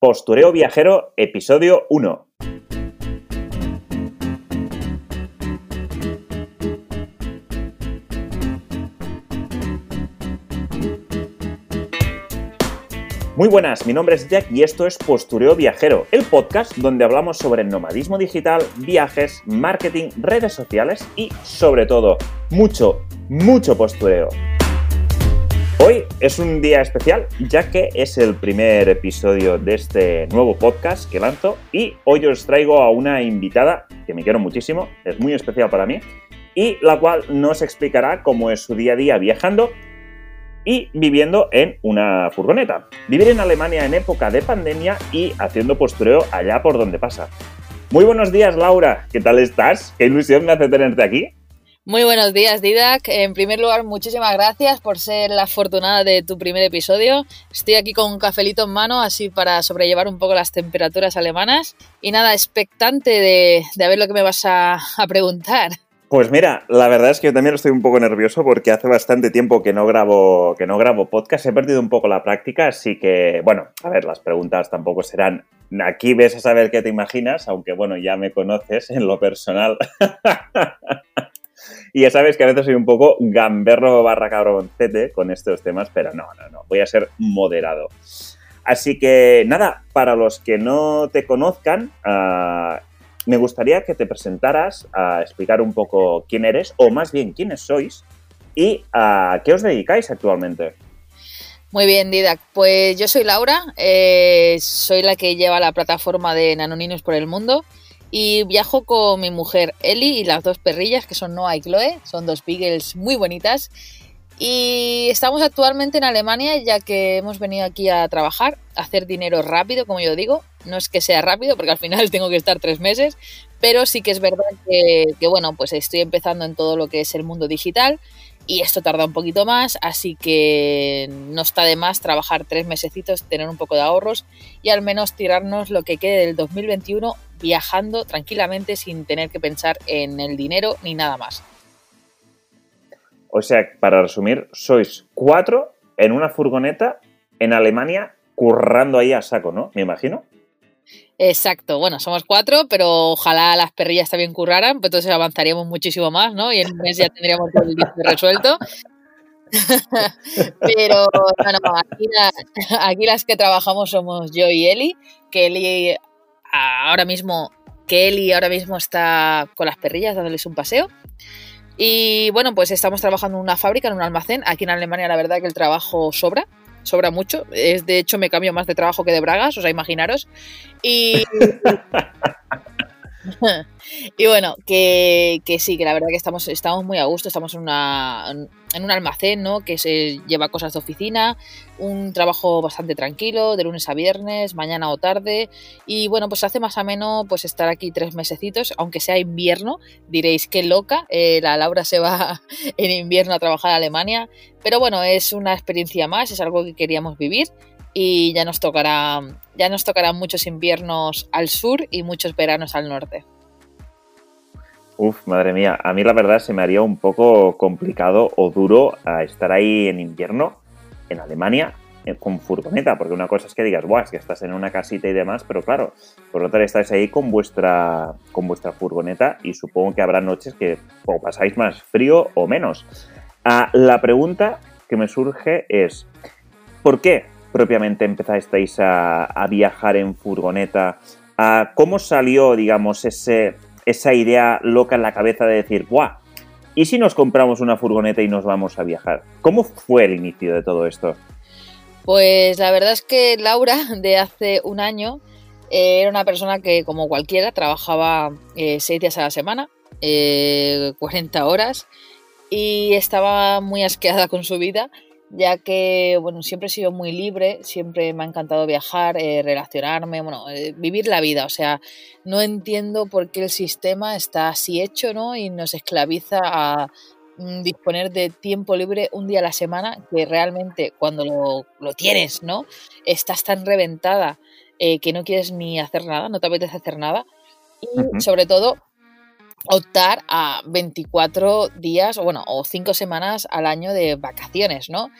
Postureo Viajero, episodio 1. Muy buenas, mi nombre es Jack y esto es Postureo Viajero, el podcast donde hablamos sobre nomadismo digital, viajes, marketing, redes sociales y, sobre todo, mucho, mucho postureo. Hoy es un día especial ya que es el primer episodio de este nuevo podcast que lanzo y hoy os traigo a una invitada que me quiero muchísimo, es muy especial para mí y la cual nos explicará cómo es su día a día viajando y viviendo en una furgoneta. Vivir en Alemania en época de pandemia y haciendo postureo allá por donde pasa. Muy buenos días, Laura. ¿Qué tal estás? Qué ilusión me hace tenerte aquí. Muy buenos días, Didac. En primer lugar, muchísimas gracias por ser la afortunada de tu primer episodio. Estoy aquí con un cafelito en mano, así para sobrellevar un poco las temperaturas alemanas. Y nada, expectante de, de ver lo que me vas a, a preguntar. Pues mira, la verdad es que yo también estoy un poco nervioso porque hace bastante tiempo que no grabo, que no grabo podcast, he perdido un poco la práctica, así que, bueno, a ver, las preguntas tampoco serán aquí ves a saber qué te imaginas, aunque bueno, ya me conoces en lo personal. y ya sabes que a veces soy un poco gamberro barra cabroncete con estos temas, pero no, no, no, voy a ser moderado. Así que nada, para los que no te conozcan, uh, me gustaría que te presentaras a explicar un poco quién eres, o más bien quiénes sois, y a qué os dedicáis actualmente. Muy bien, Didac. Pues yo soy Laura, eh, soy la que lleva la plataforma de Nanoninos por el mundo y viajo con mi mujer Eli y las dos perrillas que son Noah y Chloe, son dos beagles muy bonitas. Y estamos actualmente en Alemania ya que hemos venido aquí a trabajar, a hacer dinero rápido, como yo digo. No es que sea rápido, porque al final tengo que estar tres meses, pero sí que es verdad que, que, bueno, pues estoy empezando en todo lo que es el mundo digital y esto tarda un poquito más, así que no está de más trabajar tres mesecitos, tener un poco de ahorros y al menos tirarnos lo que quede del 2021 viajando tranquilamente sin tener que pensar en el dinero ni nada más. O sea, para resumir, sois cuatro en una furgoneta en Alemania currando ahí a saco, ¿no? Me imagino. Exacto, bueno, somos cuatro, pero ojalá las perrillas también curraran, pues entonces avanzaríamos muchísimo más, ¿no? Y en un mes ya tendríamos todo el disco resuelto. pero bueno, aquí, aquí, las que trabajamos somos yo y Eli, que Eli ahora mismo, que Eli ahora mismo está con las perrillas dándoles un paseo. Y bueno, pues estamos trabajando en una fábrica, en un almacén. Aquí en Alemania la verdad que el trabajo sobra, sobra mucho. Es, de hecho me cambio más de trabajo que de bragas, o sea, imaginaros. Y... y bueno, que, que, sí, que la verdad que estamos, estamos muy a gusto, estamos en, una, en un almacén, ¿no? Que se lleva cosas de oficina, un trabajo bastante tranquilo, de lunes a viernes, mañana o tarde, y bueno, pues hace más o menos pues estar aquí tres mesecitos, aunque sea invierno, diréis qué loca, eh, la Laura se va en invierno a trabajar a Alemania, pero bueno, es una experiencia más, es algo que queríamos vivir y ya nos tocará, ya nos tocarán muchos inviernos al sur y muchos veranos al norte. Uf, madre mía, a mí la verdad se me haría un poco complicado o duro a estar ahí en invierno, en Alemania, eh, con furgoneta, porque una cosa es que digas, guau, es que estás en una casita y demás, pero claro, por otra estáis ahí con vuestra, con vuestra furgoneta y supongo que habrá noches que o pasáis más frío o menos. Ah, la pregunta que me surge es, ¿por qué propiamente empezasteis a, viajar en furgoneta? Ah, ¿Cómo salió, digamos, ese esa idea loca en la cabeza de decir, ¡guau! ¿Y si nos compramos una furgoneta y nos vamos a viajar? ¿Cómo fue el inicio de todo esto? Pues la verdad es que Laura, de hace un año, eh, era una persona que, como cualquiera, trabajaba eh, seis días a la semana, eh, 40 horas, y estaba muy asqueada con su vida ya que bueno, siempre he sido muy libre, siempre me ha encantado viajar, eh, relacionarme, bueno, eh, vivir la vida, o sea, no entiendo por qué el sistema está así hecho, ¿no? Y nos esclaviza a mm, disponer de tiempo libre un día a la semana, que realmente cuando lo, lo tienes, ¿no? Estás tan reventada eh, que no quieres ni hacer nada, no te apetece hacer nada. Y uh -huh. sobre todo, optar a 24 días o bueno, o 5 semanas al año de vacaciones, ¿no?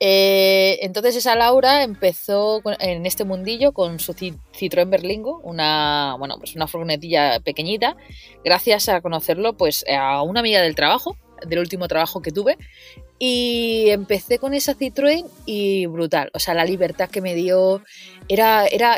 Eh, entonces esa Laura empezó en este mundillo con su Citroën Berlingo, una, bueno, pues una furgonetilla pequeñita, gracias a conocerlo pues a una amiga del trabajo, del último trabajo que tuve, y empecé con esa Citroën y brutal. O sea, la libertad que me dio era, era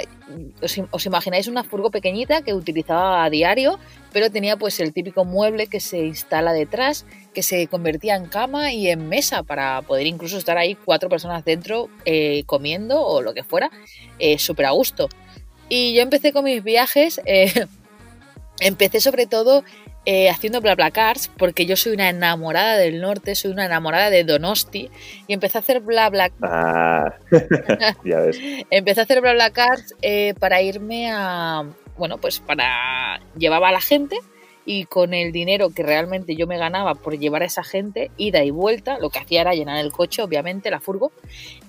os, imagináis una furgo pequeñita que utilizaba a diario, pero tenía pues el típico mueble que se instala detrás, que se convertía en cama y en mesa para poder incluso estar ahí cuatro personas dentro eh, comiendo o lo que fuera, eh, súper a gusto. Y yo empecé con mis viajes, eh, empecé sobre todo eh, haciendo BlaBlaCars, porque yo soy una enamorada del norte, soy una enamorada de Donosti, y empecé a hacer BlaBlaCars. Ah, ya ves. empecé a hacer BlaBlaCars eh, para irme a. Bueno, pues para. Llevaba a la gente y con el dinero que realmente yo me ganaba por llevar a esa gente, ida y vuelta, lo que hacía era llenar el coche, obviamente, la furgo,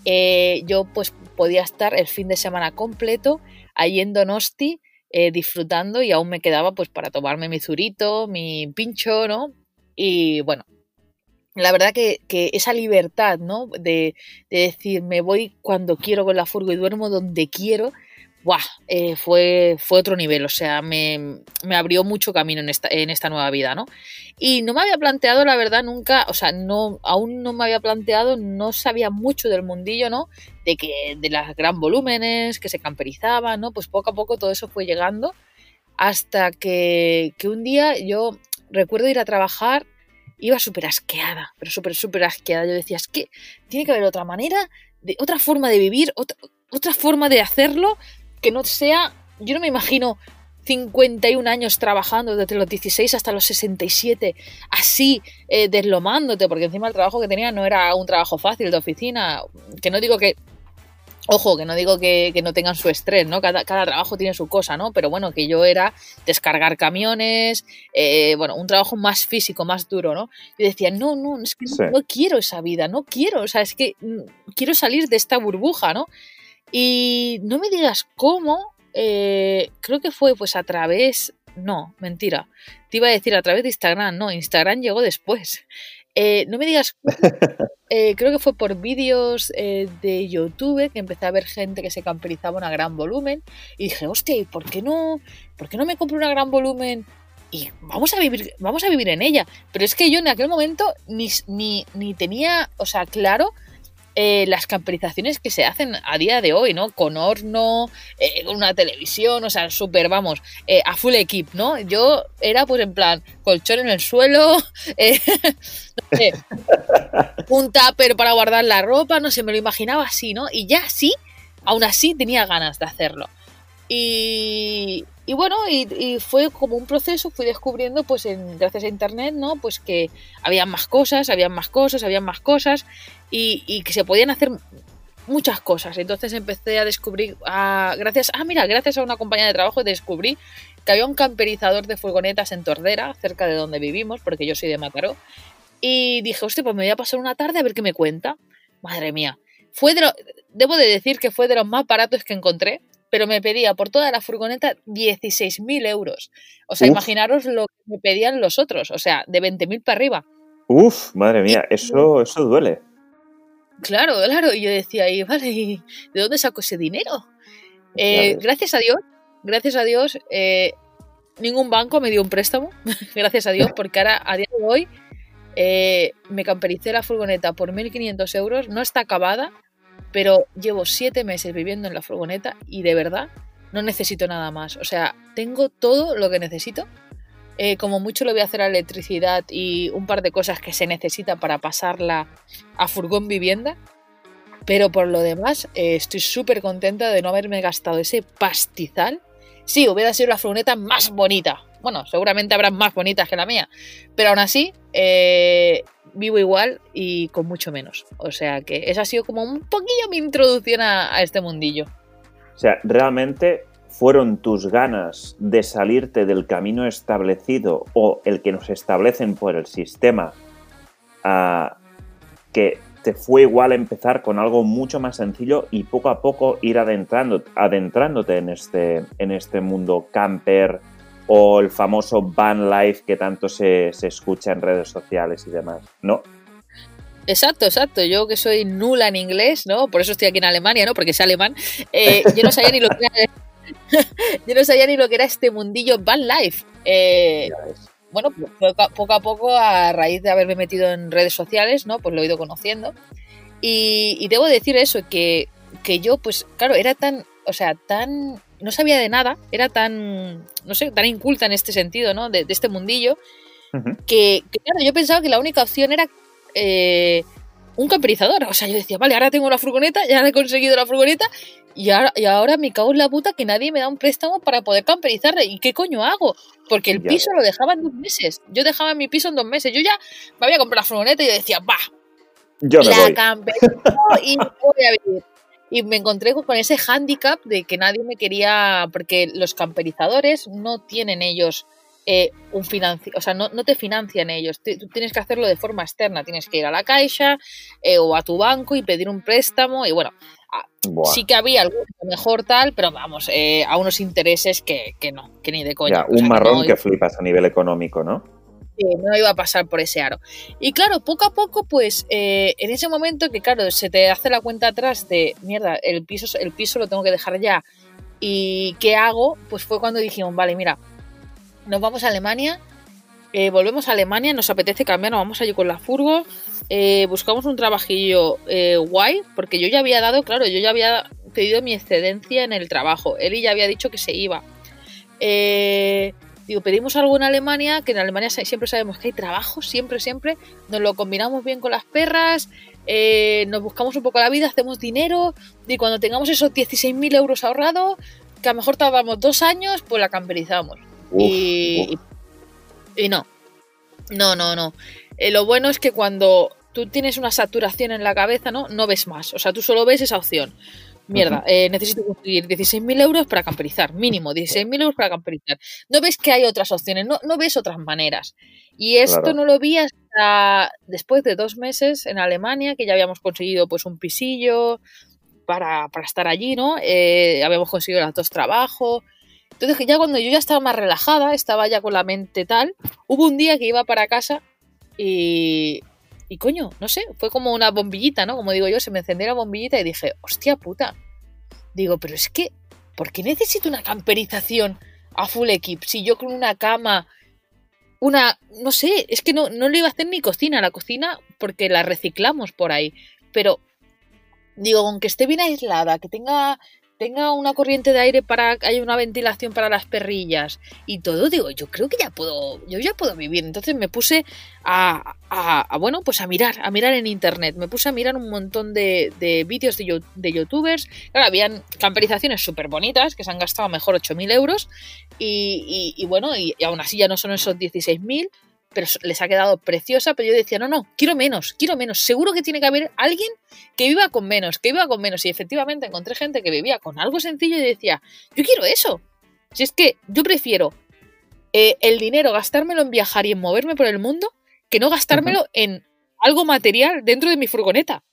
eh, yo pues podía estar el fin de semana completo ahí en Donosti eh, disfrutando y aún me quedaba pues para tomarme mi zurito, mi pincho, ¿no? Y bueno, la verdad que, esa libertad, ¿no? De, de, decir, me voy cuando quiero con la furgo y duermo donde quiero, ¡buah! Eh, fue, fue otro nivel, o sea, me, abrió mucho camino en esta, en esta nueva vida, ¿no? Y no me había planteado, la verdad, nunca, o sea, no, aún no me había planteado, no sabía mucho del mundillo, ¿no? De que, de las gran volúmenes, que se camperizaban, ¿no? Pues poco a poco todo eso fue llegando hasta que, que un día yo recuerdo ir a trabajar iba súper asqueada, pero súper, súper asqueada. Yo decía, es que tiene que haber otra manera, de, otra forma de vivir, otra, otra forma de hacerlo que no sea, yo no me imagino 51 años trabajando desde los 16 hasta los 67, así eh, deslomándote, porque encima el trabajo que tenía no era un trabajo fácil de oficina, que no digo que, ojo, que no digo que, no tengan su estrés, ¿no? Cada, trabajo tiene su cosa, ¿no? Pero bueno, que yo era descargar camiones, eh, bueno, un trabajo más físico, más duro, ¿no? Y decía, no, no, es que no quiero esa vida, no quiero, o sea, es que mm, quiero salir de esta burbuja, ¿no? Y no me digas cómo, eh, creo que fue pues a través, no, mentira, te iba a decir a través de Instagram, no, Instagram llegó después. Eh, no me digas, eh, creo que fue por vídeos de YouTube que empecé a ver gente que se camperizaba una gran volumen y dije, hostia, ¿y por qué no, por qué no me compro una gran volumen y vamos a vivir, vamos a vivir en ella? Pero es que yo en aquel momento ni, ni, ni tenía, o sea, claro eh, las camperizaciones que se hacen a día de hoy, ¿no? Con horno, eh, una televisión, o sea, súper, vamos, eh, a full equip, ¿no? Yo era pues en plan, colchón en el suelo, no sé, un tupper para guardar la ropa, no sé, me lo imaginaba así, ¿no? Y ya sí, aún así tenía ganas de hacerlo. Y, y bueno, y, fue como un proceso, fui descubriendo, pues en, gracias a internet, ¿no? Pues que había más cosas, había más cosas, había más cosas, y, que se podían hacer muchas cosas. Entonces empecé a descubrir, gracias, ah, mira, gracias a una compañía de trabajo descubrí que había un camperizador de furgonetas en Tordera, cerca de donde vivimos, porque yo soy de Mataró. Y dije, hostia, pues me voy a pasar una tarde a ver qué me cuenta. Madre mía. Fue de debo de decir que fue de los más baratos que encontré, pero me pedía por toda la furgoneta 16.000 euros. O sea, imaginaros lo que me pedían los otros, o sea, de 20.000 para arriba. Uf, madre mía, eso, eso duele. Claro, claro, y yo decía, y vale, ¿y ¿de dónde saco ese dinero? Eh, gracias a Dios, gracias a Dios, eh, ningún banco me dio un préstamo, gracias a Dios, porque ahora, a día de hoy, eh, me campericé la furgoneta por 1.500 euros, no está acabada, pero llevo siete meses viviendo en la furgoneta y de verdad no necesito nada más. O sea, tengo todo lo que necesito. Eh, como mucho lo voy a hacer a electricidad y un par de cosas que se necesita para pasarla a furgón vivienda. Pero por lo demás, eh, estoy súper contenta de no haberme gastado ese pastizal. Sí, hubiera sido la furgoneta más bonita. Bueno, seguramente habrá más bonitas que la mía. Pero aún así, eh, vivo igual y con mucho menos. O sea que esa ha sido como un poquillo mi introducción a, este mundillo. O sea, realmente fueron tus ganas de salirte del camino establecido o el que nos establecen por el sistema a que te fue igual empezar con algo mucho más sencillo y poco a poco ir adentrando, adentrándote en este, en este mundo camper, o el famoso van life que tanto se, escucha en redes sociales y demás, ¿no? Exacto, exacto. Yo que soy nula en inglés, ¿no? Por eso estoy aquí en Alemania, ¿no? Porque es alemán. Eh, yo no sabía ni lo que era. yo no sabía ni lo que era este mundillo van life. Eh, bueno, pues, poco a poco, a raíz de haberme metido en redes sociales, ¿no? Pues lo he ido conociendo. Y, debo decir eso, que, que yo, pues, claro, era tan, o sea, tan no sabía de nada, era tan, no sé, tan inculta en este sentido, ¿no? De, este mundillo, que, claro, yo pensaba que la única opción era eh, un camperizador. O sea, yo decía, vale, ahora tengo la furgoneta, ya he conseguido la furgoneta, y ahora, y ahora me cago en la puta que nadie me da un préstamo para poder camperizar. ¿Y qué coño hago? Porque el piso lo dejaba en dos meses. Yo dejaba mi piso en dos meses. Yo ya me había comprado la furgoneta y decía, va, yo me la camperizo y voy a vivir. Y me encontré con ese hándicap de que nadie me quería, porque los camperizadores no tienen ellos eh, un financi o sea, no, te financian ellos, tú tienes que hacerlo de forma externa, tienes que ir a la caixa eh, o a tu banco y pedir un préstamo y bueno, sí que había algo mejor tal, pero vamos, eh, a unos intereses que, no, que ni de coña. un marrón que, flipas a nivel económico, ¿no? no iba a pasar por ese aro. Y claro, poco a poco, pues en ese momento que, claro, se te hace la cuenta atrás de, mierda, el piso, el piso lo tengo que dejar ya. ¿Y qué hago? Pues fue cuando dijimos, vale, mira, nos vamos a Alemania, eh, volvemos a Alemania, nos apetece cambiar, nos vamos allí con la furgo, eh, buscamos un trabajillo eh, guay, porque yo ya había dado, claro, yo ya había pedido mi excedencia en el trabajo, él ya había dicho que se iba. digo, pedimos algo en Alemania, que en Alemania siempre sabemos que hay trabajo, siempre, siempre, nos lo combinamos bien con las perras, nos buscamos un poco la vida, hacemos dinero, y cuando tengamos esos 16.000 euros ahorrados, que a lo mejor tardamos dos años, pues la camperizamos y, y, no, no, no, no. Eh, lo bueno es que cuando tú tienes una saturación en la cabeza, ¿no? No ves más. O sea, tú solo ves esa opción. Mierda, eh, necesito conseguir 16.000 euros para camperizar, mínimo 16.000 euros para camperizar. No ves que hay otras opciones, no, no ves otras maneras. Y esto no lo vi hasta después de dos meses en Alemania, que ya habíamos conseguido pues un pisillo para, para estar allí, ¿no? Eh, habíamos conseguido los dos trabajos, entonces ya cuando yo ya estaba más relajada, estaba ya con la mente tal, hubo un día que iba para casa y... Y coño, no sé, fue como una bombillita, ¿no? Como digo yo, se me encendió la bombillita y dije, hostia puta. Digo, pero es que, ¿por qué necesito una camperización a full equip? Si yo con una cama, una, no sé, es que no, no le iba a hacer ni cocina, la cocina porque la reciclamos por ahí. Pero, digo, aunque esté bien aislada, que tenga tenga una corriente de aire para que haya una ventilación para las perrillas y todo, digo, yo creo que ya puedo, yo ya puedo vivir. Entonces me puse a, bueno, pues a mirar, a mirar en internet. Me puse a mirar un montón de, vídeos de, de, youtubers. Claro, habían camperizaciones súper bonitas que se han gastado mejor 8.000 euros y, y, bueno, y, y, aún así ya no son esos 16.000 pero les ha quedado preciosa, pero yo decía, no, no, quiero menos, quiero menos. Seguro que tiene que haber alguien que viva con menos, que viva con menos. Y efectivamente encontré gente que vivía con algo sencillo y decía, yo quiero eso. Si es que yo prefiero eh, el dinero gastármelo en viajar y en moverme por el mundo que no gastármelo en algo material dentro de mi furgoneta.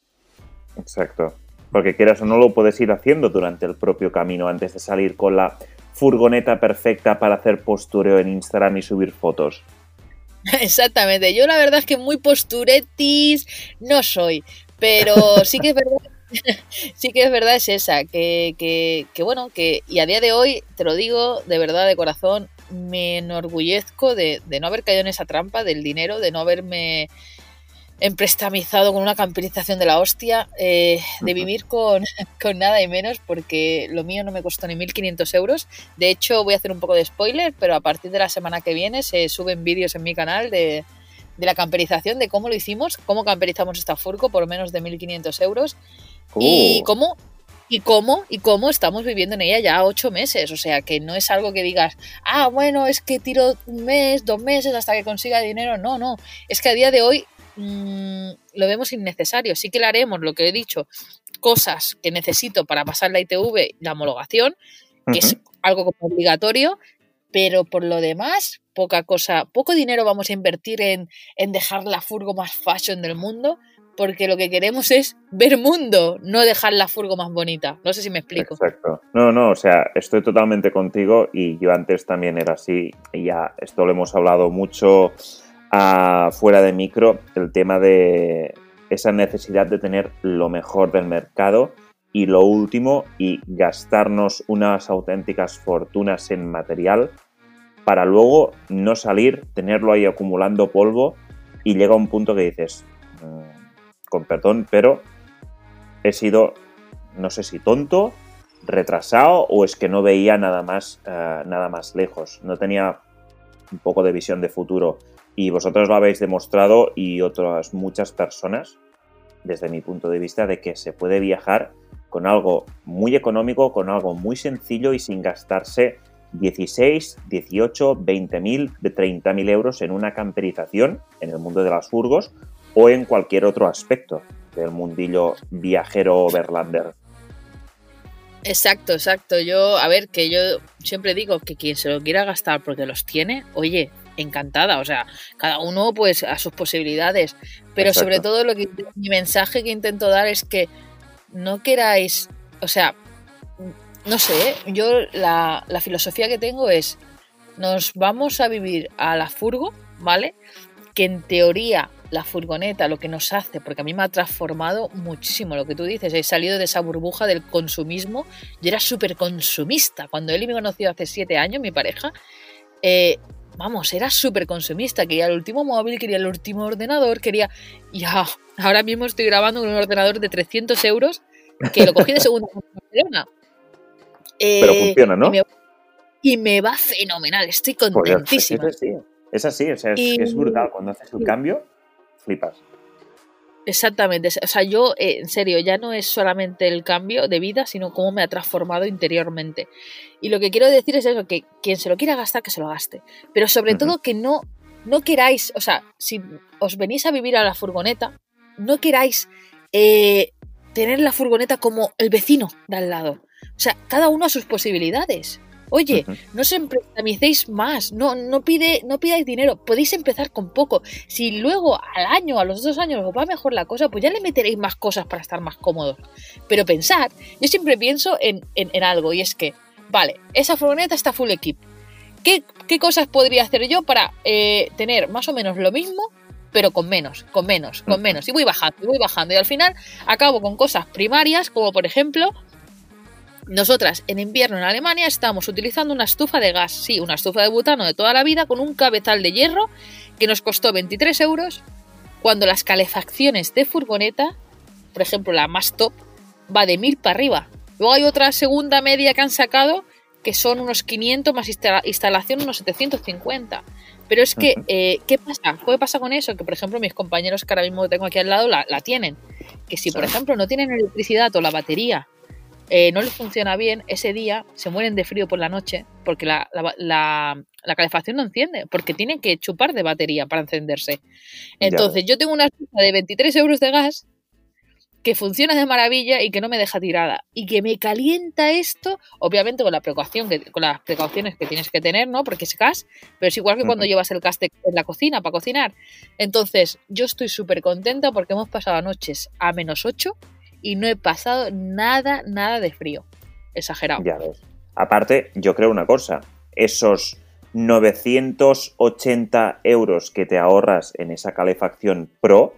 Exacto. Porque quieras o no lo puedes ir haciendo durante el propio camino antes de salir con la furgoneta perfecta para hacer postureo en Instagram y subir fotos. Exactamente, yo la verdad es que muy posturetis no soy, pero sí que es verdad. sí que es verdad, es esa, que, que, que, bueno, que y a día de hoy, te lo digo de verdad, de corazón, me enorgullezco de, de no haber caído en esa trampa del dinero, de no haberme emprestamizado con una camperización de la hostia, eh, de vivir con, con, nada y menos, porque lo mío no me costó ni 1.500 euros. De hecho, voy a hacer un poco de spoiler, pero a partir de la semana que viene se suben vídeos en mi canal de, de la camperización, de cómo lo hicimos, cómo camperizamos esta furco por menos de 1.500 euros y uh. cómo y cómo y cómo estamos viviendo en ella ya ocho meses. O sea, que no es algo que digas, ah, bueno, es que tiro un mes, dos meses hasta que consiga dinero. No, no. Es que a día de hoy Mm, lo vemos innecesario. Sí que le haremos, lo que he dicho, cosas que necesito para pasar la ITV, la homologación, que es algo como obligatorio, pero por lo demás, poca cosa, poco dinero vamos a invertir en, en dejar la furgo más fashion del mundo, porque lo que queremos es ver mundo, no dejar la furgo más bonita. No sé si me explico. Exacto. No, no, o sea, estoy totalmente contigo y yo antes también era así y ya esto lo hemos hablado mucho fuera de micro el tema de, esa necesidad de tener lo mejor del mercado y lo último y gastarnos unas auténticas fortunas en material para luego no salir, tenerlo ahí acumulando polvo y llega un punto que dices, mm, con perdón, pero he sido, no sé si tonto, retrasado o es que no veía nada más, eh, nada más lejos, no tenía un poco de visión de futuro y vosotros lo habéis demostrado y otras muchas personas, desde mi punto de vista, de que se puede viajar con algo muy económico, con algo muy sencillo y sin gastarse 16, 18, 20 mil, 30 mil euros en una camperización en el mundo de las furgos o en cualquier otro aspecto del mundillo viajero overlander. Exacto, exacto. Yo, a ver, que yo siempre digo que quien se lo quiera gastar porque los tiene, oye, encantada. O sea, cada uno pues a sus posibilidades. Pero sobre todo lo que mi mensaje que intento dar es que no queráis, o sea, no sé, yo la, la filosofía que tengo es, nos vamos a vivir a la furgo, ¿vale? Que en teoría la furgoneta lo que nos hace, porque a mí me ha transformado muchísimo lo que tú dices, he salido de esa burbuja del consumismo, yo era súper consumista, cuando él me conoció hace siete años, mi pareja, eh, vamos, era súper consumista, quería el último móvil, quería el último ordenador, quería, ya, ahora mismo estoy grabando con un ordenador de 300 euros que lo cogí de segunda Barcelona. Pero eh, funciona, ¿no? Y me, va fenomenal, estoy pues contentísima. es, así, es, es brutal. Cuando haces un cambio, flipas. Exactamente, o sea, yo eh, en serio, ya no es solamente el cambio de vida, sino cómo me ha transformado interiormente. Y lo que quiero decir es eso, que quien se lo quiera gastar, que se lo gaste. Pero sobre todo que no, no queráis, o sea, si os venís a vivir a la furgoneta, no queráis eh, tener la furgoneta como el vecino de al lado. O sea, cada uno a sus posibilidades. Oye, no se emprestamicéis más, no, no, pide, no pidáis dinero, podéis empezar con poco. Si luego al año, a los dos años os va mejor la cosa, pues ya le meteréis más cosas para estar más cómodos. Pero pensad, yo siempre pienso en, algo y es que, vale, esa furgoneta está full equip. ¿Qué, cosas podría hacer yo para eh, tener más o menos lo mismo, pero con menos, con menos, con menos? Y voy bajando, y voy bajando. Y al final acabo con cosas primarias, como por ejemplo nosotras en invierno en Alemania estamos utilizando una estufa de gas, sí, una estufa de butano de toda la vida con un cabezal de hierro que nos costó 23 euros cuando las calefacciones de furgoneta, por ejemplo la más top, va de 1000 para arriba. Luego hay otra segunda media que han sacado que son unos 500 más instalación unos 750. Pero es que, eh, ¿qué pasa? ¿Qué pasa con eso? Que, por ejemplo, mis compañeros que ahora mismo tengo aquí al lado la, la tienen. Que si, por ejemplo, no tienen electricidad o la batería eh, no les funciona bien, ese día se mueren de frío por la noche porque la, calefacción no enciende, porque tienen que chupar de batería para encenderse. Entonces, yo tengo una de 23 euros de gas que funciona de maravilla y que no me deja tirada y que me calienta esto, obviamente con la precaución que, con las precauciones que tienes que tener, ¿no? Porque es gas, pero es igual que cuando llevas el gas en la cocina para cocinar. Entonces, yo estoy súper contenta porque hemos pasado noches a menos 8 y no he pasado nada, nada de frío. Exagerado. Ya ves. Aparte, yo creo una cosa, esos 980 euros que te ahorras en esa calefacción Pro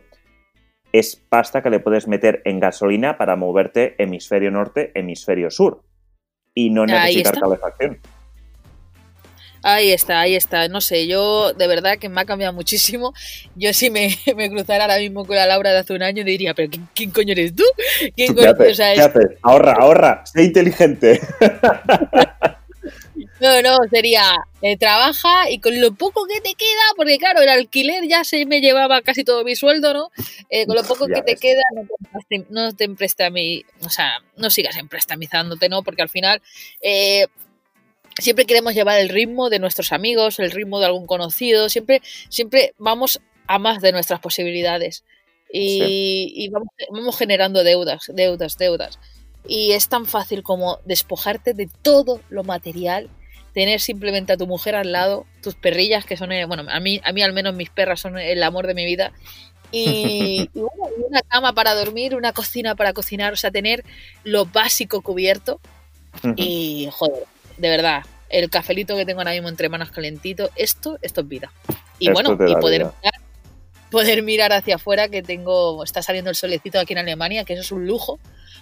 es pasta que le puedes meter en gasolina para moverte hemisferio norte, hemisferio sur y no necesitar calefacción. Ahí está, ahí está. No sé, yo de verdad que me ha cambiado muchísimo. Yo si me, me cruzara ahora mismo con la Laura de hace un año diría, pero ¿quién, coño eres tú? ¿Quién ¿Qué, haces? Ahorra, ahorra, sé inteligente. No, no, sería eh, trabaja y con lo poco que te queda, porque claro, el alquiler ya se me llevaba casi todo mi sueldo, ¿no? Eh, con lo poco que te queda, no te, no te o sea, no sigas emprestamizándote, ¿no? Porque al final eh, siempre queremos llevar el ritmo de nuestros amigos, el ritmo de algún conocido, siempre, siempre vamos a más de nuestras posibilidades y, vamos, generando deudas, deudas, deudas. Y es tan fácil como despojarte de todo lo material, tener simplemente a tu mujer al lado, tus perrillas, que son, bueno, a mí, a mí al menos mis perras son el amor de mi vida, y, una cama para dormir, una cocina para cocinar, o sea, tener lo básico cubierto. Y, joder, de verdad, el cafelito que tengo ahora mismo entre manos calentito, esto, esto es vida. Y bueno, y poder poder mirar hacia afuera, que tengo, está saliendo el solecito aquí en Alemania, que eso es un lujo,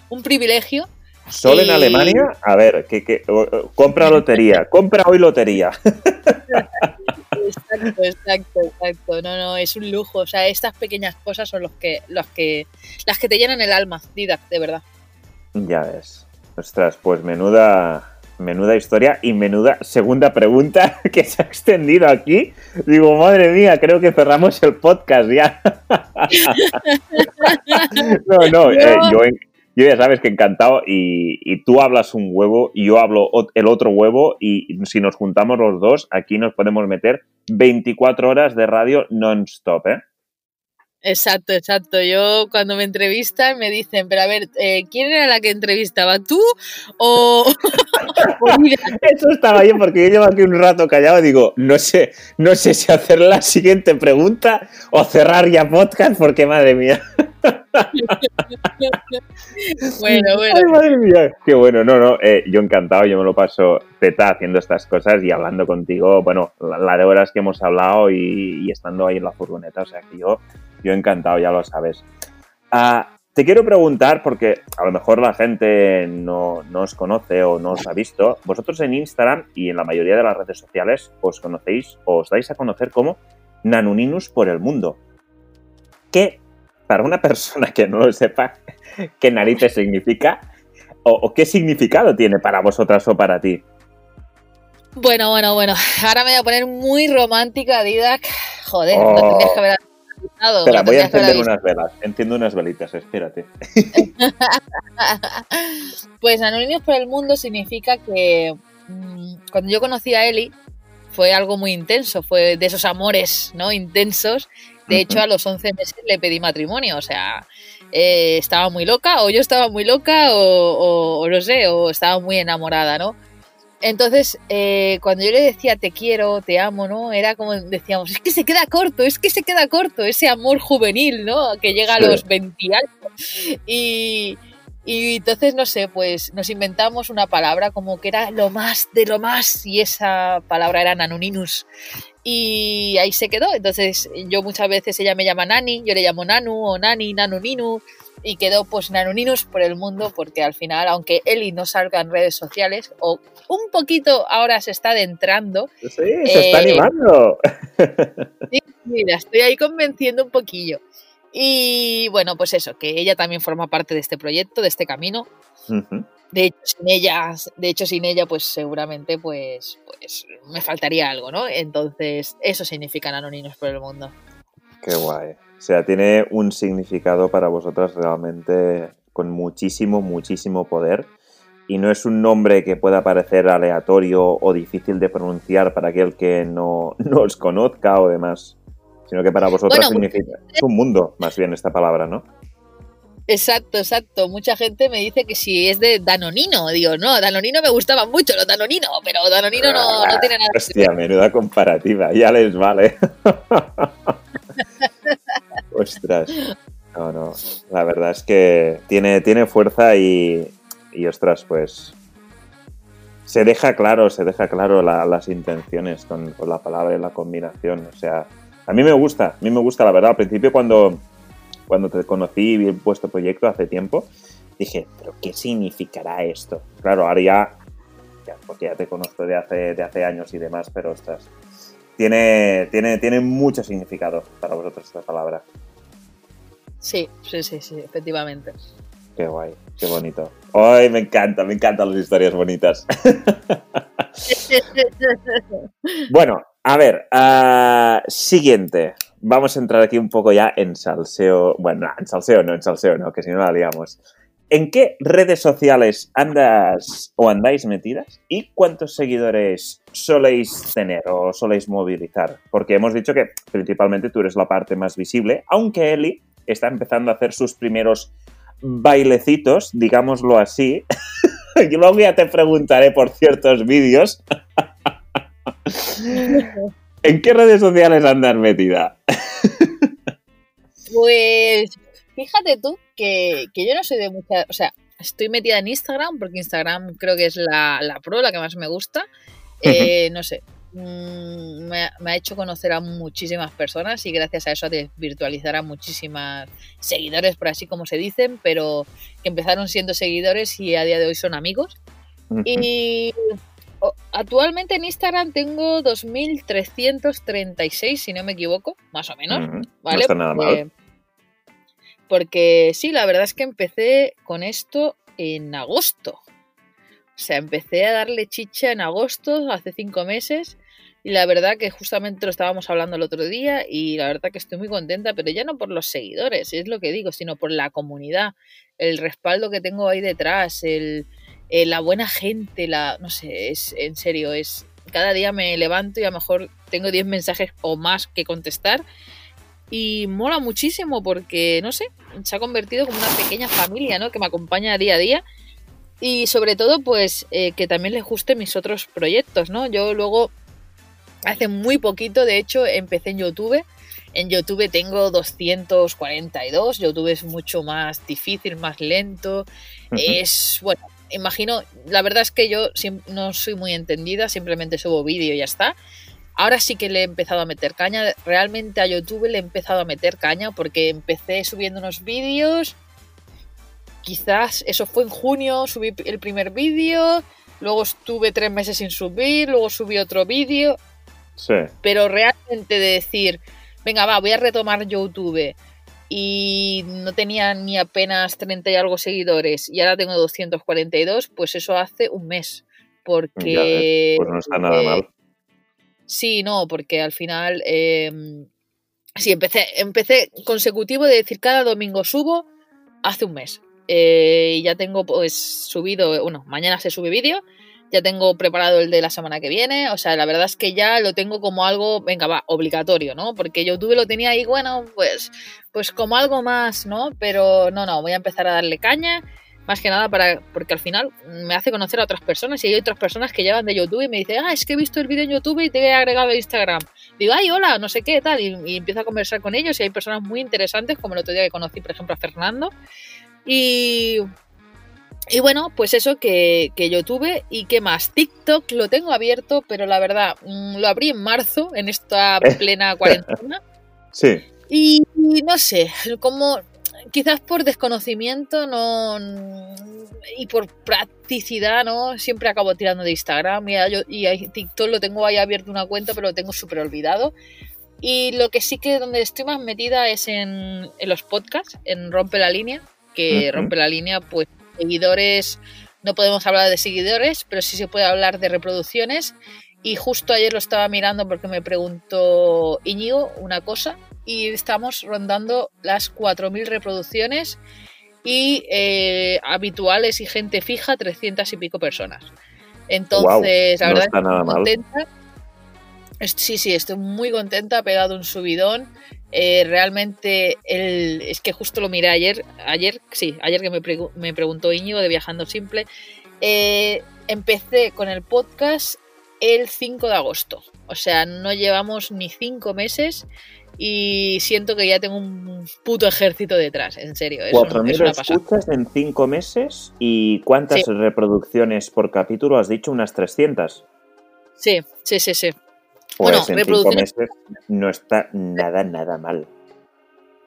un privilegio. ¿Sol en Alemania? A ver, que, compra lotería, compra hoy lotería. Exacto, exacto, exacto. No, no, es un lujo. O sea, estas pequeñas cosas son los que, los que, las que te llenan el alma, Didac, de verdad. Ya ves. Ostras, pues menuda, menuda historia y menuda segunda pregunta que se ha extendido aquí. Digo, madre mía, creo que cerramos el podcast ya. no, no, eh, yo, ya sabes que encantado y, tú hablas un huevo y yo hablo el otro huevo y si nos juntamos los dos, aquí nos podemos meter 24 horas de radio non-stop, ¿eh? Exacto, exacto. Yo cuando me entrevistan me dicen, pero a ver, eh, ¿quién era la que entrevistaba? ¿Tú o...? Eso estaba bien porque yo llevo aquí un rato callado y digo, no sé, no sé si hacer la siguiente pregunta o cerrar ya podcast porque madre mía. bueno, bueno. madre mía. Qué bueno, no, no, eh, yo encantado, yo me lo paso teta haciendo estas cosas y hablando contigo, bueno, la, de horas que hemos hablado y, y estando ahí en la furgoneta, o sea que yo yo encantado, ya lo sabes. Ah, te quiero preguntar, porque a lo mejor la gente no, os conoce o no os ha visto, vosotros en Instagram y en la mayoría de las redes sociales os conocéis o os dais a conocer como Nanuninus por el mundo. ¿Qué, para una persona que no lo sepa, qué narices significa o, qué significado tiene para vosotras o para ti? Bueno, bueno, bueno. Ahora me voy a poner muy romántica, Didac. Joder, no tendrías que haber Espera, voy a encender unas velas. Enciendo unas velitas, espérate. pues Anónimos por el Mundo significa que mm, cuando yo conocí a Eli fue algo muy intenso, fue de esos amores no intensos. De hecho, a los 11 meses le pedí matrimonio, o sea, eh, estaba muy loca, o yo estaba muy loca, o, o no sé, o estaba muy enamorada, ¿no? Entonces, eh, cuando yo le decía te quiero, te amo, ¿no? Era como decíamos, es que se queda corto, es que se queda corto, ese amor juvenil, ¿no? Que llega a los 20 años. Y, y entonces, no sé, pues nos inventamos una palabra como que era lo más de lo más, y esa palabra era nanuninus. Y ahí se quedó. Entonces, yo muchas veces ella me llama Nani, yo le llamo Nanu o Nani, Nanuninu y quedó pues Nanuninos por el mundo porque al final, aunque Eli no salga en redes sociales o un poquito ahora se está adentrando. Sí, se está eh, animando. Sí, mira, estoy ahí convenciendo un poquillo. Y bueno, pues eso, que ella también forma parte de este proyecto, de este camino. De hecho, sin ella, de hecho, sin ella, pues seguramente pues, pues me faltaría algo, ¿no? Entonces, eso significa Nanoninos por el mundo. Qué guay. O sea, tiene un significado para vosotras realmente con muchísimo, muchísimo poder. Y no es un nombre que pueda parecer aleatorio o difícil de pronunciar para aquel que no, os conozca o demás. Sino que para vosotras significa. Es un mundo, más bien, esta palabra, ¿no? Exacto, exacto. Mucha gente me dice que si es de Danonino. Digo, no, Danonino me gustaba mucho, lo Danonino, pero Danonino no, no tiene nada. Hostia, menuda comparativa, ya les vale. Ostras. No, no. La verdad es que tiene, tiene fuerza y, y ostras, pues se deja claro, se deja claro las intenciones con, la palabra y la combinación. O sea, a mí me gusta, a mí me gusta la verdad. Al principio cuando, cuando te conocí y vi vuestro proyecto hace tiempo, dije, pero ¿qué significará esto? Claro, ahora ya, porque ya te conozco de hace, de hace años y demás, pero ostras, tiene, tiene, tiene mucho significado para vosotros esta palabra. Sí, sí, sí, sí, efectivamente. Qué guay, qué bonito. Ay, me encanta, me encantan las historias bonitas. bueno, a ver, uh, siguiente. Vamos a entrar aquí un poco ya en salseo. Bueno, en salseo no, en salseo no, que si no la liamos. ¿En qué redes sociales andas o andáis metidas? ¿Y cuántos seguidores soléis tener o soléis movilizar? Porque hemos dicho que principalmente tú eres la parte más visible, aunque Eli está empezando a hacer sus primeros bailecitos, digámoslo así. y luego ya te preguntaré por ciertos vídeos. ¿En qué redes sociales andas metida? pues fíjate tú que, yo no soy de mucha. O sea, estoy metida en Instagram porque Instagram creo que es la, la pro, la que más me gusta. Eh, no sé, mm, me, ha hecho conocer a muchísimas personas y gracias a eso a virtualizar a muchísimas seguidores, por así como se dicen, pero que empezaron siendo seguidores y a día de hoy son amigos. Y actualmente en Instagram tengo 2.336, si no me equivoco, más o menos. ¿vale? No está nada mal. Porque sí, la verdad es que empecé con esto en agosto. O sea, empecé a darle chicha en agosto, hace cinco meses, y la verdad que justamente lo estábamos hablando el otro día, y la verdad que estoy muy contenta, pero ya no por los seguidores, es lo que digo, sino por la comunidad, el respaldo que tengo ahí detrás, el, eh, la buena gente, la, no sé, es en serio, es cada día me levanto y a lo mejor tengo 10 mensajes o más que contestar y mola muchísimo porque, no sé, se ha convertido como una pequeña familia, ¿no? Que me acompaña día a día y sobre todo, pues, eh, que también les guste mis otros proyectos, ¿no? Yo luego, hace muy poquito, de hecho, empecé en YouTube. En YouTube tengo 242, YouTube es mucho más difícil, más lento. Es, bueno, imagino, la verdad es que yo no soy muy entendida, simplemente subo vídeo y ya está. Ahora sí que le he empezado a meter caña, realmente a YouTube le he empezado a meter caña porque empecé subiendo unos vídeos, quizás eso fue en junio, subí el primer vídeo, luego estuve tres meses sin subir, luego subí otro vídeo, sí. pero realmente de decir, venga va, voy a retomar YouTube y no tenía ni apenas 30 y algo seguidores y ahora tengo 242, pues eso hace un mes. Porque... pues no está nada mal. Sí, no, porque al final... Eh, sí, empecé, empecé consecutivo de decir cada domingo subo hace un mes. Eh, y ya tengo pues subido, bueno, mañana se sube vídeo ya tengo preparado el de la semana que viene, o sea, la verdad es que ya lo tengo como algo, venga, va, obligatorio, ¿no? Porque YouTube lo tenía ahí, bueno, pues, pues como algo más, ¿no? Pero no, no, voy a empezar a darle caña, más que nada para, porque al final me hace conocer a otras personas y hay otras personas que llevan de YouTube y me dicen, ah, es que he visto el vídeo en YouTube y te he agregado a Instagram. Digo, ay, hola, no sé qué, tal, y, y empiezo a conversar con ellos y hay personas muy interesantes, como el otro día que conocí, por ejemplo, a Fernando. Y y bueno, pues eso que, que, yo tuve y qué más. TikTok lo tengo abierto, pero la verdad, mm, lo abrí en marzo, en esta plena cuarentena. Sí. Y, no sé, como quizás por desconocimiento no y por practicidad, ¿no? Siempre acabo tirando de Instagram y, y TikTok lo tengo ahí abierto una cuenta, pero lo tengo súper olvidado. Y lo que sí que donde estoy más metida es en, en los podcasts, en Rompe la Línea, que Rompe la Línea, pues seguidores, no podemos hablar de seguidores, pero sí se puede hablar de reproducciones. Y justo ayer lo estaba mirando porque me preguntó Íñigo una cosa y estamos rondando las 4.000 reproducciones y eh, habituales y gente fija 300 y pico personas. Entonces, la verdad estoy contenta. Sí, sí, estoy muy contenta, pegado un subidón. Eh, realmente el, es que justo lo miré ayer, ayer sí, ayer que me, me preguntó Íñigo de Viajando Simple, eh, empecé con el podcast el 5 de agosto, o sea, no llevamos ni cinco meses y siento que ya tengo un puto ejército detrás, en serio. Es ¿4.000 escuchas en cinco meses y cuántas reproducciones por capítulo? Has dicho unas 300. Sí, sí, sí, sí. Pues bueno, en reproducciones... meses no está nada, nada mal.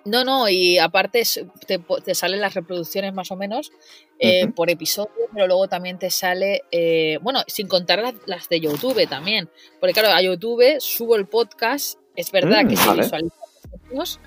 No, no, y aparte te, salen las reproducciones más o menos eh, por episodio, pero luego también te sale, eh, bueno, sin contar las, de YouTube también, porque claro, a YouTube subo el podcast, es verdad que mm, se visualiza menos,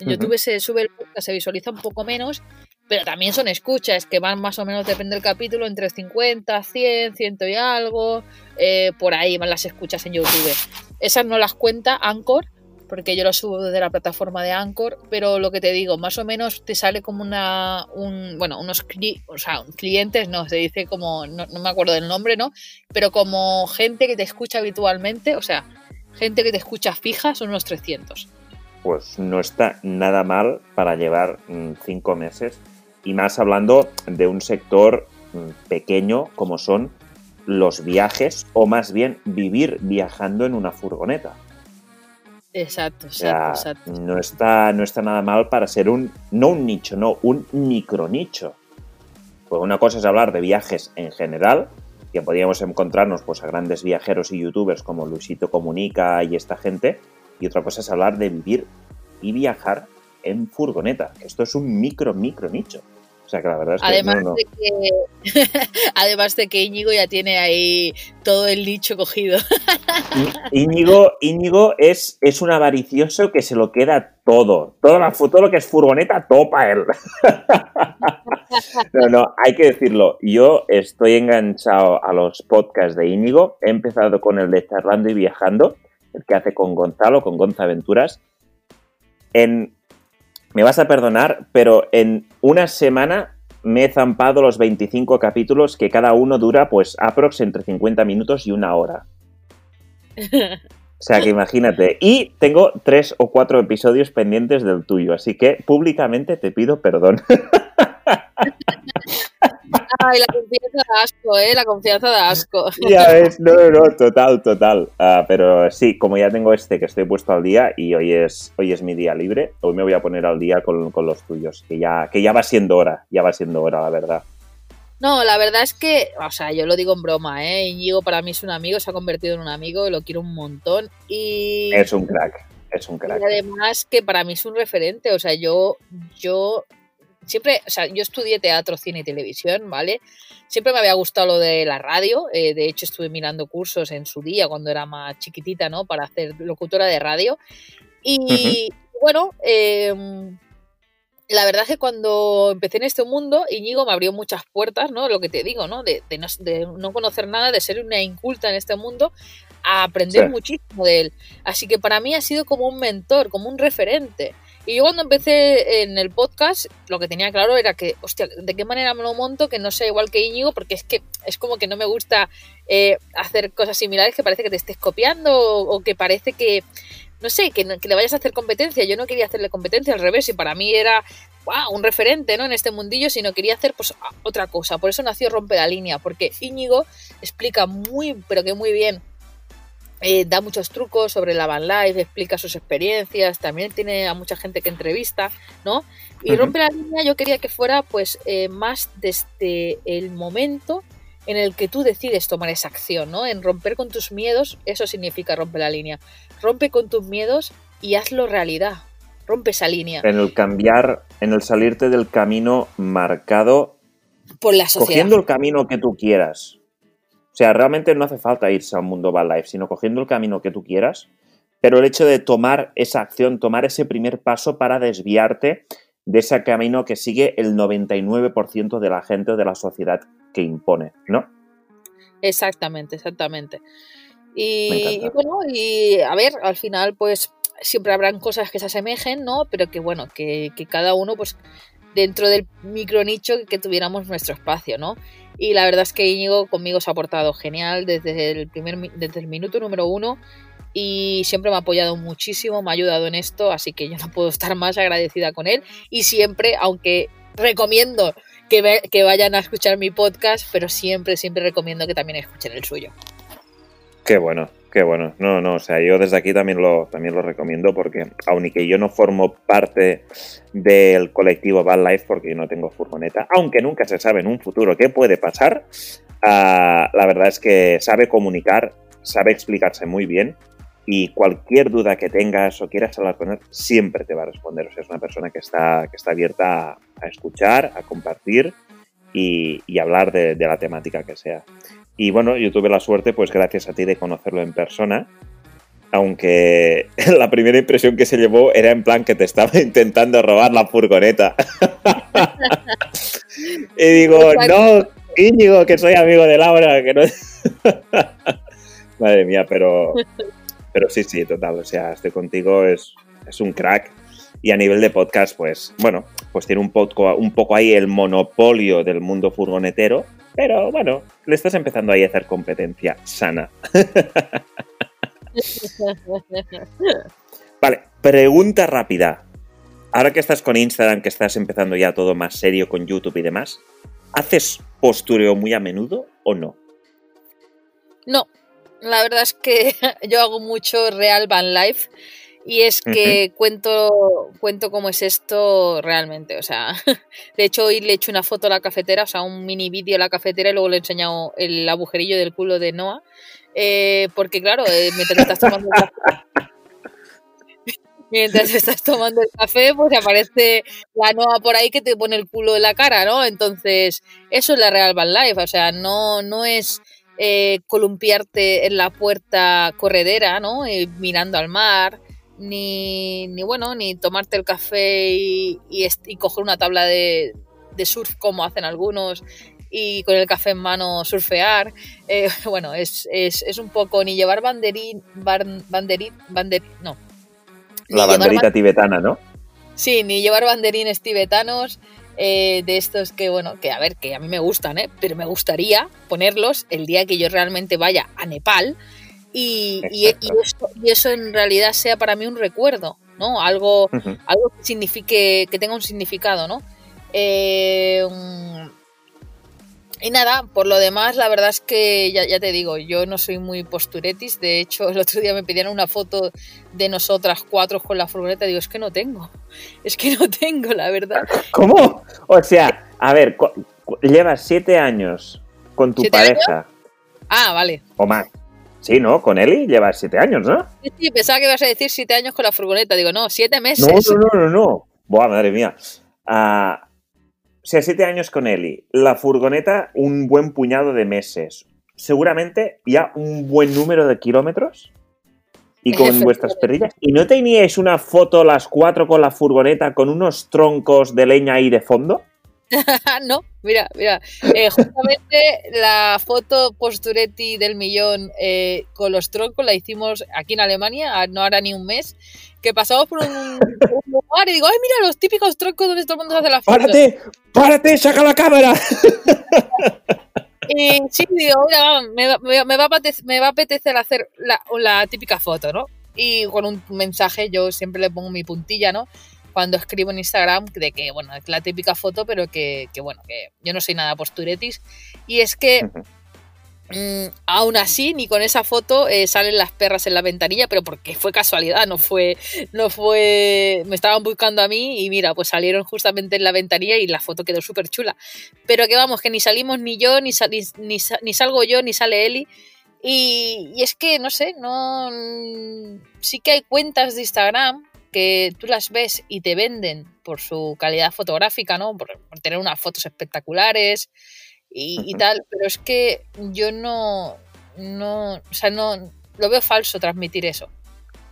en YouTube se sube el podcast, se visualiza un poco menos, pero también son escuchas que van más o menos, depende del capítulo, entre 50, 100, 100 y algo, eh, por ahí van las escuchas en YouTube. Esas no las cuenta Anchor, porque yo lo subo desde la plataforma de Anchor, pero lo que te digo, más o menos te sale como una, un, bueno, unos o sea, clientes, no, se dice como, no, me acuerdo del nombre, ¿no? Pero como gente que te escucha habitualmente, o sea, gente que te escucha fija, son unos 300. Pues no está nada mal para llevar mm, cinco meses y más hablando de un sector mm, pequeño como son los viajes o más bien vivir viajando en una furgoneta. Exacto, exacto, No está, no está nada mal para ser un, no un nicho, no, un micronicho. Pues una cosa es hablar de viajes en general que podríamos encontrarnos pues, a grandes viajeros y youtubers como Luisito Comunica y esta gente, y otra cosa es hablar de vivir y viajar en furgoneta. Esto es un micro, micro nicho. O sea que la verdad es que. Además, De, que además de que Íñigo ya tiene ahí todo el nicho cogido. Íñigo, Íñigo es, es un avaricioso que se lo queda todo. Todo, la, todo lo que es furgoneta topa él. no, no, hay que decirlo. Yo estoy enganchado a los podcasts de Íñigo. He empezado con el de Charlando y Viajando, el que hace con Gonzalo, con Gonza Aventuras. En me vas a perdonar, pero en una semana me he zampado los 25 capítulos que cada uno dura pues aprox entre 50 minutos y una hora. O sea que imagínate. Y tengo tres o cuatro episodios pendientes del tuyo, así que públicamente te pido perdón. Ay, la confianza da asco, ¿eh? La confianza da asco. Ya ves, no, no, total, total. Ah, pero sí, como ya tengo este que estoy puesto al día y hoy es, hoy es mi día libre, hoy me voy a poner al día con, los tuyos, que ya, que ya va siendo hora, ya va siendo hora, la verdad. No, la verdad es que, o sea, yo lo digo en broma, ¿eh? Íñigo para mí es un amigo, se ha convertido en un amigo, lo quiero un montón y... Es un crack, es un crack. Y además que para mí es un referente, o sea, yo, yo siempre, o sea, yo estudié teatro, cine y televisión, ¿vale? Siempre me había gustado lo de la radio, eh, de hecho estuve mirando cursos en su día cuando era más chiquitita, ¿no? Para hacer locutora de radio. Y bueno, em, la verdad es que cuando empecé en este mundo, Íñigo me abrió muchas puertas, ¿no? Lo que te digo, ¿no? De, no, conocer nada, de ser una inculta en este mundo, a aprender muchísimo de él. Así que para mí ha sido como un mentor, como un referente. Y yo cuando empecé en el podcast, lo que tenía claro era que, hostia, ¿de qué manera me lo monto que no sea igual que Íñigo? Porque es que es como que no me gusta eh, hacer cosas similares que parece que te estés copiando o, que parece que, no sé, que, le vayas a hacer competencia. Yo no quería hacerle competencia, al revés, y para mí era un referente ¿no? en este mundillo, sino quería hacer pues otra cosa. Por eso nació Rompe la Línea, porque Íñigo explica muy, pero que muy bien eh, da muchos trucos sobre la van life, explica sus experiencias, también tiene a mucha gente que entrevista, ¿no? Y rompe la línea, yo quería que fuera pues eh, más desde el momento en el que tú decides tomar esa acción, ¿no? En romper con tus miedos, eso significa romper la línea. Rompe con tus miedos y hazlo realidad. Rompe esa línea. En el cambiar, en el salirte del camino marcado por la sociedad. Cogiendo el camino que tú quieras, sea, realmente no hace falta irse a un mundo bad life, sino cogiendo el camino que tú quieras, pero el hecho de tomar esa acción, tomar ese primer paso para desviarte de ese camino que sigue el 99% de la gente o de la sociedad que impone, ¿no? Exactamente, exactamente. Y, bueno, y a ver, al final, pues siempre habrán cosas que se asemejen, ¿no? Pero que bueno, que, que cada uno, pues dentro del micro nicho que tuviéramos nuestro espacio, ¿no? Y la verdad es que Íñigo conmigo se ha portado genial desde el, primer, desde el minuto número uno y siempre me ha apoyado muchísimo, me ha ayudado en esto, así que yo no puedo estar más agradecida con él. Y siempre, aunque recomiendo que, que vayan a escuchar mi podcast, pero siempre, siempre recomiendo que también escuchen el suyo. Qué bueno, Qué bueno, no, no, o sea, yo desde aquí también lo, también lo recomiendo porque, aun que yo no formo parte del colectivo Bad Life porque yo no tengo furgoneta, aunque nunca se sabe en un futuro qué puede pasar, ah, la verdad es que sabe comunicar, sabe explicarse muy bien y cualquier duda que tengas o quieras hablar con él, siempre te va a responder. O sea, es una persona que está, que está abierta a, escuchar, a compartir y, hablar de la temática que sea. Y bueno, yo tuve la suerte, pues gracias a ti, de conocerlo en persona. Aunque la primera impresión que se llevó era en plan que te estaba intentando robar la furgoneta. y digo, no, Íñigo, que soy amigo de Laura, que no. Madre mía, pero, pero sí, sí, total. O sea, estoy contigo, es, es un crack. Y a nivel de podcast, pues, bueno, pues tiene un poco, un poco ahí el monopolio del mundo furgonetero pero bueno, le estás empezando ahí a hacer competencia sana. vale, pregunta rápida. Ahora que estás con Instagram, que estás empezando ya todo más serio con YouTube y demás, ¿haces postureo muy a menudo o no? No, la verdad es que yo hago mucho real van life Y es que cuento, cuento cómo es esto realmente. O sea, de hecho, hoy le he hecho una foto a la cafetera, o sea, un mini vídeo a la cafetera y luego le he enseñado el agujerillo del culo de Noah. Eh, porque, claro, eh, mientras estás tomando el café, mientras estás tomando el café, pues aparece la Noah por ahí que te pone el culo en la cara, ¿no? Entonces, eso es la Real Van Life. O sea, no, no es. Eh, columpiarte en la puerta corredera, ¿no? mirando al mar, ni, ni bueno, ni tomarte el café y, y, coger una tabla de, de, surf como hacen algunos y con el café en mano surfear. Eh, bueno, es, es, es, un poco ni llevar banderín, banderín, banderín, no. La banderita tibetana, ¿no? Sí, ni llevar banderines tibetanos. Eh, de estos que, bueno, que a ver, que a mí me gustan, ¿eh? pero me gustaría ponerlos el día que yo realmente vaya a Nepal y, y, eso, en realidad sea para mí un recuerdo, ¿no? Algo, algo que signifique, que tenga un significado, ¿no? Eh, y nada, por lo demás, la verdad es que ya, ya, te digo, yo no soy muy posturetis. De hecho, el otro día me pidieron una foto de nosotras cuatro con la furgoneta. Digo, es que no tengo. Es que no tengo, la verdad. ¿Cómo? O sea, a ver, llevas siete años con tu pareja. Ah, vale. O más. Sí, ¿no? Con Eli llevas siete años, ¿no? Sí, pensaba que ibas a decir siete años con la furgoneta. Digo, no, siete meses. No, no, no, no, no. Buah, madre mía. Ah, o sea, siete años con Eli. La furgoneta, un buen puñado de meses. Seguramente ya un buen número de kilómetros. Y con vuestras perrillas. ¿Y no teníais una foto las cuatro con la furgoneta con unos troncos de leña ahí de fondo? no, mira, mira. Eh, justamente la foto posturetti del millón eh, con los troncos la hicimos aquí en Alemania, no hará ni un mes, que pasamos por un, lugar y digo, ay, mira los típicos troncos donde todo el mundo hace la foto. ¡Párate! ¡Párate! ¡Saca la cámara! Y sí, digo, mira, me, me, me, va a apetecer, me va a apetecer hacer la, la típica foto, ¿no? Y con un mensaje yo siempre le pongo mi puntilla, ¿no? Cuando escribo en Instagram de que, bueno, es la típica foto, pero que, bueno, que yo no soy nada posturetis. Y es que mm, aún así, ni con esa foto eh, salen las perras en la ventanilla, pero porque fue casualidad, no fue, no fue, me estaban buscando a mí y mira, pues salieron justamente en la ventanilla y la foto quedó súper chula. Pero que vamos, que ni salimos ni yo, ni, ni, ni, salgo yo, ni sale Eli. Y, y, es que, no sé, no. Sí que hay cuentas de Instagram que tú las ves y te venden por su calidad fotográfica, ¿no? Por, tener unas fotos espectaculares y, tal, pero es que yo no, no, o sea, no, lo veo falso transmitir eso.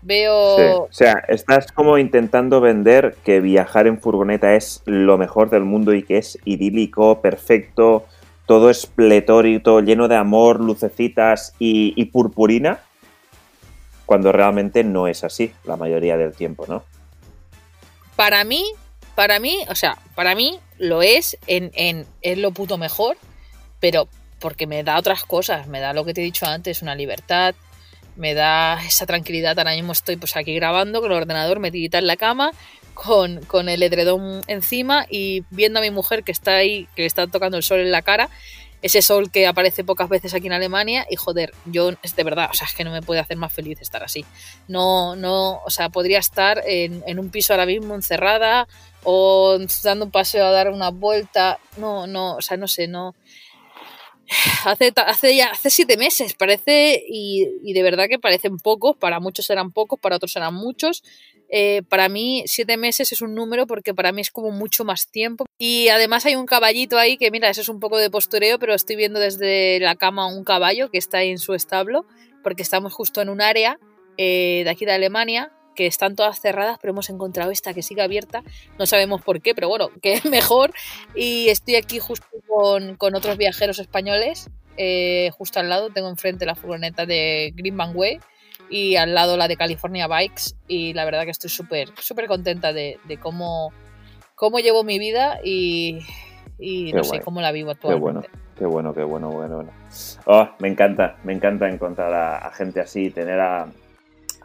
Veo... o sea, estás como intentando vender que viajar en furgoneta es lo mejor del mundo y que es idílico, perfecto, todo es pletórico, lleno de amor, lucecitas y purpurina cuando realmente no es así la mayoría del tiempo, ¿no? Para mí, para mí, o sea, para mí lo es en, en es lo puto mejor, pero porque me da otras cosas, me da lo que te he dicho antes, una libertad, me da esa tranquilidad. Ahora mismo estoy pues aquí grabando con el ordenador metidita en la cama, con, con el edredón encima y viendo a mi mujer que está ahí, que le está tocando el sol en la cara ese sol que aparece pocas veces aquí en Alemania y joder, yo es de verdad, o sea, es que no me puede hacer más feliz estar así. No, no, o sea, podría estar en, un piso ahora mismo encerrada o dando un paseo a dar una vuelta, no, no, o sea, no sé, no. Hace, hace ya hace siete meses, parece, y, y de verdad que parecen pocos, para muchos eran pocos, para otros eran muchos, eh, para mí siete meses es un número porque para mí es como mucho más tiempo. Y además hay un caballito ahí que mira, eso es un poco de postureo, pero estoy viendo desde la cama un caballo que está ahí en su establo porque estamos justo en un área eh, de aquí de Alemania que están todas cerradas, pero hemos encontrado esta que sigue abierta. No sabemos por qué, pero bueno, que es mejor. Y estoy aquí justo con, con otros viajeros españoles. Eh, justo al lado tengo enfrente la furgoneta de Greenman Way y al lado la de California Bikes y la verdad que estoy súper súper contenta de, cómo, cómo llevo mi vida y, no sé cómo la vivo actualmente. Qué bueno, qué bueno, qué bueno, bueno. Oh, me encanta, me encanta encontrar a, gente así, tener a,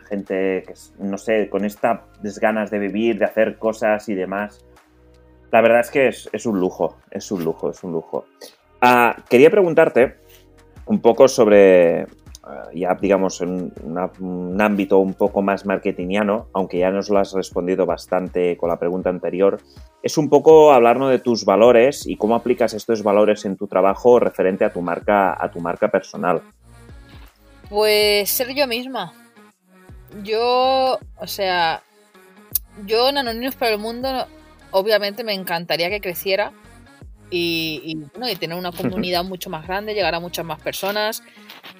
gente que, no sé, con estas ganas de vivir, de hacer cosas y demás. La verdad es que es, un lujo, es un lujo, es un lujo. Ah, quería preguntarte un poco sobre ya digamos en un ámbito un poco más marketingiano, aunque ya nos lo has respondido bastante con la pregunta anterior, es un poco hablarnos de tus valores y cómo aplicas estos valores en tu trabajo referente a tu marca, a tu marca personal. Pues ser yo misma. Yo, o sea, yo en Anónimos para el Mundo, obviamente me encantaría que creciera y, y tener una comunidad mucho más grande, llegar a muchas más personas,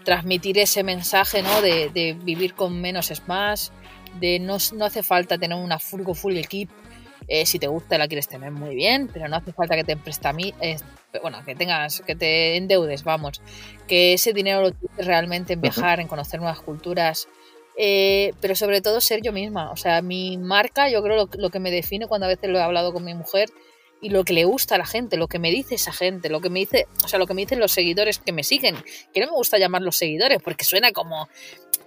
transmitir ese mensaje ¿no? de, vivir con menos es más, de no, no hace falta tener una furgo full equip. Eh, si te gusta la quieres tener muy bien, pero no hace falta que te mí, eh, bueno, que tengas, que te endeudes, vamos, que ese dinero lo tienes realmente en viajar, en conocer nuevas culturas, eh, pero sobre todo ser yo misma. O sea, mi marca, yo creo lo, lo, que me define cuando a veces lo he hablado con mi mujer y lo que le gusta a la gente, lo que me dice esa gente, lo que me dice, o sea, lo que me dicen los seguidores que me siguen, que no me gusta llamar los seguidores porque suena como,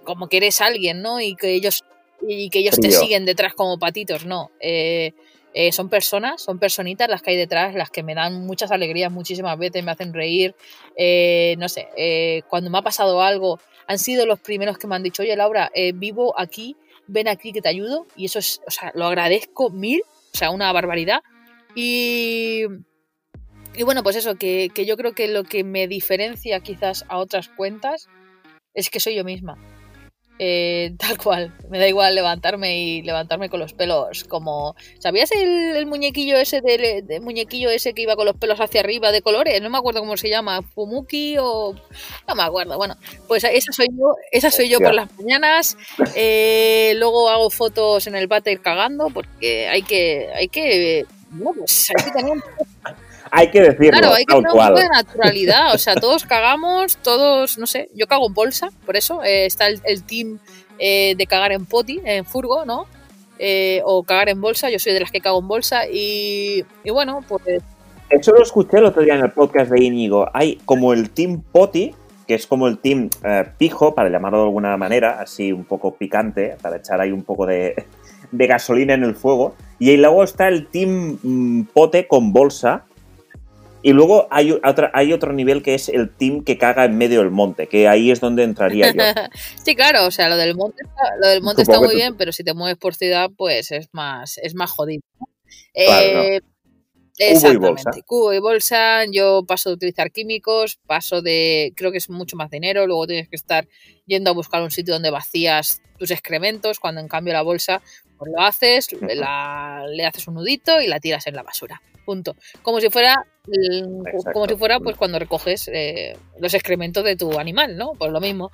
como que eres alguien, ¿no? Y que ellos, y que ellos te siguen detrás como patitos, no. Eh, eh, son personas, son personitas las que hay detrás, las que me dan muchas alegrías muchísimas veces, me hacen reír, eh, no sé, cuando me ha pasado algo, han sido los primeros que me han dicho, oye Laura, vivo aquí, ven aquí que te ayudo, y eso es, o sea, lo agradezco mil, o sea, una barbaridad, y, y bueno, pues eso, que, que yo creo que lo que me diferencia quizás a otras cuentas es que soy yo misma. Eh, tal cual, me da igual levantarme y levantarme con los pelos como... ¿Sabías el, muñequillo ese de, muñequillo ese que iba con los pelos hacia arriba de colores? No me acuerdo cómo se llama, Fumuki o... No me acuerdo, bueno, pues esa soy yo, esa soy yo por las mañanas, eh, luego hago fotos en el váter cagando porque hay que, hay que pues hay que tener hay que decirlo. Claro, hay que tener un poco de naturalidad. O sea, todos cagamos, todos, no sé, yo cago en bolsa, por eso eh, está el, team eh, de cagar en poti, en furgo, ¿no? Eh, o cagar en bolsa, yo soy de las que cago en bolsa y, y bueno, pues... Eso lo escuché el otro día en el podcast de Íñigo. Hay como el team poti, que es como el team pijo, para llamarlo de alguna manera, así un poco picante, para echar ahí un poco de, de gasolina en el fuego. Y luego está el Team mm, Pote con bolsa. Y luego hay, otra, hay otro nivel que es el team que caga en medio del monte, que ahí es donde entraría yo. sí, claro, o sea, lo del monte, lo del monte está muy bien, pero si te mueves por ciudad, pues es más, es más jodido. Eh, Cubo y bolsa. Cubo y bolsa, yo paso de utilizar químicos, paso de, creo que es mucho más dinero, luego tienes que estar yendo a buscar un sitio donde vacías tus excrementos, cuando en cambio la bolsa pues lo haces, le haces un nudito y la tiras en la basura. Punto. Como si fuera como si fuera pues cuando recoges eh, los excrementos de tu animal, ¿no? Pues lo mismo.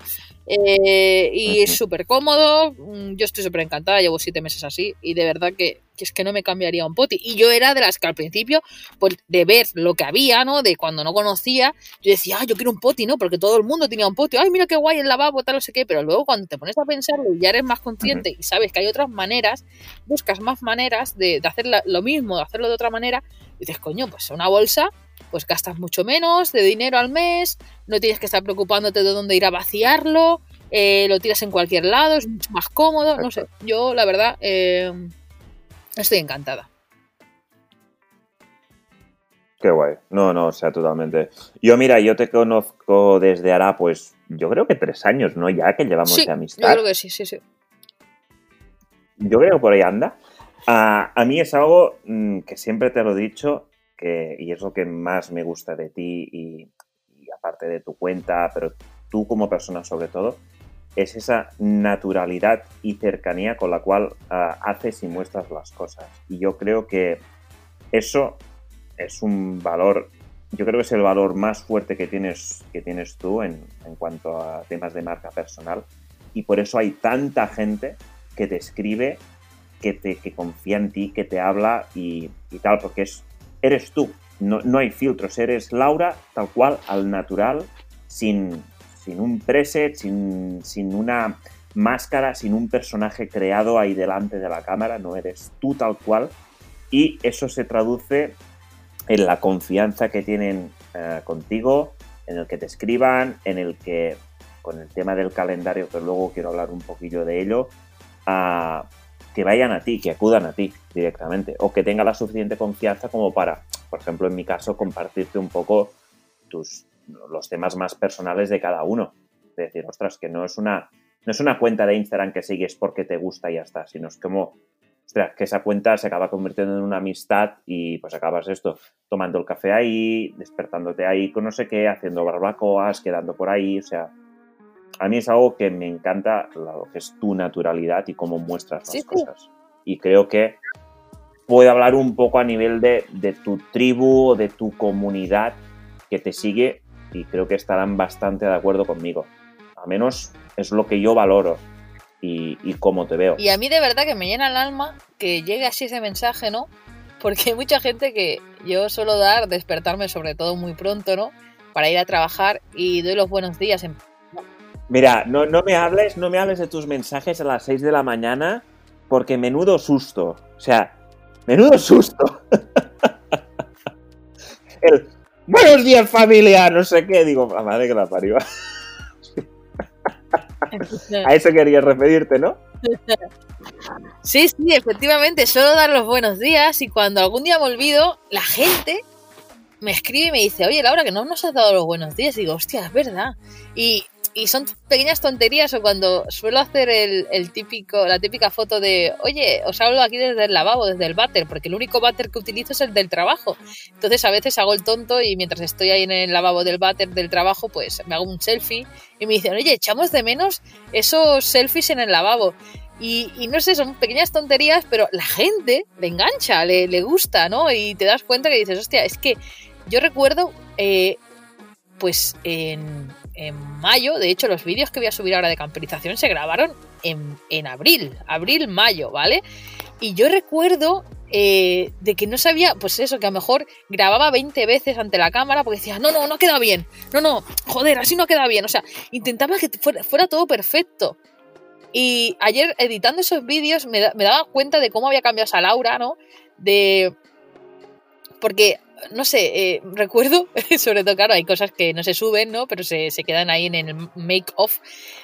Eh, y es súper cómodo, mm, yo estoy súper encantada, llevo siete meses así y de verdad que, es que no me cambiaría un poti. Y yo era de las que al principio, pues de ver lo que había, ¿no? De cuando no conocía, yo decía, ah, yo quiero un poti, ¿no? Porque todo el mundo tenía un poti, ay, mira qué guay el lavabo, tal, no sé qué, pero luego cuando te pones a pensarlo y ya eres más consciente y sabes que hay otras maneras, buscas más maneras de, de hacer lo mismo, de hacerlo de otra manera, y dices, coño, pues una bolsa, pues gastas mucho menos de dinero al mes, no tienes que estar preocupándote de dónde ir a vaciarlo, eh, lo tiras en cualquier lado, es mucho más cómodo, no sé, yo la verdad eh, estoy encantada. Qué guay. No, no, o sea, totalmente. Yo, mira, yo te conozco desde ahora, pues, yo creo que tres años, ¿no? Ya que llevamos de amistad. Yo creo que sí, sí, sí. Yo creo que por ahí anda. A, mí es algo mm, que siempre te lo he dicho que, y es lo que más me gusta de ti y, aparte de tu cuenta, pero tú como persona sobre todo, es esa naturalidad y cercanía con la cual ah, haces y muestras las cosas. Y yo creo que eso es un valor, yo creo que es el valor más fuerte que tienes, que tienes tú en, en cuanto a temas de marca personal. Y por eso hay tanta gente que te escribe que, te, que confía en ti, que te habla y, tal, porque es, eres tú, no, no, hay filtros, eres Laura tal cual, al natural, sin, sin un preset, sin, sin una máscara, sin un personaje creado ahí delante de la cámara, no eres tú tal cual. Y eso se traduce en la confianza que tienen eh, contigo, en el que te escriban, en el que, con el tema del calendario, que luego quiero hablar un poquillo de ello, uh, que vayan a ti, que acudan a ti directamente, o que tenga la suficiente confianza como para, por ejemplo, en mi caso, compartirte un poco tus, los temas más personales de cada uno. De decir, ostras, que no es una, no es una cuenta de Instagram que sigues porque te gusta y ya está, sino es como, ostras, que esa cuenta se acaba convirtiendo en una amistad y pues acabas esto, tomando el café ahí, despertándote ahí con no sé qué, haciendo barbacoas, quedando por ahí, o sea, a mí es algo que me encanta, lo que es tu naturalidad y cómo muestras las cosas. Y creo que puede hablar un poco a nivel de, de tu tribu o de tu comunidad que te sigue y creo que estarán bastante de acuerdo conmigo. A menos es lo que yo valoro y, y cómo te veo. Y a mí de verdad que me llena el alma que llegue así ese mensaje, ¿no? Porque hay mucha gente que yo suelo dar, despertarme sobre todo muy pronto, ¿no? Para ir a trabajar y doy los buenos días. En... Mira, no, no, me hables, no me hables de tus mensajes a las 6 de la mañana porque menudo susto. O sea, menudo susto. El, buenos días familia, no sé qué. Digo, la madre que la parió. A eso querías referirte, ¿no? Sí, sí, efectivamente, solo dar los buenos días y cuando algún día me olvido, la gente me escribe y me dice, oye Laura, que no nos has dado los buenos días. Y digo, hostia, es verdad. Y, y son pequeñas tonterías o cuando suelo hacer el, el, típico, la típica foto de, oye, os hablo aquí desde el lavabo, desde el váter, porque el único váter que utilizo es el del trabajo. Entonces a veces hago el tonto y mientras estoy ahí en el lavabo del váter del trabajo, pues me hago un selfie y me dicen, oye, echamos de menos esos selfies en el lavabo. Y, no sé, son pequeñas tonterías, pero la gente le engancha, le, le, gusta, ¿no? Y te das cuenta que dices, hostia, es que yo recuerdo, eh, pues en, en, mayo, de hecho los vídeos que voy a subir ahora de camperización se grabaron en, en abril, abril-mayo, ¿vale? Y yo recuerdo eh, de que no sabía, pues eso, que a lo mejor grababa 20 veces ante la cámara porque decía, no, no, no queda bien, no, no, joder, así no queda bien, o sea, intentaba que fuera, todo perfecto. Y ayer editando esos vídeos me, me, daba cuenta de cómo había cambiado esa Laura, ¿no? De... Porque no sé, eh, recuerdo, sobre todo, claro, hay cosas que no se suben, ¿no? Pero se, se quedan ahí en el make-off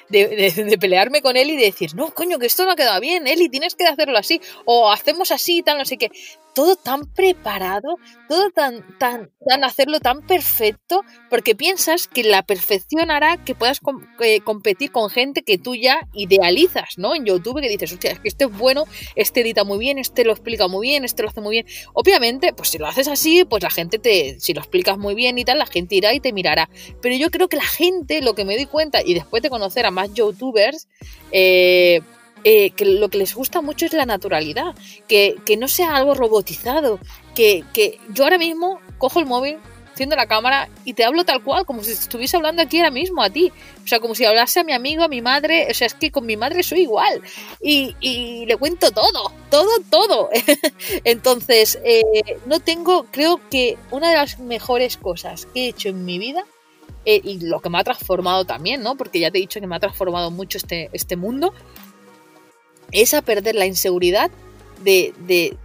de, pelearme con él y de decir, no, coño, que esto no ha quedado bien, Eli, tienes que hacerlo así, o hacemos así y tal, no sé qué. Todo tan preparado, todo tan, tan, tan hacerlo tan perfecto, porque piensas que la perfección hará que puedas eh, competir con gente que tú ya idealizas, ¿no? En YouTube, que dices, hostia, es que este es bueno, este edita muy bien, este lo explica muy bien, este lo hace muy bien. Obviamente, pues si lo haces así, pues la gente te, si lo explicas muy bien y tal, la gente irá y te mirará. Pero yo creo que la gente, lo que me doy cuenta, y después de conocer a más youtubers, eh, eh, que lo que les gusta mucho es la naturalidad, que, que no sea algo robotizado, que, que, yo ahora mismo cojo el móvil, enciendo la cámara y te hablo tal cual, como si estuviese hablando aquí ahora mismo a ti, o sea, como si hablase a mi amigo, a mi madre, o sea, es que con mi madre soy igual y, y le cuento todo, todo, todo. Entonces, eh, no tengo, creo que una de las mejores cosas que he hecho en mi vida eh, y lo que me ha transformado también, ¿no? Porque ya te he dicho que me ha transformado mucho este, este mundo, es a perder la inseguridad de, de,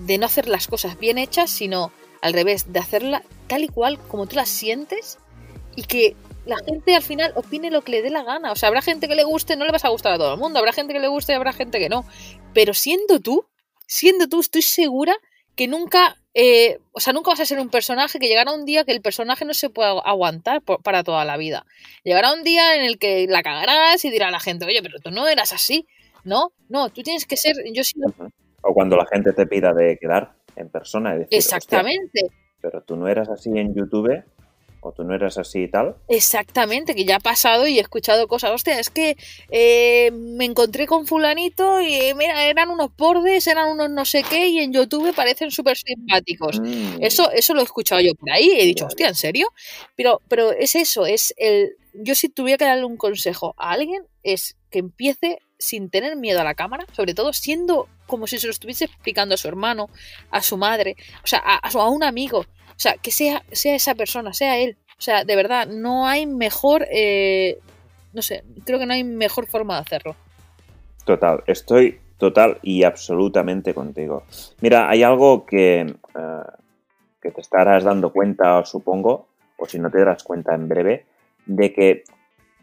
de, no hacer las cosas bien hechas, sino al revés, de hacerla tal y cual como tú las sientes y que la gente al final opine lo que le dé la gana. O sea, habrá gente que le guste, no le vas a gustar a todo el mundo, habrá gente que le guste y habrá gente que no. Pero siendo tú, siendo tú, estoy segura que nunca, eh, o sea, nunca vas a ser un personaje que llegará un día que el personaje no se pueda aguantar por, para toda la vida. Llegará un día en el que la cagarás y dirá a la gente, oye, pero tú no eras así. No, no, tú tienes que ser. Yo sí. O cuando la gente te pida de quedar en persona. Y decir, Exactamente. Pero tú no eras así en YouTube o tú no eras así y tal. Exactamente, que ya ha pasado y he escuchado cosas. Hostia, es que eh, me encontré con fulanito y mira, eran unos bordes, eran unos no sé qué y en YouTube parecen súper simpáticos. Mm. Eso, eso lo he escuchado yo por ahí y he dicho, hostia, ¿en serio? Pero, pero es eso, es el... Yo si tuviera que darle un consejo a alguien es que empiece sin tener miedo a la cámara, sobre todo siendo como si se lo estuviese explicando a su hermano, a su madre, o sea, a, a un amigo, o sea, que sea, sea esa persona, sea él. O sea, de verdad, no hay mejor, eh, no sé, creo que no hay mejor forma de hacerlo. Total, estoy total y absolutamente contigo. Mira, hay algo que, uh, que te estarás dando cuenta, supongo, o si no te darás cuenta en breve, de que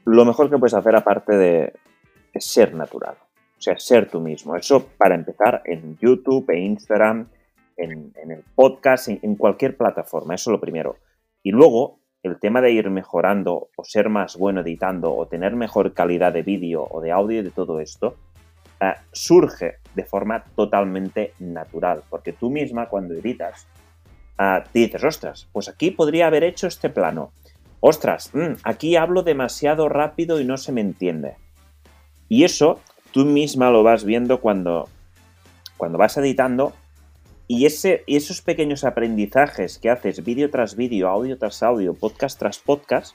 lo mejor que puedes hacer aparte de es ser natural, o sea, ser tú mismo. Eso para empezar en YouTube, en Instagram, en, el podcast, en, cualquier plataforma, eso es lo primero. Y luego, el tema de ir mejorando o ser más bueno editando o tener mejor calidad de vídeo o de audio y de todo esto, eh, surge de forma totalmente natural, porque tú misma cuando editas uh, te dices, ostras, pues aquí podría haber hecho este plano. Ostras, mm, aquí hablo demasiado rápido y no se me entiende. Y eso tú misma lo vas viendo cuando, cuando vas editando y ese, esos pequeños aprendizajes que haces vídeo tras vídeo, audio tras audio, podcast tras podcast,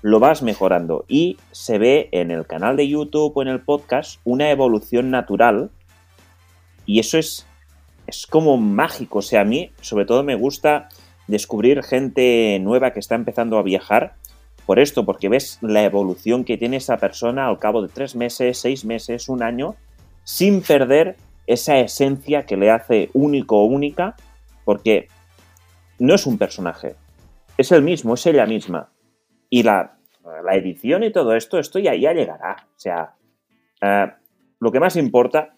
lo vas mejorando y se ve en el canal de YouTube o en el podcast una evolución natural y eso es, es como mágico. O sea, a mí sobre todo me gusta descubrir gente nueva que está empezando a viajar por esto, porque ves la evolución que tiene esa persona al cabo de tres meses, seis meses, un año, sin perder esa esencia que le hace único o única, porque no es un personaje, es el mismo, es ella misma. Y la, edición y todo esto, esto ya, ya llegará. O sea, eh, lo que más importa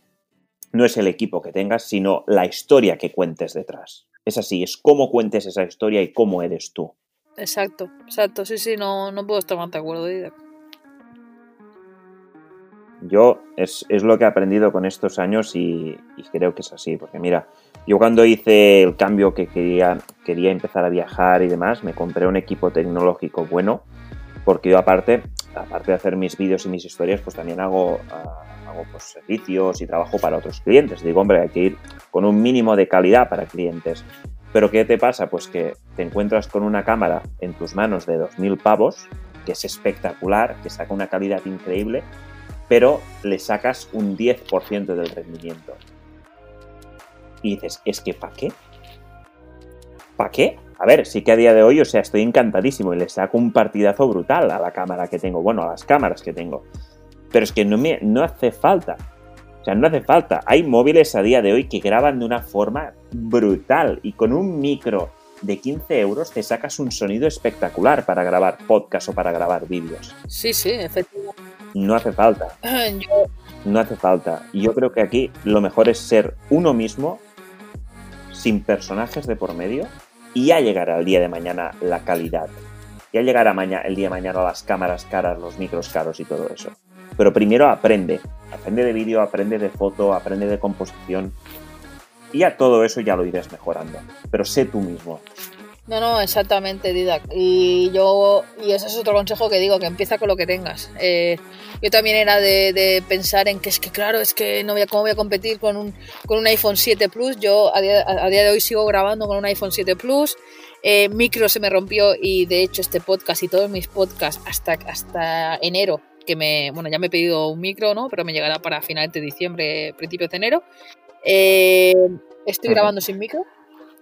no es el equipo que tengas, sino la historia que cuentes detrás. Es así, es cómo cuentes esa historia y cómo eres tú. Exacto, exacto, sí, sí, no, no puedo estar más de acuerdo. Yo es, lo que he aprendido con estos años y, creo que es así, porque mira, yo cuando hice el cambio que quería, quería empezar a viajar y demás, me compré un equipo tecnológico bueno, porque yo aparte, aparte de hacer mis vídeos y mis historias, pues también hago, ah, hago pues, servicios y trabajo para otros clientes. Digo, hombre, hay que ir con un mínimo de calidad para clientes. Pero ¿qué te pasa? Pues que te encuentras con una cámara en tus manos de 2.000 pavos, que es espectacular, que saca una calidad increíble, pero le sacas un 10% del rendimiento. Y dices, ¿es que para qué? ¿Para qué? A ver, sí que a día de hoy, o sea, estoy encantadísimo y le saco un partidazo brutal a la cámara que tengo, bueno, a las cámaras que tengo. Pero es que no, me, no hace falta. O sea, no hace falta. Hay móviles a día de hoy que graban de una forma brutal y con un micro de 15 euros te sacas un sonido espectacular para grabar podcast o para grabar vídeos. Sí, sí, efectivamente no hace falta. No hace falta. Y yo creo que aquí lo mejor es ser uno mismo, sin personajes de por medio, y ya llegará el día de mañana la calidad. Ya llegará mañana, el día de mañana las cámaras caras, los micros caros y todo eso. Pero primero aprende. Aprende de vídeo, aprende de foto, aprende de composición. Y ya todo eso ya lo irás mejorando. Pero sé tú mismo. No, no, exactamente, Didac. Y yo, y ese es otro consejo que digo, que empieza con lo que tengas. Eh, yo también era de, pensar en que es que, claro, es que no voy a, cómo voy a competir con un, con un iPhone 7 Plus. Yo a día, de hoy sigo grabando con un iPhone 7 Plus. Eh, micro se me rompió y de hecho este podcast y todos mis podcasts hasta, hasta enero, que me, bueno, ya me he pedido un micro, ¿no? Pero me llegará para finales de diciembre, principios de enero. Eh, estoy grabando sin micro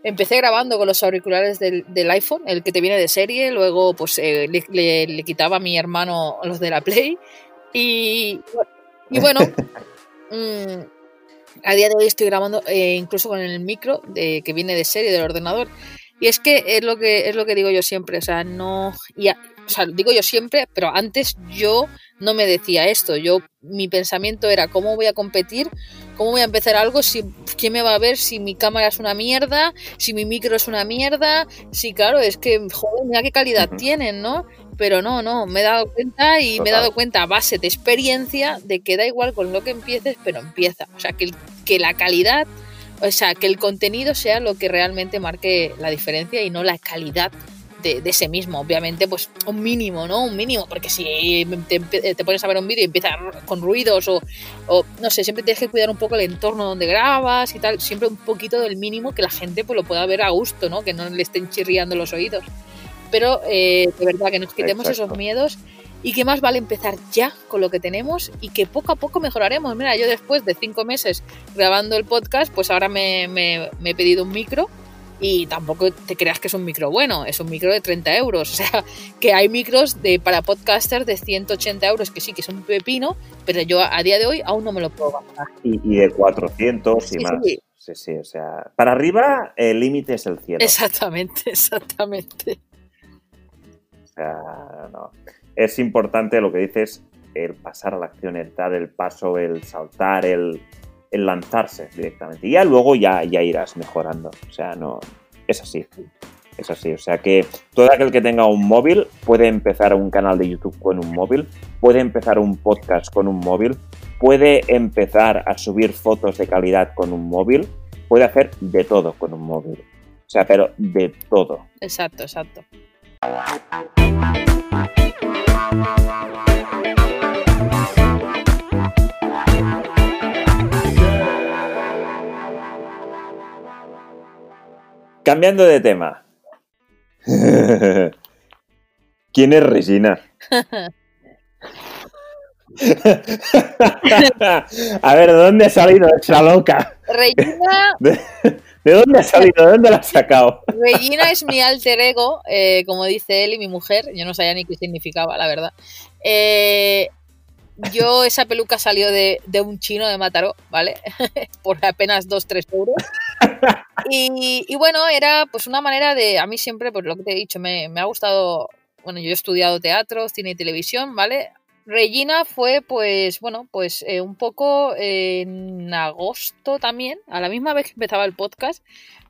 Empecé grabando con los auriculares del, iPhone, el que te viene de serie, luego pues eh, le, quitaba a mi hermano los de la Play y, y bueno, mm, a día de hoy estoy grabando eh, incluso con el micro de, que viene de serie del ordenador. Y es que es lo que es lo que digo yo siempre, o sea, no y o sea, digo yo siempre, pero antes yo no me decía esto. Yo mi pensamiento era cómo voy a competir, cómo voy a empezar algo, si quién me va a ver, si mi cámara es una mierda, si mi micro es una mierda, si claro, es que joder, mira qué calidad tienen, ¿no? Pero no, no, me he dado cuenta y me he dado cuenta a base de experiencia de que da igual con lo que empieces, pero empieza. O sea, que, que la calidad, o sea, que el contenido sea lo que realmente marque la diferencia y no la calidad de, ese mismo. Obviamente, pues un mínimo, ¿no? Un mínimo, porque si te, pones a ver un vídeo y empieza con ruidos o, no sé, siempre tienes que cuidar un poco el entorno donde grabas y tal, siempre un poquito del mínimo que la gente pues lo pueda ver a gusto, ¿no? Que no le estén chirriando los oídos. Pero eh, de verdad que nos quitemos esos miedos y que más vale empezar ya con lo que tenemos y que poco a poco mejoraremos. Mira, yo después de cinco meses grabando el podcast, pues ahora me, me he pedido un micro y tampoco te creas que es un micro bueno, es un micro de 30 euros. O sea, que hay micros de, para podcasters de 180 euros, que sí, que es un pepino, pero yo a día de hoy aún no me lo puedo gastar. Y, de 400 y más. Sí. sí. o sea, para arriba el límite es el cielo. Exactamente, exactamente. O sea, no. Es importante lo que dices, el pasar a la acción, el dar el paso, el saltar, el el lanzarse directamente. Y ya luego ya, ya irás mejorando. O sea, no. Es así. Es así, o sea que todo aquel que tenga un móvil puede empezar un canal de YouTube con un móvil, puede empezar un podcast con un móvil, puede empezar a subir fotos de calidad con un móvil, puede hacer de todo con un móvil. O sea, pero de todo. Exacto, exacto. Cambiando de tema. ¿Quién es Regina? A ver, ¿de dónde ha salido esa loca? Regina. ¿De, de dónde ha salido? ¿De dónde la has sacado? Regina es mi alter ego, eh, como dice él y mi mujer. Yo no sabía ni qué significaba, la verdad. Eh, yo, esa peluca salió de, de un chino de Mataró, ¿vale? Por apenas 2-3 euros. Y, bueno, era pues una manera de. A mí siempre, pues lo que te he dicho, me, me ha gustado. Bueno, yo he estudiado teatro, cine y televisión, ¿vale? Regina fue, pues, bueno, pues eh, un poco en agosto también, a la misma vez que empezaba el podcast.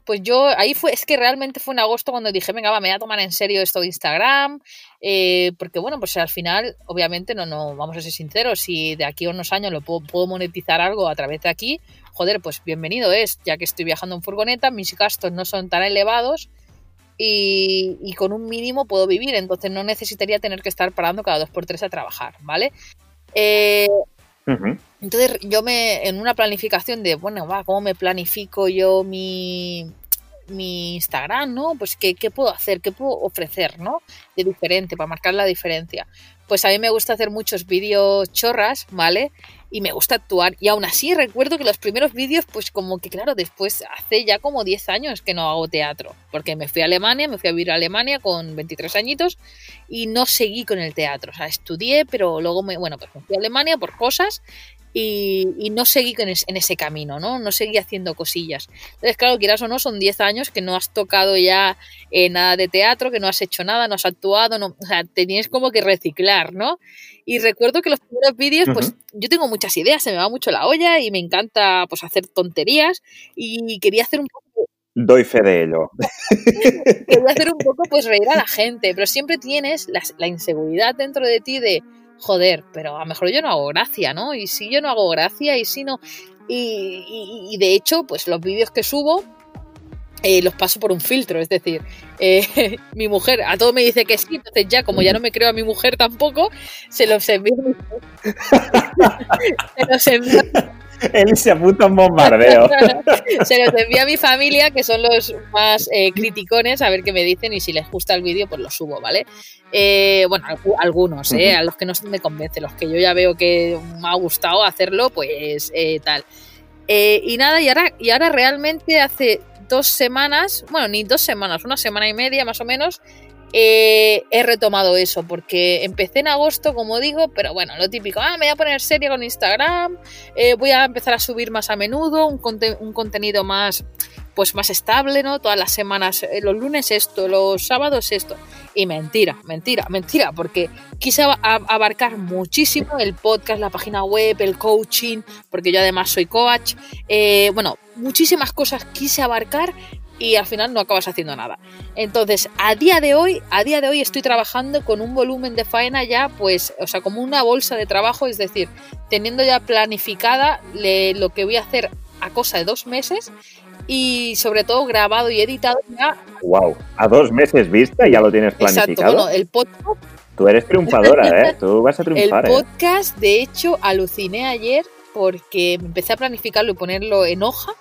Pues yo, ahí fue, es que realmente fue en agosto cuando dije, venga, va, me voy a tomar en serio esto de Instagram, eh, porque bueno, pues al final, obviamente, no, no, vamos a ser sinceros, si de aquí a unos años lo puedo, puedo monetizar algo a través de aquí, joder, pues bienvenido es, ya que estoy viajando en furgoneta, mis gastos no son tan elevados y, con un mínimo puedo vivir, entonces no necesitaría tener que estar parando cada dos por tres a trabajar, ¿vale? Eh. Entonces yo me, en una planificación de, bueno, va, ¿cómo me planifico yo mi, mi Instagram, ¿no? Pues ¿qué, ¿qué, puedo hacer? ¿Qué puedo ofrecer, ¿no? De diferente, para marcar la diferencia. Pues a mí me gusta hacer muchos vídeos chorras, ¿vale? y me gusta actuar. Y aún así recuerdo que los primeros vídeos, pues como que claro, después hace ya como 10 años que no hago teatro, porque me fui a Alemania, me fui a vivir a Alemania con 23 añitos y no seguí con el teatro. O sea, estudié, pero luego me, bueno, pues me fui a Alemania por cosas y, y, no seguí en, es, en, ese camino, ¿no? No seguí haciendo cosillas. Entonces, claro, quieras o no, son 10 años que no has tocado ya eh, nada de teatro, que no has hecho nada, no has actuado, no, o sea, te tienes como que reciclar, ¿no? Y recuerdo que los primeros vídeos, pues uh -huh. yo tengo muchas ideas, se me va mucho la olla y me encanta pues hacer tonterías y quería hacer un poco Doy fe de ello. Quería hacer un poco pues reír a la gente, pero siempre tienes la, la inseguridad dentro de ti de joder, pero a lo mejor yo no hago gracia, ¿no? Y si yo no hago gracia y si no... Y, de hecho, pues los vídeos que subo eh, los paso por un filtro, es decir, eh, mi mujer a todo me dice que sí, entonces ya como ya no me creo a mi mujer tampoco, se los envío. se los envío él se apunta un bombardeo. se los envía a mi familia, que son los más eh, criticones, a ver qué me dicen y si les gusta el vídeo, pues lo subo, ¿vale? Eh, bueno, algunos, ¿eh? Uh -huh. A los que no me convence, los que yo ya veo que me ha gustado hacerlo, pues eh, tal. Y nada, y ahora, y ahora realmente hace dos semanas, bueno, ni dos semanas, una semana y media más o menos, eh, he retomado eso, porque empecé en agosto, como digo, pero bueno, lo típico, ah, me voy a poner seria con Instagram, eh, voy a empezar a subir más a menudo, un, conte un, contenido más, pues más estable, ¿no? Todas las semanas, eh, los lunes esto, los sábados esto. Y mentira, mentira, mentira, porque quise abarcar muchísimo el podcast, la página web, el coaching, porque yo además soy coach, bueno, muchísimas cosas quise abarcar y al final no acabas haciendo nada. Entonces, a día de hoy, a día de hoy estoy trabajando con un volumen de faena ya, pues, o sea, como una bolsa de trabajo, es decir, teniendo ya planificada le, lo que voy a hacer a cosa de dos meses y sobre todo grabado y editado ya. Wow, a dos meses vista ya lo tienes planificado. Exacto, bueno, el podcast. Tú eres triunfadora, ¿eh? Tú vas a triunfar. El podcast, ¿eh? de hecho, aluciné ayer porque empecé a planificarlo y ponerlo en hoja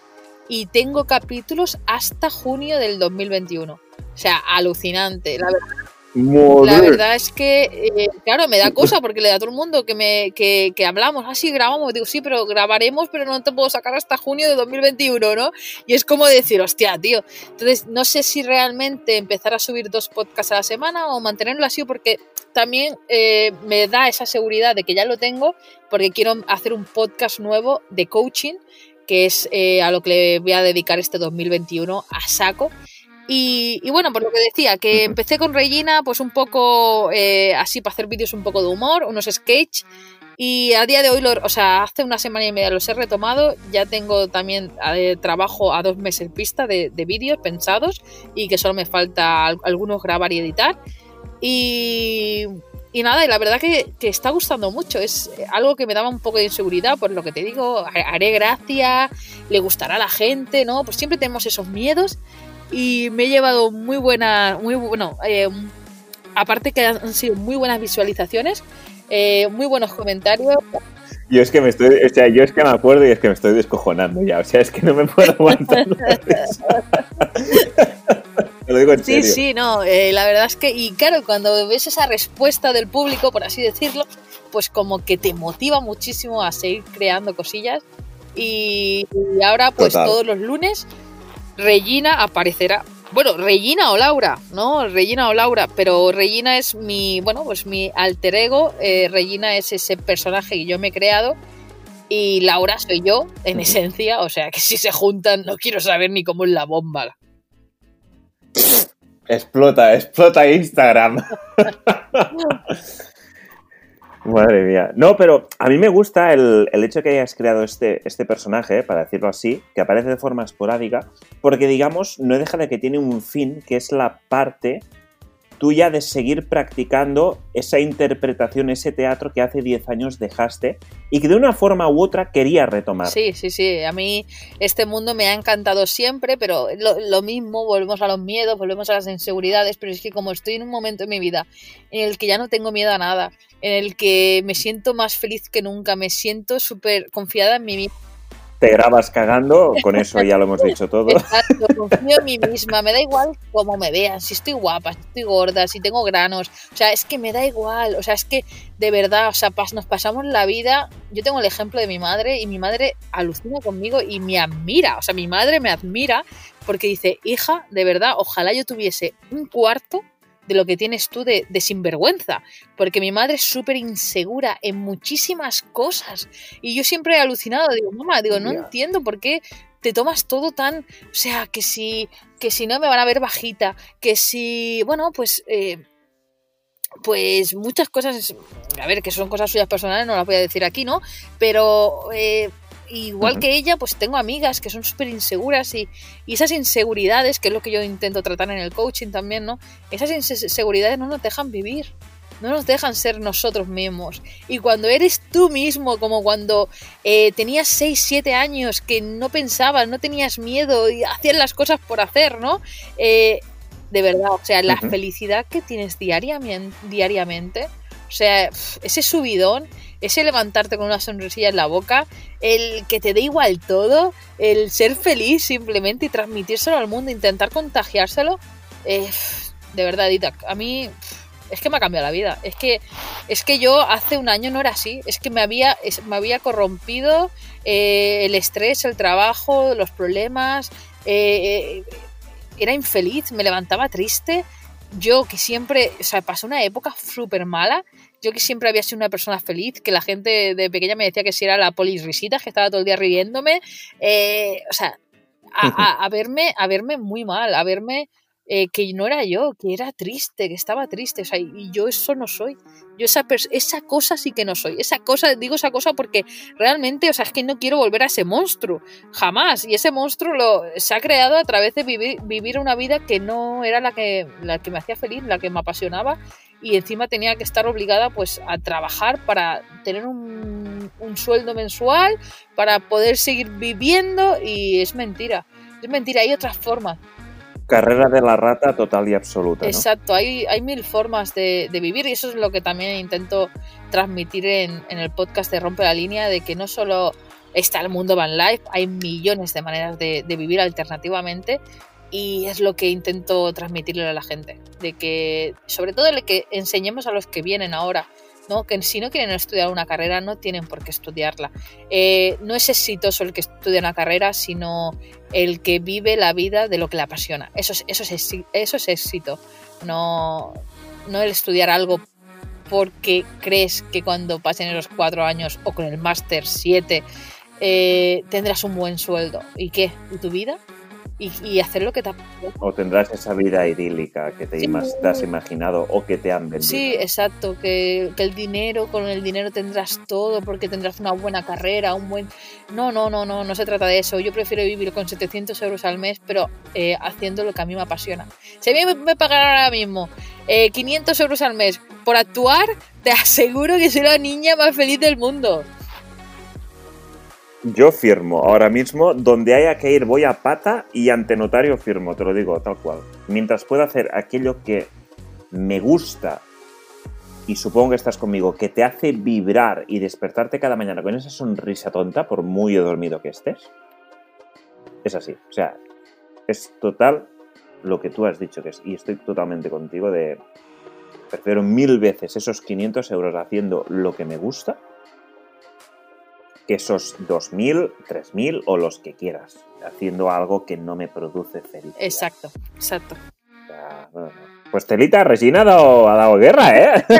y tengo capítulos hasta junio del 2021. O sea, alucinante, la verdad. Moder. La verdad es que, eh, claro, me da cosa porque le da a todo el mundo que, me, que, que hablamos, así ah, grabamos, digo, sí, pero grabaremos, pero no te puedo sacar hasta junio de 2021, ¿no? Y es como decir, hostia, tío. Entonces, no sé si realmente empezar a subir dos podcasts a la semana o mantenerlo así porque también eh, me da esa seguridad de que ya lo tengo porque quiero hacer un podcast nuevo de coaching que es eh, a lo que le voy a dedicar este 2021 a saco. Y, y, bueno, por lo que decía, que empecé con Regina, pues un poco eh, así para hacer vídeos un poco de humor, unos sketch. Y a día de hoy, lo, o sea, hace una semana y media los he retomado. Ya tengo también eh, trabajo a dos meses vista de, de vídeos pensados y que solo me falta algunos grabar y editar. Y, y nada, y la verdad que, que, está gustando mucho. Es algo que me daba un poco de inseguridad, por lo que te digo, haré gracia, le gustará a la gente, ¿no? Pues siempre tenemos esos miedos y me he llevado muy buena, muy bueno, eh, aparte que han sido muy buenas visualizaciones, eh, muy buenos comentarios. Yo es que me estoy, o sea, yo es que me acuerdo y es que me estoy descojonando ya, o sea, es que no me puedo aguantar. lo digo en sí, sí, no, eh, la verdad es que, y claro, cuando ves esa respuesta del público, por así decirlo, pues como que te motiva muchísimo a seguir creando cosillas. Y, ahora, pues todos los lunes, Regina aparecerá bueno, Regina o Laura, ¿no? Regina o Laura, pero Regina es mi, bueno, pues mi alter ego, eh, Regina es ese personaje que yo me he creado y Laura soy yo, en esencia, o sea que si se juntan no quiero saber ni cómo es la bomba. Explota, explota Instagram. Madre mía. No, pero a mí me gusta el, hecho de que hayas creado este, este personaje, para decirlo así, que aparece de forma esporádica, porque digamos, no deja de que tiene un fin, que es la parte tuya de seguir practicando esa interpretación, ese teatro que hace 10 años dejaste y que de una forma u otra querías retomar. Sí, sí, sí. A mí este mundo me ha encantado siempre, pero lo, mismo, volvemos a los miedos, volvemos a las inseguridades, pero es que como estoy en un momento en mi vida en el que ya no tengo miedo a nada, en el que me siento más feliz que nunca, me siento súper confiada en mí misma te grabas cagando, con eso ya lo hemos dicho todo. Exacto, confío en mí misma, me da igual cómo me vean, si estoy guapa, si estoy gorda, si tengo granos, o sea, es que me da igual, o sea, es que de verdad, o sea, nos pasamos la vida, yo tengo el ejemplo de mi madre y mi madre alucina conmigo y me admira, o sea, mi madre me admira porque dice, hija, de verdad, ojalá yo tuviese un cuarto de lo que tienes tú de, sinvergüenza, porque mi madre es súper insegura en muchísimas cosas y yo siempre he alucinado, digo, mamá, digo, no entiendo por qué te tomas todo tan, o sea, que si, que si no me van a ver bajita, que si, bueno, pues... Eh, pues muchas cosas, a ver, que son cosas suyas personales, no las voy a decir aquí, ¿no? Pero eh, igual que ella, pues tengo amigas que son súper inseguras y, esas inseguridades, que es lo que yo intento tratar en el coaching también, ¿no? Esas inseguridades no nos dejan vivir, no nos dejan ser nosotros mismos. Y cuando eres tú mismo, como cuando eh, tenías 6, 7 años, que no pensabas, no tenías miedo y hacías las cosas por hacer, ¿no? Eh, de verdad, o sea, la felicidad que tienes diariamente, diariamente, o sea, ese subidón ese levantarte con una sonrisilla en la boca, el que te dé igual todo, el ser feliz simplemente y transmitírselo al mundo, intentar contagiárselo, eh, de verdad, Dita, a mí es que me ha cambiado la vida. Es que, es que yo hace un año no era así. Es que me había, me había corrompido eh, el estrés, el trabajo, los problemas. Eh, era infeliz, me levantaba triste. Yo que siempre, o sea, pasé una época súper mala yo que siempre había sido una persona feliz, que la gente de pequeña me decía que si era la polisrisita, que estaba todo el día riéndome, eh, o sea, a, verme, a verme muy mal, a verme eh, que no era yo, que era triste, que estaba triste, o sea, y yo eso no soy. Yo esa, esa cosa sí que no soy. Esa cosa, digo esa cosa porque realmente, o sea, es que no quiero volver a ese monstruo. Jamás. Y ese monstruo lo, se ha creado a través de vivir, vivir una vida que no era la que, la que me hacía feliz, la que me apasionaba. Y encima tenía que estar obligada pues a trabajar para tener un, un sueldo mensual, para poder seguir viviendo. Y es mentira. Es mentira, hay otras formas carrera de la rata total y absoluta. Exacto, hay, hay mil formas de, vivir y eso es lo que también intento transmitir en, el podcast de Rompe la Línea, de que no solo está el mundo van life, hay millones de maneras de, de vivir alternativamente y es lo que intento transmitirle a la gente, de que sobre todo el que enseñemos a los que vienen ahora ¿no? que si no quieren estudiar una carrera no tienen por qué estudiarla. Eh, no es exitoso el que estudia una carrera, sino el que vive la vida de lo que le apasiona. Eso es, eso es, eso es éxito, no, no el estudiar algo porque crees que cuando pasen los cuatro años o con el máster siete eh, tendrás un buen sueldo. ¿Y qué? ¿Y tu vida? Y, hacer lo que te O tendrás esa vida idílica que te, has imaginado o que te han vendido. Sí, exacto, que, el dinero, con el dinero tendrás todo porque tendrás una buena carrera, un buen... No, no, no, no, no se trata de eso. Yo prefiero vivir con 700 euros al mes, pero eh, haciendo lo que a mí me apasiona. Si a mí me, me pagaran ahora mismo 500 eh, euros al mes por actuar, te aseguro que soy la niña más feliz del mundo. Yo firmo ahora mismo, donde haya que ir voy a pata y ante notario firmo, te lo digo tal cual. Mientras pueda hacer aquello que me gusta y supongo que estás conmigo, que te hace vibrar y despertarte cada mañana con esa sonrisa tonta, por muy dormido que estés, es así. O sea, es total lo que tú has dicho que es. Y estoy totalmente contigo de... Prefiero mil veces esos 500 euros haciendo lo que me gusta que esos 2.000, 3.000 o los que quieras, haciendo algo que no me produce felicidad. Exacto, exacto. Pues Telita, Regina ha dado, ha dado guerra, ¿eh?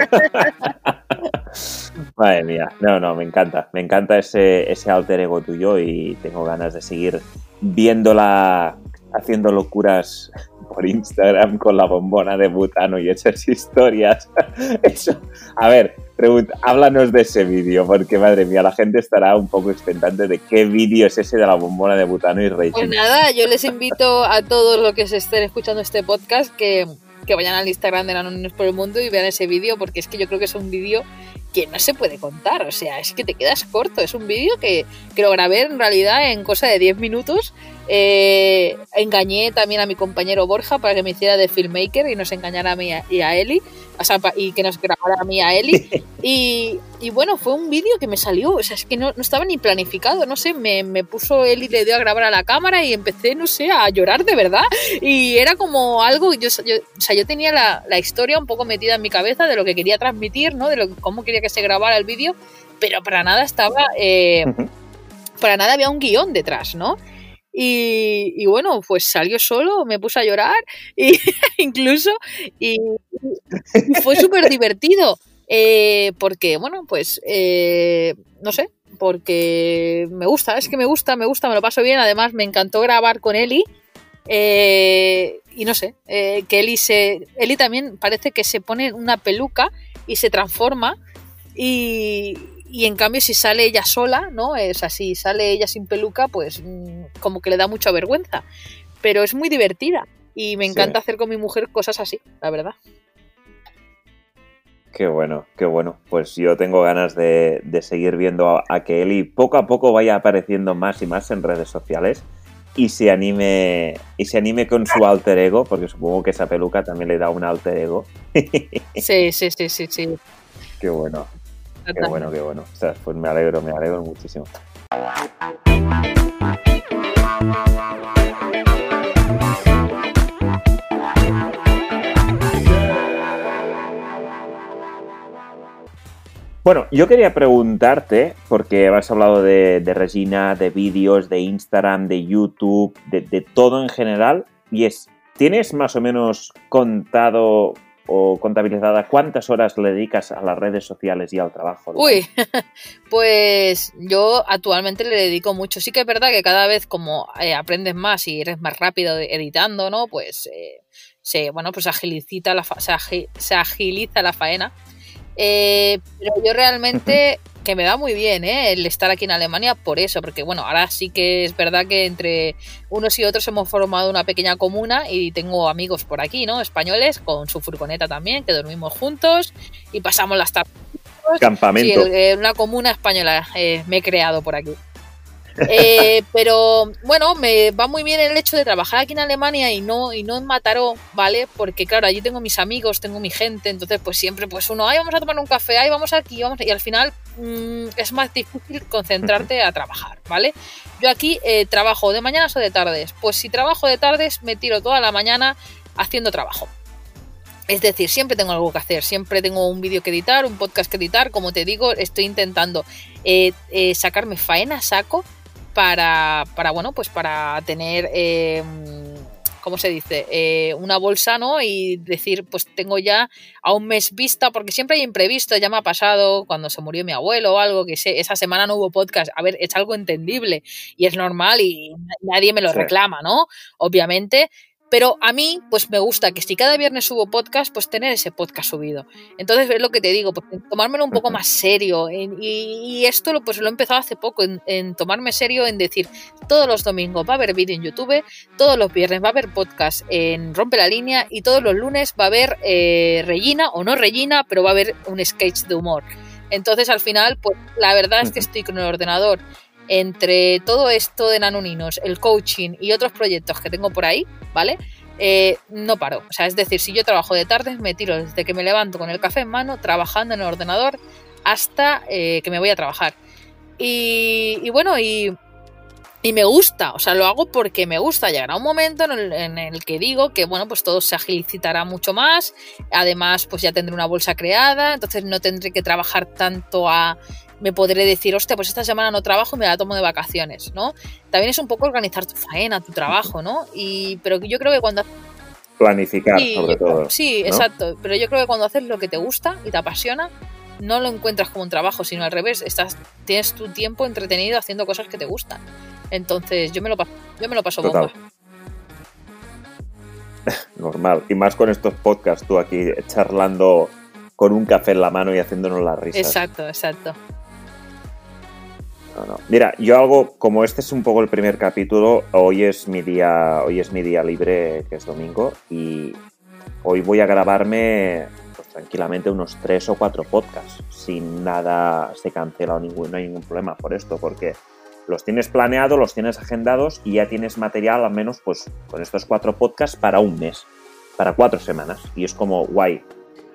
Madre mía, no, no, me encanta, me encanta ese, ese alter ego tuyo y tengo ganas de seguir viéndola haciendo locuras por Instagram con la bombona de butano y esas historias. Eso, a ver, pregunta, háblanos de ese vídeo, porque madre mía, la gente estará un poco expectante de qué vídeo es ese de la bombona de butano y Rachel. Pues nada, yo les invito a todos los que se estén escuchando este podcast que, que vayan al Instagram de Anónimos por el Mundo y vean ese vídeo, porque es que yo creo que es un vídeo que no se puede contar, o sea, es que te quedas corto, es un vídeo que, que lo grabé en realidad en cosa de 10 minutos eh, engañé también a mi compañero Borja para que me hiciera de filmmaker y nos engañara a mí y a Eli, y que nos grabara a mí a Eli. Y, bueno, fue un vídeo que me salió, o sea, es que no, estaba ni planificado, no sé, me, me, puso Eli, le dio a grabar a la cámara y empecé, no sé, a llorar de verdad. Y era como algo, yo, o sea, yo tenía la, la, historia un poco metida en mi cabeza de lo que quería transmitir, ¿no? De lo, cómo quería que se grabara el vídeo, pero para nada estaba... Eh, para nada había un guion detrás, ¿no? Y, bueno, pues salió solo, me puse a llorar, y, incluso, y, fue súper divertido. Eh, porque, bueno, pues, eh, no sé, porque me gusta, es que me gusta, me gusta, me lo paso bien. Además, me encantó grabar con Eli. Eh, y no sé, que Eli se. Eli también parece que se pone una peluca y se transforma. Y, y en cambio si sale ella sola, ¿no? Es así, sale ella sin peluca, pues mm, como que le da mucha vergüenza. Pero es muy divertida y me encanta hacer con mi mujer cosas así, la verdad. Qué bueno, qué bueno. Pues yo tengo ganas de, seguir viendo a, que Eli poco a poco vaya apareciendo más y más en redes sociales y se anime y se anime con su alter ego, porque supongo que esa peluca también le da un alter ego. Sí, sí, sí, sí, sí. Qué bueno. Qué bueno, qué bueno. O sea, pues me alegro, me alegro muchísimo. Bueno, yo quería preguntarte, porque has hablado de, Regina, de vídeos, de Instagram, de YouTube, de, de, todo en general, y es, ¿tienes más o menos contado o contabilizada, ¿cuántas horas le dedicas a las redes sociales y al trabajo? Uy, pues yo actualmente le dedico mucho. Sí que es verdad que cada vez como eh, aprendes más y eres más rápido editando, ¿no? Pues eh, se, bueno, pues agiliza la se, agiliza la faena. Eh, pero yo realmente que me va muy bien ¿eh? el estar aquí en Alemania por eso, porque bueno, ahora sí que es verdad que entre unos y otros hemos formado una pequeña comuna y tengo amigos por aquí, ¿no? Españoles con su furgoneta también, que dormimos juntos y pasamos las tardes. Campamento. Sí, eh, una comuna española eh, me he creado por aquí. Eh, pero bueno, me va muy bien el hecho de trabajar aquí en Alemania y no, y no en Mataró, ¿vale? Porque claro, allí tengo mis amigos, tengo mi gente, entonces pues siempre pues uno, ay, vamos a tomar un café, ay, vamos aquí, vamos, y al final mm, es más difícil concentrarte a trabajar, ¿vale? Yo aquí eh, trabajo de mañanas o de tardes, pues si trabajo de tardes me tiro toda la mañana haciendo trabajo. Es decir, siempre tengo algo que hacer, siempre tengo un vídeo que editar, un podcast que editar, como te digo, estoy intentando eh, sacarme faena saco para, para bueno, pues para tener em, ¿cómo se dice? Eh, una bolsa, ¿no? Y decir, pues tengo ya a un mes vista, porque siempre hay imprevisto, ya me ha pasado cuando se murió mi abuelo o algo, que esa semana no hubo podcast. A ver, es algo entendible y es normal y nadie me lo reclama, ¿no? Obviamente, pero a mí, pues me gusta que si cada viernes subo podcast, pues tener ese podcast subido. Entonces es lo que te digo, pues tomármelo un poco más serio. y, esto lo, pues lo he empezado hace poco, en, tomarme serio, en decir, todos los domingos va a haber vídeo en YouTube, todos los viernes va a haber podcast en Rompe la Línea y todos los lunes va a haber eh, Regina, o no Regina, pero va a haber un sketch de humor. Entonces al final, pues la verdad es que estoy con el ordenador entre todo esto de nanoninos, el coaching y otros proyectos que tengo por ahí, ¿vale? Eh, no paro. O sea, es decir, si yo trabajo de tarde, me tiro desde que me levanto con el café en mano, trabajando en el ordenador, hasta eh, que me voy a trabajar. Y, bueno, y, me gusta, o sea, lo hago porque me gusta. Llegará un momento en el, en el, que digo que, bueno, pues todo se agilitará mucho más. Además, pues ya tendré una bolsa creada, entonces no tendré que trabajar tanto a me podré decir, hostia, pues esta semana no trabajo, me la tomo de vacaciones, ¿no? También es un poco organizar tu faena, tu trabajo, ¿no? Y, pero yo creo que cuando... Planificar, sobre todo. Sí, exacto. Pero yo creo que cuando haces lo que te gusta y te apasiona, no lo encuentras como un trabajo, sino al revés, estás, tienes tu tiempo entretenido haciendo cosas que te gustan. Entonces, yo me lo paso, yo me lo paso bomba. Normal. Y más con estos podcasts, tú aquí charlando con un café en la mano y haciéndonos la risa. Exacto, exacto. Mira, yo hago, como este es un poco el primer capítulo, hoy es mi día, hoy es mi día libre, que es domingo, y hoy voy a grabarme pues, tranquilamente unos tres o cuatro podcasts, sin nada se cancela o ningún, no hay ningún problema por esto, porque los tienes planeados, los tienes agendados y ya tienes material al menos pues con estos cuatro podcasts para un mes, para cuatro semanas. Y es como guay.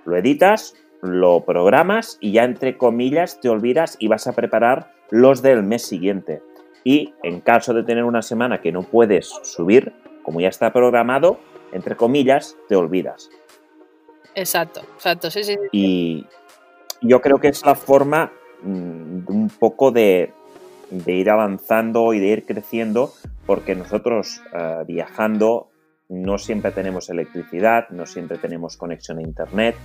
Lo editas, lo programas y ya entre comillas te olvidas y vas a preparar los del mes siguiente. Y en caso de tener una semana que no puedes subir, como ya está programado, entre comillas, te olvidas. Exacto, exacto, sí, sí. Y yo creo que es la forma mm, un poco de, ir avanzando y de ir creciendo, porque nosotros eh, viajando no siempre tenemos electricidad, no siempre tenemos conexión a Internet,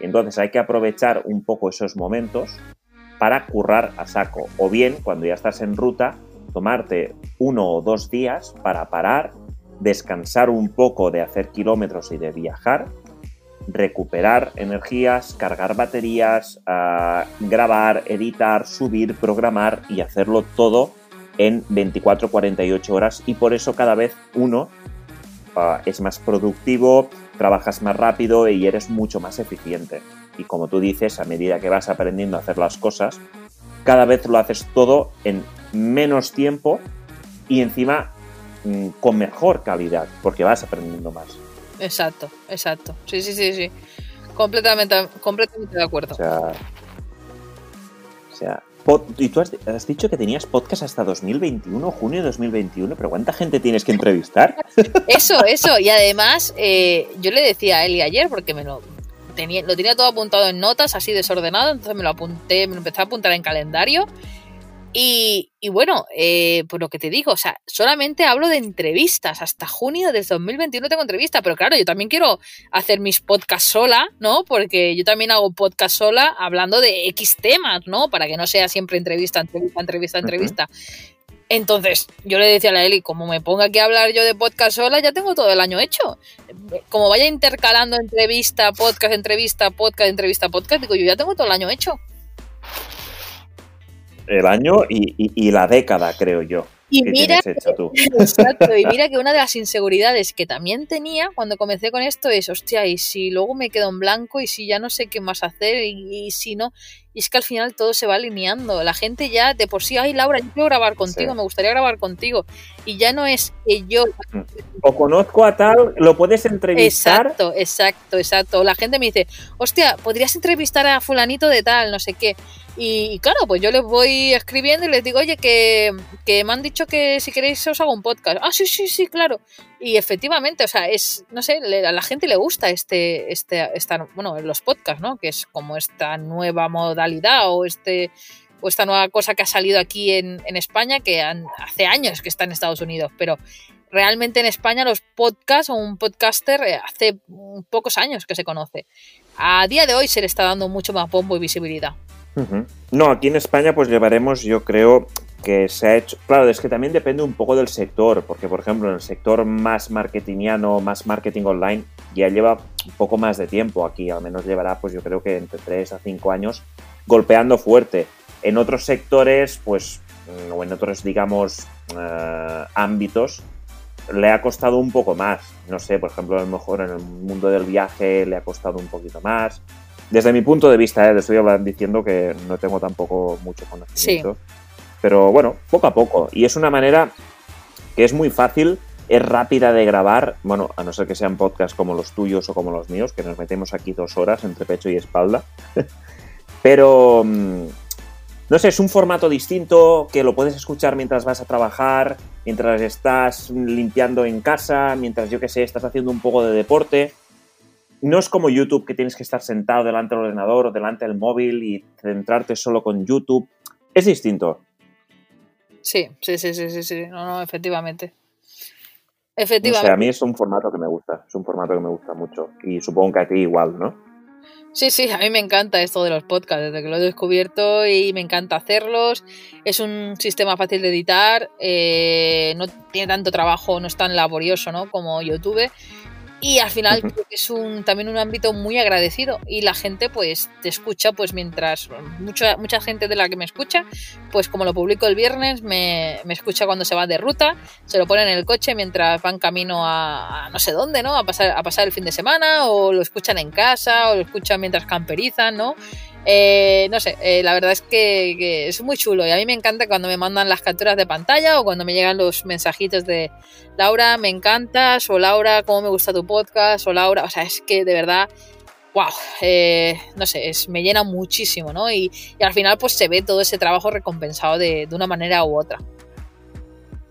entonces hay que aprovechar un poco esos momentos para currar a saco. O bien, cuando ya estás en ruta, tomarte uno o dos días para parar, descansar un poco de hacer kilómetros y de viajar, recuperar energías, cargar baterías, ah, grabar, editar, subir, programar y hacerlo todo en 24-48 horas y por eso cada vez uno ah, es más productivo, trabajas más rápido y eres mucho más eficiente y como tú dices, a medida que vas aprendiendo a hacer las cosas, cada vez lo haces todo en menos tiempo y encima mm, con mejor calidad, porque vas aprendiendo más. Exacto, exacto. Sí, sí, sí, sí. Completamente, completamente de acuerdo. O sea, o sea y tú has, dicho que tenías podcast hasta 2021, junio de 2021, pero ¿cuánta gente tienes que entrevistar? Eso, eso. Y además, eh, yo le decía a Eli ayer, porque me lo, lo tenía todo apuntado en notas, así desordenado, entonces me lo apunté, me lo empecé a apuntar en calendario. Y, bueno, eh, por lo que te digo, o sea, solamente hablo de entrevistas. Hasta junio del 2021 tengo entrevista, pero claro, yo también quiero hacer mis podcasts sola, ¿no? Porque yo también hago podcast sola hablando de X temas, ¿no? Para que no sea siempre entrevista, entrevista, entrevista, entrevista. Entonces, yo le decía a la Eli, como me ponga aquí a hablar yo de podcast sola, ya tengo todo el año hecho. Como vaya intercalando entrevista, podcast, entrevista, podcast, entrevista, podcast, digo, yo ya tengo todo el año hecho. El año y, la década, creo yo. Y mira, Exacto, y mira que una de las inseguridades que también tenía cuando comencé con esto es, hostia, y si luego me quedo en blanco y si ya no sé qué más hacer y si no, y es que al final todo se va alineando. La gente ya de por sí, ay Laura, yo quiero grabar contigo, me gustaría grabar contigo. Y ya no es que yo... O conozco a tal, lo puedes entrevistar. Exacto, exacto, exacto. La gente me dice, hostia, podrías entrevistar a fulanito de tal, no sé qué. Y, claro, pues yo les voy escribiendo y les digo, oye, que, que, me han dicho que si queréis os hago un podcast. Ah, sí, sí, sí, claro. Y efectivamente, o sea, es, no sé, a la gente le gusta este, este, esta, bueno, los podcasts, ¿no? Que es como esta nueva modalidad o este o esta nueva cosa que ha salido aquí en, en España que hace años que está en Estados Unidos, pero realmente en España los podcasts o un podcaster eh, hace pocos años que se conoce. A día de hoy se le está dando mucho más bombo y visibilidad. No, aquí en España pues llevaremos, yo creo que se ha hecho... Claro, es que también depende un poco del sector, porque por ejemplo en el sector más marketingiano, más marketing online, ya lleva un poco más de tiempo aquí, al menos llevará pues yo creo que entre 3 a 5 años golpeando fuerte. En otros sectores, pues, o en otros, digamos, eh, ámbitos, le ha costado un poco más. No sé, por ejemplo, a lo mejor en el mundo del viaje le ha costado un poquito más. Desde mi punto de vista, ¿eh? estoy diciendo que no tengo tampoco mucho conocimiento. Pero bueno, poco a poco. Y es una manera que es muy fácil, es rápida de grabar. Bueno, a no ser que sean podcasts como los tuyos o como los míos, que nos metemos aquí dos horas entre pecho y espalda. Pero mm, no sé, es un formato distinto que lo puedes escuchar mientras vas a trabajar, mientras estás limpiando en casa, mientras yo que sé, estás haciendo un poco de deporte. No es como YouTube que tienes que estar sentado delante del ordenador o delante del móvil y centrarte solo con YouTube. Es distinto. Sí, sí, sí, sí, sí, No, no, efectivamente. Efectivamente. a mí es un formato que me gusta, es un formato que me gusta mucho. Y supongo que a ti igual, ¿no? Sí, sí, a mí me encanta esto de los podcasts, desde que lo he descubierto y me encanta hacerlos. Es un sistema fácil de editar, eh, no tiene tanto trabajo, no es tan laborioso ¿no? como YouTube y al final es un, también un ámbito muy agradecido. Y la gente pues te escucha pues mientras mucha, mucha gente de la que me escucha pues como lo publico el viernes me, me escucha cuando se va de ruta se lo ponen en el coche mientras van camino a, no sé dónde no a pasar a pasar el fin de semana o lo escuchan en casa o lo escuchan mientras camperizan no eh, no sé, eh, la verdad es que, es muy chulo y a mí me encanta cuando me mandan las capturas de pantalla o cuando me llegan los mensajitos de Laura, me encantas o Laura, cómo me gusta tu podcast o Laura, o sea, es que de verdad, wow, eh, no sé, es, me llena muchísimo, ¿no? Y, al final pues se ve todo ese trabajo recompensado de, de una manera u otra.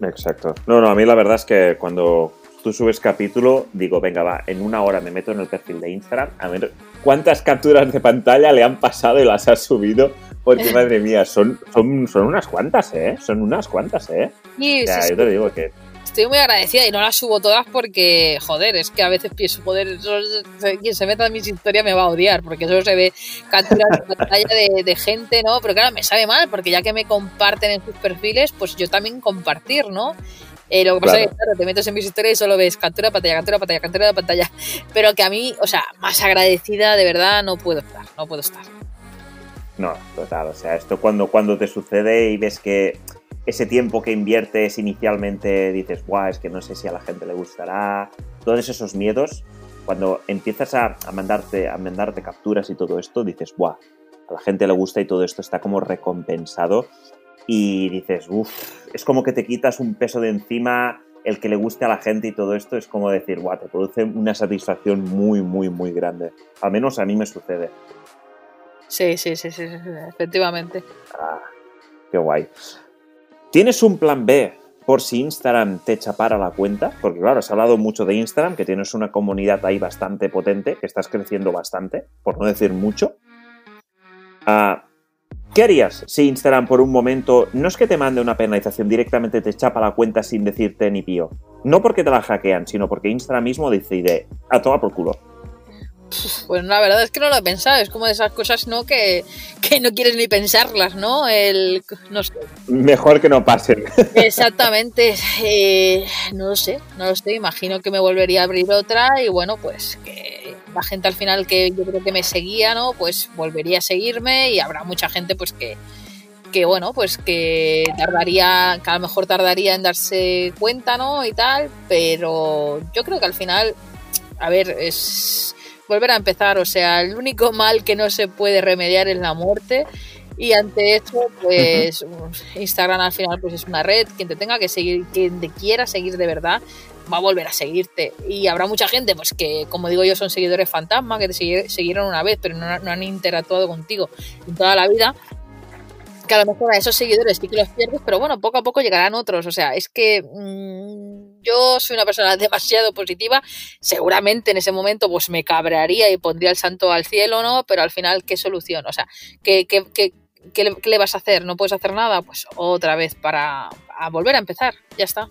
Exacto. No, no, a mí la verdad es que cuando tú subes capítulo, digo, venga, va, en una hora me meto en el perfil de Instagram a ver cuántas capturas de pantalla le han pasado y las ha subido. Porque, madre mía, son, son, son unas cuantas, ¿eh? Son unas cuantas, ¿eh? Sí, yo te digo que estoy muy agradecida y no las subo todas porque, joder, es que a veces pienso, joder, quien se meta en mis historias me va a odiar porque solo se ve capturas de pantalla de, de, gente, ¿no? Pero claro, me sabe mal porque ya que me comparten en sus perfiles, pues yo también compartir, ¿no? Eh, lo que pasa es que, claro, te metes en mis historias y solo ves captura pantalla, captura pantalla, captura de pantalla. Pero que a mí, o sea, más agradecida de verdad no puedo estar, no puedo estar. No, total, o sea, esto cuando, cuando te sucede y ves que ese tiempo que inviertes inicialmente dices, guau, es que no sé si a la gente le gustará, todos esos miedos, cuando empiezas a, mandarte, a mandarte capturas y todo esto, dices, guau, a la gente le gusta y todo esto está como recompensado y dices, uff, es como que te quitas un peso de encima, el que le guste a la gente y todo esto es como decir, guau, te produce una satisfacción muy, muy, muy grande. Al menos a mí me sucede. Sí, sí, sí, sí, efectivamente. Ah, qué guay. ¿Tienes un plan B por si Instagram te chapara la cuenta? Porque claro, has hablado mucho de Instagram, que tienes una comunidad ahí bastante potente, que estás creciendo bastante, por no decir mucho. Ah, ¿Qué harías si Instagram por un momento no es que te mande una penalización, directamente te chapa la cuenta sin decirte ni pío? No porque te la hackean, sino porque Instagram mismo decide a tomar por culo. Pues la verdad es que no lo he pensado, es como de esas cosas, ¿no? Que, no quieres ni pensarlas, ¿no? El, Mejor que no pasen. Exactamente, eh, no lo sé, no lo sé, imagino que me volvería a abrir otra y bueno, pues que la gente al final que yo creo que me seguía, ¿no? Pues volvería a seguirme y habrá mucha gente pues que, que bueno, pues que tardaría, que a lo mejor tardaría en darse cuenta, ¿no? Y tal, pero yo creo que al final, a ver, es volver a empezar, o sea, el único mal que no se puede remediar es la muerte y ante esto, pues Instagram al final pues es una red, quien te tenga que seguir, quien te quiera seguir de verdad, va a volver a seguirte. Y habrá mucha gente, pues que, como digo yo, son seguidores fantasma, que te siguieron una vez, pero no, han interactuado contigo en toda la vida. Que a lo mejor a esos seguidores sí que los pierdes, pero bueno, poco a poco llegarán otros. O sea, es que mm, yo soy una persona demasiado positiva. Seguramente en ese momento pues me cabrearía y pondría el santo al cielo, ¿no? Pero al final, ¿qué solución? O sea, ¿qué, qué, qué, qué le vas a hacer? ¿No puedes hacer nada? Pues otra vez para volver a empezar. Ya está.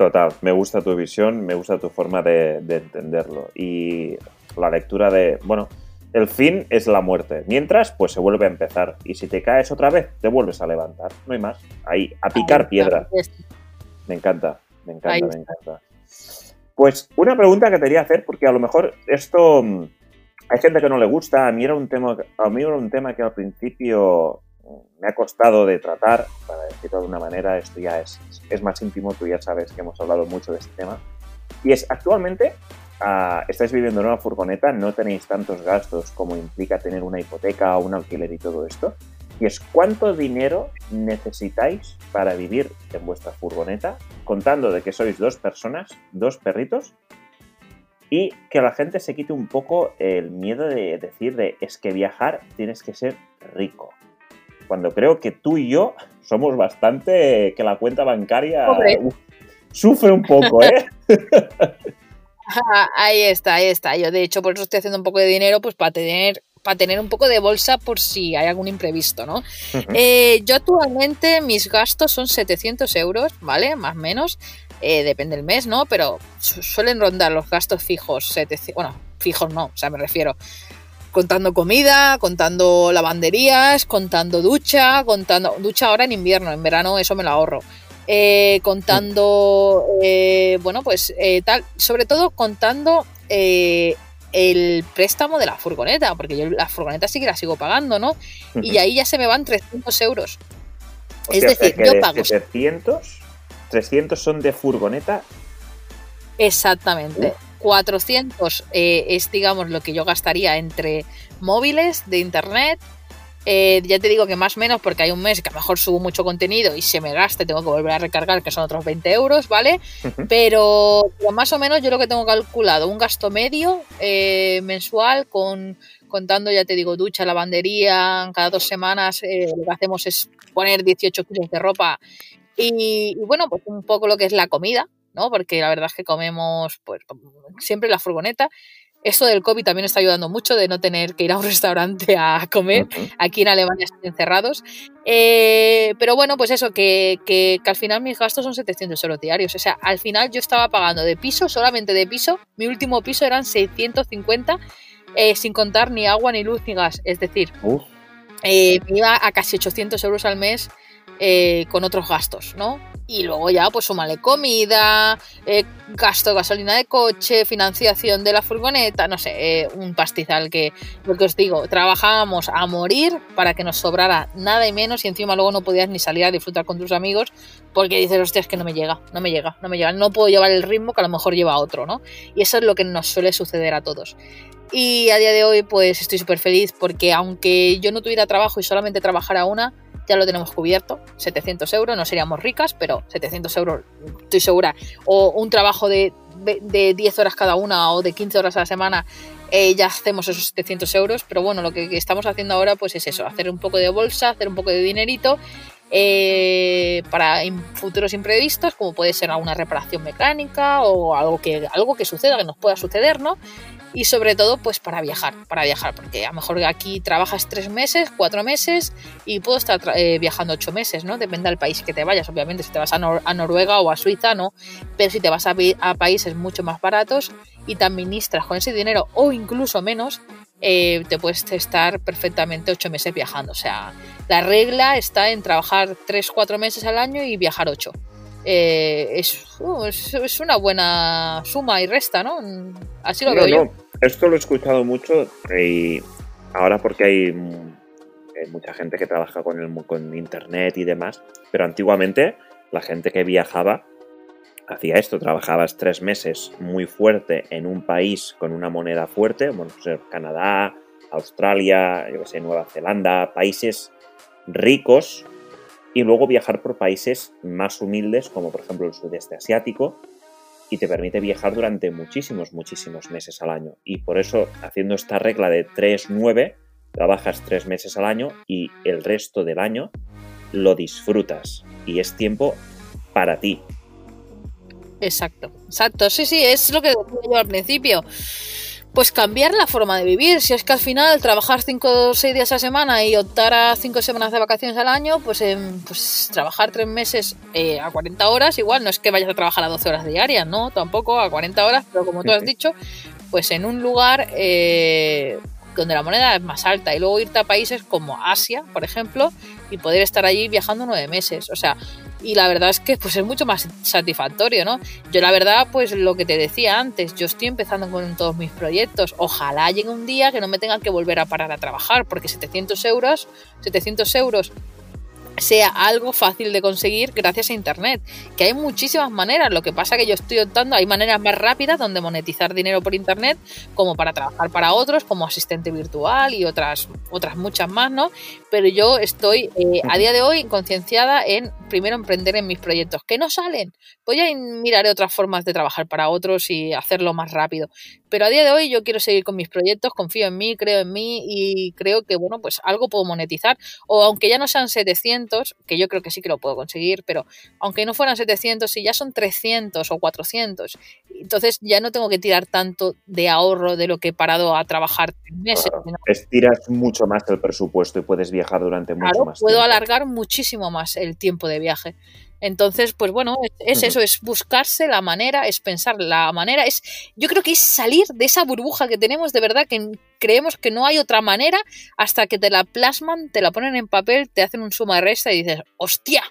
Total, me gusta tu visión, me gusta tu forma de, entenderlo. Y la lectura de, bueno, el fin es la muerte. Mientras, pues se vuelve a empezar. Y si te caes otra vez, te vuelves a levantar. No hay más. Ahí, a picar piedra. Me encanta, me encanta, me encanta. Pues una pregunta que te quería hacer, porque a lo mejor esto mm, hay gente que no le gusta. A mí era un tema, a mí era un tema que al principio me ha costado de tratar, para decirlo de una manera, esto ya es, es más íntimo, tú ya sabes que hemos hablado mucho de este tema. Y es, actualmente uh, estáis viviendo en una furgoneta, no tenéis tantos gastos como implica tener una hipoteca o un alquiler y todo esto. Y es cuánto dinero necesitáis para vivir en vuestra furgoneta, contando de que sois dos personas, dos perritos, y que la gente se quite un poco el miedo de decir de es que viajar tienes que ser rico cuando creo que tú y yo somos bastante que la cuenta bancaria sufre un poco, ¿eh? ahí está, ahí está. Yo de hecho por eso estoy haciendo un poco de dinero, pues para tener para tener un poco de bolsa por si hay algún imprevisto, ¿no? Eh, yo actualmente mis gastos son 700 euros, ¿vale? Más o menos. Eh, depende del mes, ¿no? Pero suelen rondar los gastos fijos, 700, bueno, fijos no, o sea, me refiero contando comida, contando lavanderías, contando ducha, contando ducha ahora en invierno, en verano eso me lo ahorro. Eh, contando, eh, bueno, pues eh, tal, sobre todo contando el préstamo de la furgoneta, porque yo la furgoneta sí que la sigo pagando, ¿no? Y ahí ya se me van 300 euros. es decir, yo pago. 300, 300 son de furgoneta. Exactamente. 400 eh, es, digamos, lo que yo gastaría entre móviles, de internet. Eh, ya te digo que más o menos, porque hay un mes que a lo mejor subo mucho contenido y se me gaste, tengo que volver a recargar, que son otros 20 euros, ¿vale? pero, más o menos yo lo que tengo calculado, un gasto medio eh, mensual con contando, ya te digo, ducha, lavandería, cada dos semanas lo que hacemos es poner 18 kilos de ropa y, bueno, pues un poco lo que es la comida, ¿no? Porque la verdad es que comemos pues, siempre la furgoneta. Esto del COVID también está ayudando mucho de no tener que ir a un restaurante a comer. Aquí en Alemania están encerrados. Eh, pero bueno, pues eso, que, que, al final mis gastos son 700 euros diarios. O sea, al final yo estaba pagando de piso, solamente de piso. Mi último piso eran 650, eh, sin contar ni agua, ni luz, ni gas. Es decir, eh, me iba a casi 800 euros al mes con otros gastos, ¿no? y luego ya pues súmale comida, eh, gasto de gasolina de coche, financiación de la furgoneta, no sé, eh, un pastizal que, lo que os digo, trabajábamos a morir para que nos sobrara nada y menos y encima luego no podías ni salir a disfrutar con tus amigos porque dices, hostia, es que no me llega, no me llega, no me llega, no puedo llevar el ritmo que a lo mejor lleva otro, ¿no? Y eso es lo que nos suele suceder a todos. Y a día de hoy pues estoy súper feliz porque aunque yo no tuviera trabajo y solamente trabajara una, ya lo tenemos cubierto, 700 euros, no seríamos ricas, pero 700 euros estoy segura, o un trabajo de, de 10 horas cada una o de 15 horas a la semana, eh, ya hacemos esos 700 euros, pero bueno, lo que estamos haciendo ahora pues es eso, hacer un poco de bolsa, hacer un poco de dinerito eh, para futuros imprevistos, como puede ser alguna reparación mecánica o algo que, algo que suceda, que nos pueda suceder, ¿no? Y sobre todo pues para viajar, para viajar, porque a lo mejor aquí trabajas tres meses, cuatro meses y puedo estar eh, viajando ocho meses, ¿no? Depende del país que te vayas, obviamente, si te vas a, Noruega o a Suiza, no, pero si te vas a, países mucho más baratos y te administras con ese dinero o incluso menos, eh, te puedes estar perfectamente ocho meses viajando. O sea, la regla está en trabajar tres, cuatro meses al año y viajar ocho. Eh, uh, es, es, una buena suma y resta, ¿no? Así lo veo yo. Esto lo he escuchado mucho y ahora porque hay, mucha gente que trabaja con, el, con internet y demás, pero antiguamente la gente que viajaba hacía esto, trabajabas tres meses muy fuerte en un país con una moneda fuerte, bueno, pues Canadá, Australia, yo sé, Nueva Zelanda, países ricos y luego viajar por países más humildes, como por ejemplo el sudeste asiático, y te permite viajar durante muchísimos, muchísimos meses al año. Y por eso, haciendo esta regla de 3-9, trabajas tres meses al año y el resto del año lo disfrutas y es tiempo para ti. Exacto, exacto, sí, sí, es lo que decía yo al principio pues cambiar la forma de vivir. Si es que al final trabajar 5 o 6 días a semana y optar a 5 semanas de vacaciones al año, pues, pues trabajar 3 meses eh, a 40 horas, igual no es que vayas a trabajar a 12 horas diarias, ¿no? Tampoco a 40 horas, pero como tú has dicho, pues en un lugar eh, donde la moneda es más alta y luego irte a países como Asia, por ejemplo, y poder estar allí viajando 9 meses. O sea, y la verdad es que pues es mucho más satisfactorio, ¿no? Yo la verdad, pues lo que te decía antes, yo estoy empezando con todos mis proyectos, ojalá llegue un día que no me tengan que volver a parar a trabajar, porque 700 euros, 700 euros sea algo fácil de conseguir gracias a Internet. Que hay muchísimas maneras, lo que pasa que yo estoy optando, hay maneras más rápidas donde monetizar dinero por Internet, como para trabajar para otros, como asistente virtual y otras, otras muchas más, ¿no? Pero yo estoy eh, a día de hoy concienciada en primero emprender en mis proyectos, que no salen. Pues ya miraré otras formas de trabajar para otros y hacerlo más rápido. Pero a día de hoy yo quiero seguir con mis proyectos, confío en mí, creo en mí y creo que, bueno, pues algo puedo monetizar. O aunque ya no sean 700, que yo creo que sí que lo puedo conseguir, pero aunque no fueran 700, si ya son 300 o 400, entonces ya no tengo que tirar tanto de ahorro de lo que he parado a trabajar meses. Estiras mucho más el presupuesto y puedes viajar durante mucho más puedo alargar muchísimo más el tiempo de viaje. Entonces, pues bueno, es, eso, es buscarse la manera, es pensar la manera, es, yo creo que es salir de esa burbuja que tenemos de verdad, que creemos que no hay otra manera hasta que te la plasman, te la ponen en papel, te hacen un suma de resta y dices, hostia,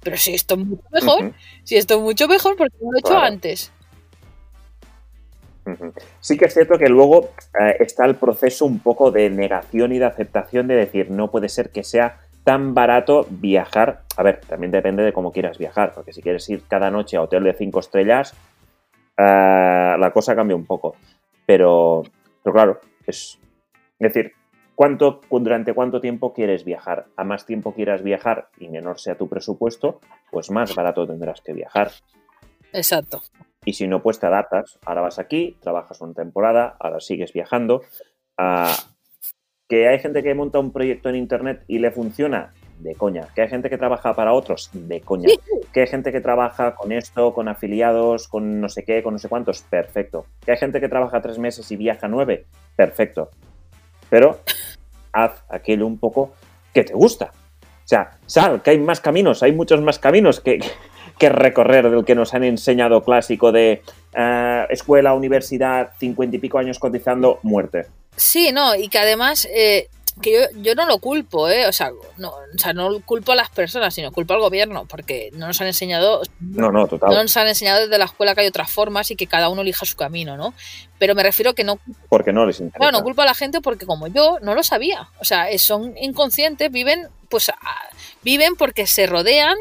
pero si esto es mucho mejor, si esto es mucho mejor, porque lo he hecho antes. Sí que es cierto que luego eh, está el proceso un poco de negación y de aceptación de decir, no puede ser que sea tan barato viajar. A ver, también depende de cómo quieras viajar, porque si quieres ir cada noche a hotel de cinco estrellas, eh, la cosa cambia un poco. Pero, pero claro, es, decir, ¿cuánto, durante cuánto tiempo quieres viajar. A más tiempo quieras viajar y menor sea tu presupuesto, pues más barato tendrás que viajar. Exacto. Y si no, pues te adaptas. Ahora vas aquí, trabajas una temporada, ahora sigues viajando. Ah, que hay gente que monta un proyecto en internet y le funciona, de coña. Que hay gente que trabaja para otros, de coña. Que hay gente que trabaja con esto, con afiliados, con no sé qué, con no sé cuántos, perfecto. Que hay gente que trabaja tres meses y viaja nueve, perfecto. Pero haz aquello un poco que te gusta. O sea, sal, que hay más caminos, hay muchos más caminos que, que recorrer del que nos han enseñado clásico de eh, escuela, universidad, cincuenta y pico años cotizando, muerte. Sí, no, y que además, eh, que yo, yo, no lo culpo, ¿eh? O sea, no, o sea, no culpo a las personas, sino culpo al gobierno, porque no nos han enseñado. No, no, total. No nos han enseñado desde la escuela que hay otras formas y que cada uno elija su camino, ¿no? Pero me refiero que no. Porque no les interesa. Bueno, no culpo a la gente porque como yo no lo sabía. O sea, son inconscientes, viven, pues, viven porque se rodean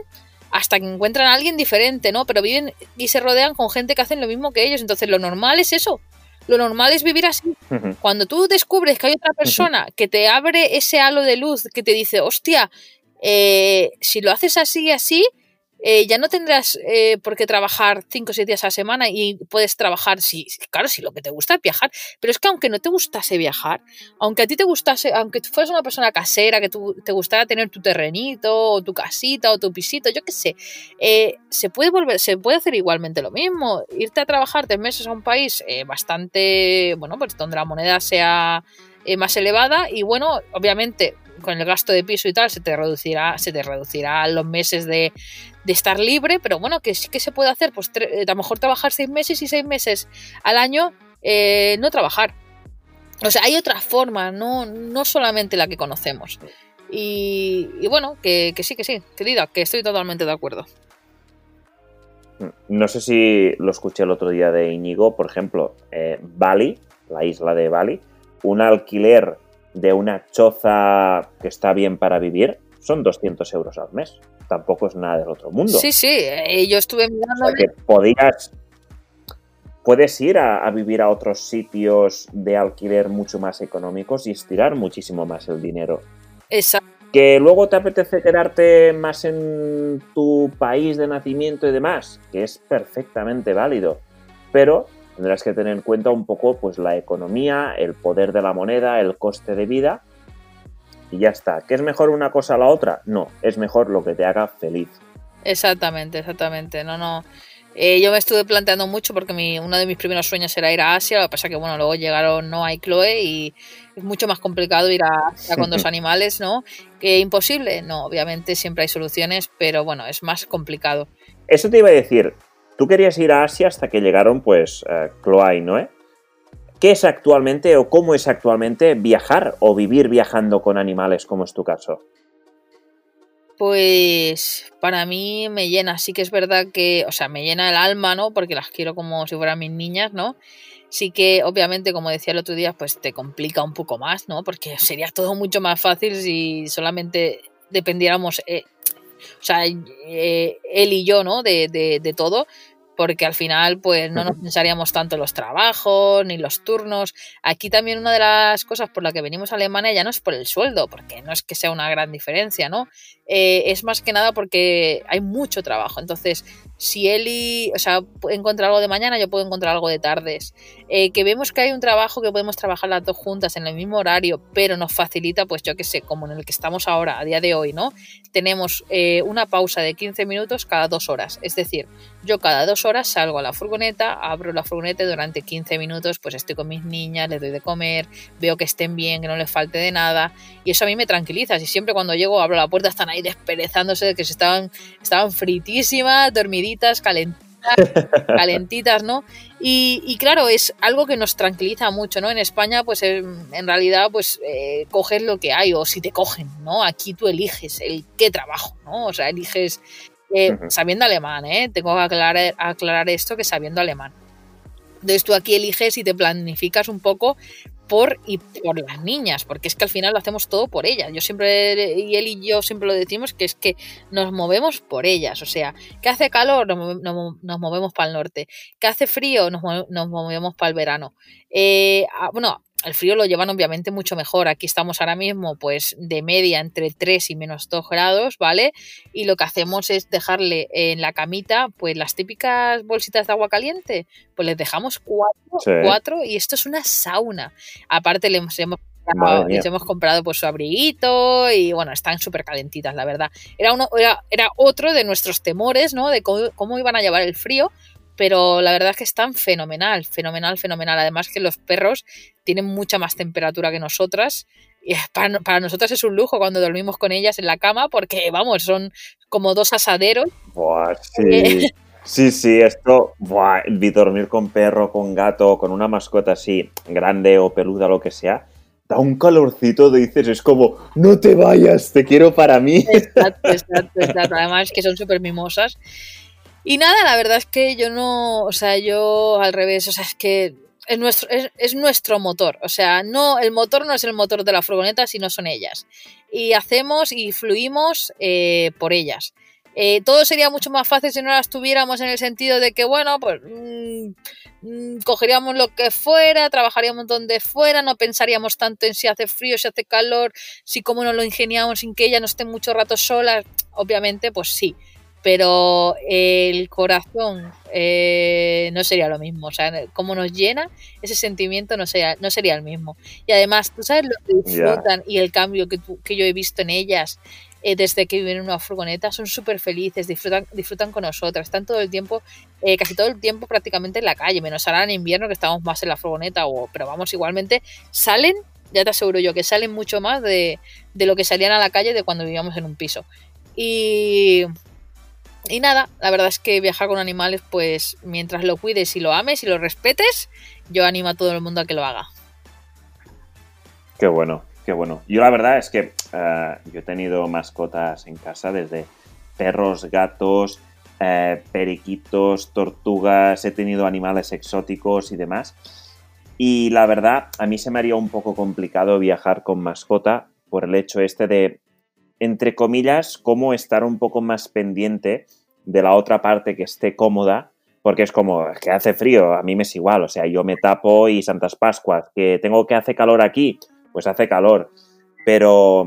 hasta que encuentran a alguien diferente, ¿no? Pero viven y se rodean con gente que hacen lo mismo que ellos. Entonces, lo normal es eso. Lo normal es vivir así. Cuando tú descubres que hay otra persona que te abre ese halo de luz, que te dice, hostia, eh, si lo haces así y así, eh, ya no tendrás eh, por qué trabajar 5 o 6 días a la semana y puedes trabajar, si, claro, si lo que te gusta es viajar, pero es que aunque no te gustase viajar, aunque a ti te gustase, aunque tú fueras una persona casera, que te gustara tener tu terrenito, o tu casita, o tu pisito, yo qué sé, eh, se puede volver, se puede hacer igualmente lo mismo, irte a trabajar tres meses a un país bastante, bueno, pues donde la moneda sea más elevada y bueno, obviamente con el gasto de piso y tal se te reducirá, se te reducirá los meses de, de estar libre, pero bueno, que sí que se puede hacer, pues a lo mejor trabajar seis meses y seis meses al año eh, no trabajar. O sea, hay otras formas, no, no solamente la que conocemos. Y, bueno, que, sí, que sí, querida, que estoy totalmente de acuerdo. No sé si lo escuché el otro día de Íñigo, por ejemplo, eh, Bali, la isla de Bali, un alquiler de una choza que está bien para vivir, son 200 euros al mes tampoco es nada del otro mundo. Sí, sí, eh, yo estuve mirando. que podías. Puedes ir a, vivir a otros sitios de alquiler mucho más económicos y estirar muchísimo más el dinero. Exacto. Que luego te apetece quedarte más en tu país de nacimiento y demás, que es perfectamente válido. Pero tendrás que tener en cuenta un poco pues la economía, el poder de la moneda, el coste de vida y ya está. ¿Qué es mejor una cosa a la otra? No, es mejor lo que te haga feliz. Exactamente, exactamente. No, no. Eh, yo me estuve planteando mucho porque mi, uno de mis primeros sueños era ir a Asia, lo que pasa que bueno, luego llegaron Noah y Chloe y es mucho más complicado ir a Asia con dos animales, ¿no? ¿Que imposible? No, obviamente siempre hay soluciones, pero bueno, es más complicado. Eso te iba a decir, tú querías ir a Asia hasta que llegaron pues uh, Chloe y Noé. ¿Qué es actualmente o cómo es actualmente viajar o vivir viajando con animales como es tu caso? Pues para mí me llena, sí que es verdad que, o sea, me llena el alma, ¿no? Porque las quiero como si fueran mis niñas, ¿no? Sí que obviamente, como decía el otro día, pues te complica un poco más, ¿no? Porque sería todo mucho más fácil si solamente dependiéramos, eh, o sea, eh, él y yo, ¿no? De, de, de todo porque al final pues no nos pensaríamos tanto los trabajos ni los turnos. Aquí también una de las cosas por la que venimos a Alemania ya no es por el sueldo, porque no es que sea una gran diferencia, ¿no? Eh, es más que nada porque hay mucho trabajo. Entonces, si Eli, o sea, encuentra algo de mañana, yo puedo encontrar algo de tardes. Eh, que vemos que hay un trabajo que podemos trabajar las dos juntas en el mismo horario, pero nos facilita, pues yo que sé, como en el que estamos ahora, a día de hoy, ¿no? Tenemos eh, una pausa de 15 minutos cada dos horas. Es decir, yo cada dos horas salgo a la furgoneta, abro la furgoneta y durante 15 minutos, pues estoy con mis niñas, les doy de comer, veo que estén bien, que no les falte de nada. Y eso a mí me tranquiliza. Si siempre cuando llego abro la puerta están ahí desperezándose de que se estaban, estaban fritísimas, dormiditas, calentitas, calentitas, ¿no? Y, claro, es algo que nos tranquiliza mucho, ¿no? En España, pues en, realidad, pues eh, coges lo que hay o si te cogen, ¿no? Aquí tú eliges el qué trabajo, ¿no? O sea, eliges eh, sabiendo alemán, ¿eh? Tengo que aclarar, aclarar esto que sabiendo alemán. Entonces tú aquí eliges y te planificas un poco por y por las niñas, porque es que al final lo hacemos todo por ellas. Yo siempre, y él y yo siempre lo decimos, que es que nos movemos por ellas. O sea, que hace calor, nos, nos, movemos para el norte. Que hace frío, nos, nos movemos para el verano. Eh, ah, bueno, el frío lo llevan obviamente mucho mejor. Aquí estamos ahora mismo pues de media entre 3 y menos 2 grados, ¿vale? Y lo que hacemos es dejarle en la camita pues las típicas bolsitas de agua caliente, pues les dejamos cuatro, y esto es una sauna. Aparte le hemos, les hemos comprado pues su abriguito y bueno, están súper calentitas, la verdad. Era, uno, era, era otro de nuestros temores, ¿no? De cómo, cómo iban a llevar el frío, pero la verdad es que están fenomenal, fenomenal, fenomenal. Además que los perros tienen mucha más temperatura que nosotras. Y para, para nosotras es un lujo cuando dormimos con ellas en la cama porque, vamos, son como dos asaderos. Buah, sí. Eh, sí, sí, esto, buah, dormir con perro, con gato, con una mascota así, grande o peluda, lo que sea, da un calorcito, dices, es como, no te vayas, te quiero para mí. Exacto, exacto, exacto. Además que son súper mimosas. Y nada, la verdad es que yo no, o sea, yo al revés, o sea, es que es nuestro, es, nuestro motor. O sea, no, el motor no es el motor de la furgoneta, sino son ellas. Y hacemos y fluimos eh, por ellas. Eh, todo sería mucho más fácil si no las tuviéramos en el sentido de que, bueno, pues mm, mm, cogeríamos lo que fuera, trabajaríamos donde fuera, no pensaríamos tanto en si hace frío, si hace calor, si cómo nos lo ingeniamos sin que ella no esté mucho rato sola. Obviamente, pues sí pero el corazón eh, no sería lo mismo. O sea, como nos llena, ese sentimiento no sería, no sería el mismo. Y además, tú sabes lo que disfrutan y el cambio que, que, yo he visto en ellas eh, desde que viven en una furgoneta, son súper felices, disfrutan, disfrutan con nosotras, están todo el tiempo, eh, casi todo el tiempo prácticamente en la calle, menos ahora en invierno que estamos más en la furgoneta, o, pero vamos, igualmente salen ya te aseguro yo que salen mucho más de, de, lo que salían a la calle de cuando vivíamos en un piso. Y y nada, la verdad es que viajar con animales, pues mientras lo cuides y lo ames y lo respetes, yo animo a todo el mundo a que lo haga. Qué bueno, qué bueno. Yo la verdad es que eh, yo he tenido mascotas en casa desde perros, gatos, eh, periquitos, tortugas, he tenido animales exóticos y demás. Y la verdad, a mí se me haría un poco complicado viajar con mascota por el hecho este de entre comillas, cómo estar un poco más pendiente de la otra parte que esté cómoda, porque es como, que hace frío, a mí me es igual, o sea, yo me tapo y Santas Pascuas, que tengo que hace calor aquí, pues hace calor, pero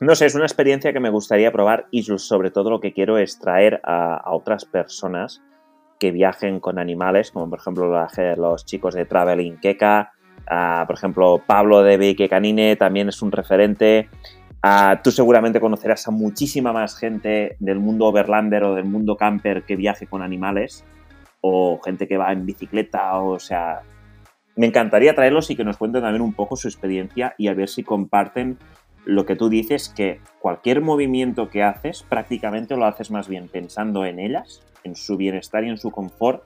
no sé, es una experiencia que me gustaría probar y sobre todo lo que quiero es traer a, otras personas que viajen con animales, como por ejemplo los chicos de Traveling Keka, por ejemplo Pablo de Beike Canine también es un referente, Ah, tú seguramente conocerás a muchísima más gente del mundo overlander o del mundo camper que viaje con animales o gente que va en bicicleta, o sea, me encantaría traerlos y que nos cuenten también un poco su experiencia y a ver si comparten lo que tú dices, que cualquier movimiento que haces prácticamente lo haces más bien pensando en ellas, en su bienestar y en su confort,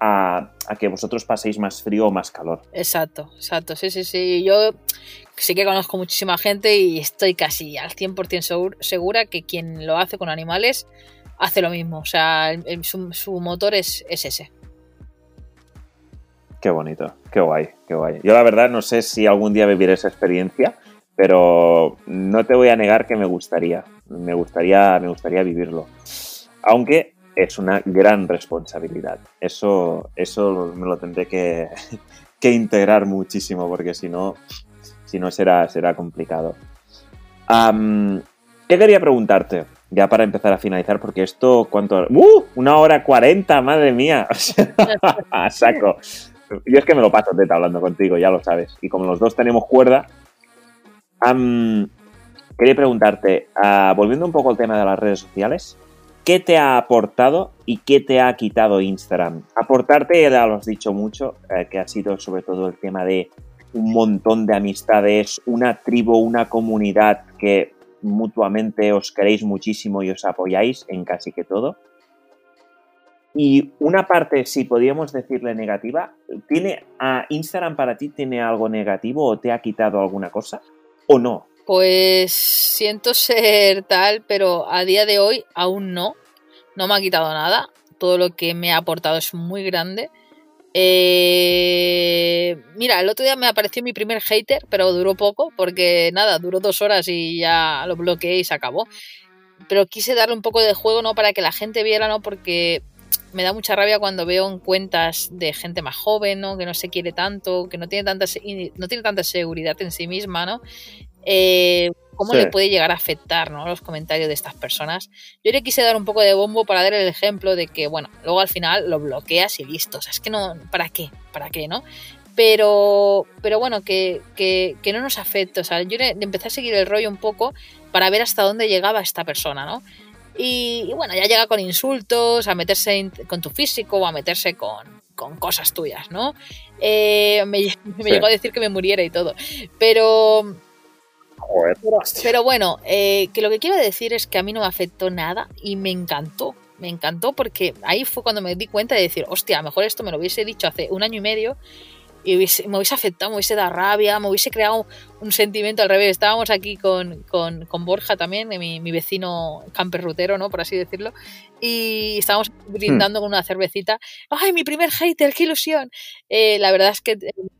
a, que vosotros paséis más frío o más calor. Exacto, exacto, sí, sí, sí. Yo sí que conozco muchísima gente y estoy casi al 100% segura que quien lo hace con animales hace lo mismo. O sea, su, motor es, es ese. Qué bonito, qué guay, qué guay. Yo la verdad no sé si algún día viviré esa experiencia, pero no te voy a negar que me gustaría, me gustaría, me gustaría vivirlo. Aunque es una gran responsabilidad. Eso, eso me lo tendré que, integrar muchísimo porque si no, será, será complicado. ¿Qué quería preguntarte? Ya para empezar a finalizar, porque esto, ¿cuánto? ¡Uh! Una hora cuarenta, madre mía. saco. Yo es que me lo paso teta hablando contigo, ya lo sabes. Y como los dos tenemos cuerda, quería preguntarte, ah, volviendo un poco al tema de las redes sociales, ¿qué te ha aportado y qué te ha quitado Instagram? Aportarte, ya lo has dicho mucho, eh, que ha sido sobre todo el tema de un montón de amistades, una tribu, una comunidad que mutuamente os queréis muchísimo y os apoyáis en casi que todo. Y una parte, si podríamos decirle negativa, ¿tiene a Instagram para ti tiene algo negativo o te ha quitado alguna cosa o no? Pues siento ser tal, pero a día de hoy aún no. No me ha quitado nada. Todo lo que me ha aportado es muy grande. Eh, mira, el otro día me apareció mi primer hater, pero duró poco, porque nada, duró dos horas y ya lo bloqueé y se acabó. Pero quise darle un poco de juego, ¿no? Para que la gente viera, ¿no? Porque me da mucha rabia cuando veo en cuentas de gente más joven, ¿no? Que no se quiere tanto, que no tiene tanta, no tiene tanta seguridad en sí misma, ¿no? Eh, cómo le puede llegar a afectar ¿no? los comentarios de estas personas. Yo le quise dar un poco de bombo para dar el ejemplo de que, bueno, luego al final lo bloqueas y listo. O sea, es que no, ¿para qué? ¿Para qué, no? Pero, pero bueno, que, que, no nos afecte. O sea, yo le, empecé a seguir el rollo un poco para ver hasta dónde llegaba esta persona, ¿no? Y, bueno, ya llega con insultos, a meterse con tu físico o a meterse con, con cosas tuyas, ¿no? Eh, me, llegó a decir que me muriera y todo. Pero pero, bueno, eh, que lo que quiero decir es que a mí no me afectó nada y me encantó. Me encantó porque ahí fue cuando me di cuenta de decir, hostia, mejor esto me lo hubiese dicho hace un año y medio y me hubiese afectado, me hubiese dado rabia, me hubiese creado un sentimiento al revés. Estábamos aquí con, con, con Borja también, mi, mi, vecino camper rutero, ¿no? Por así decirlo, y estábamos brindando hmm. con una cervecita. ¡Ay, mi primer hater, qué ilusión! Eh, la verdad es que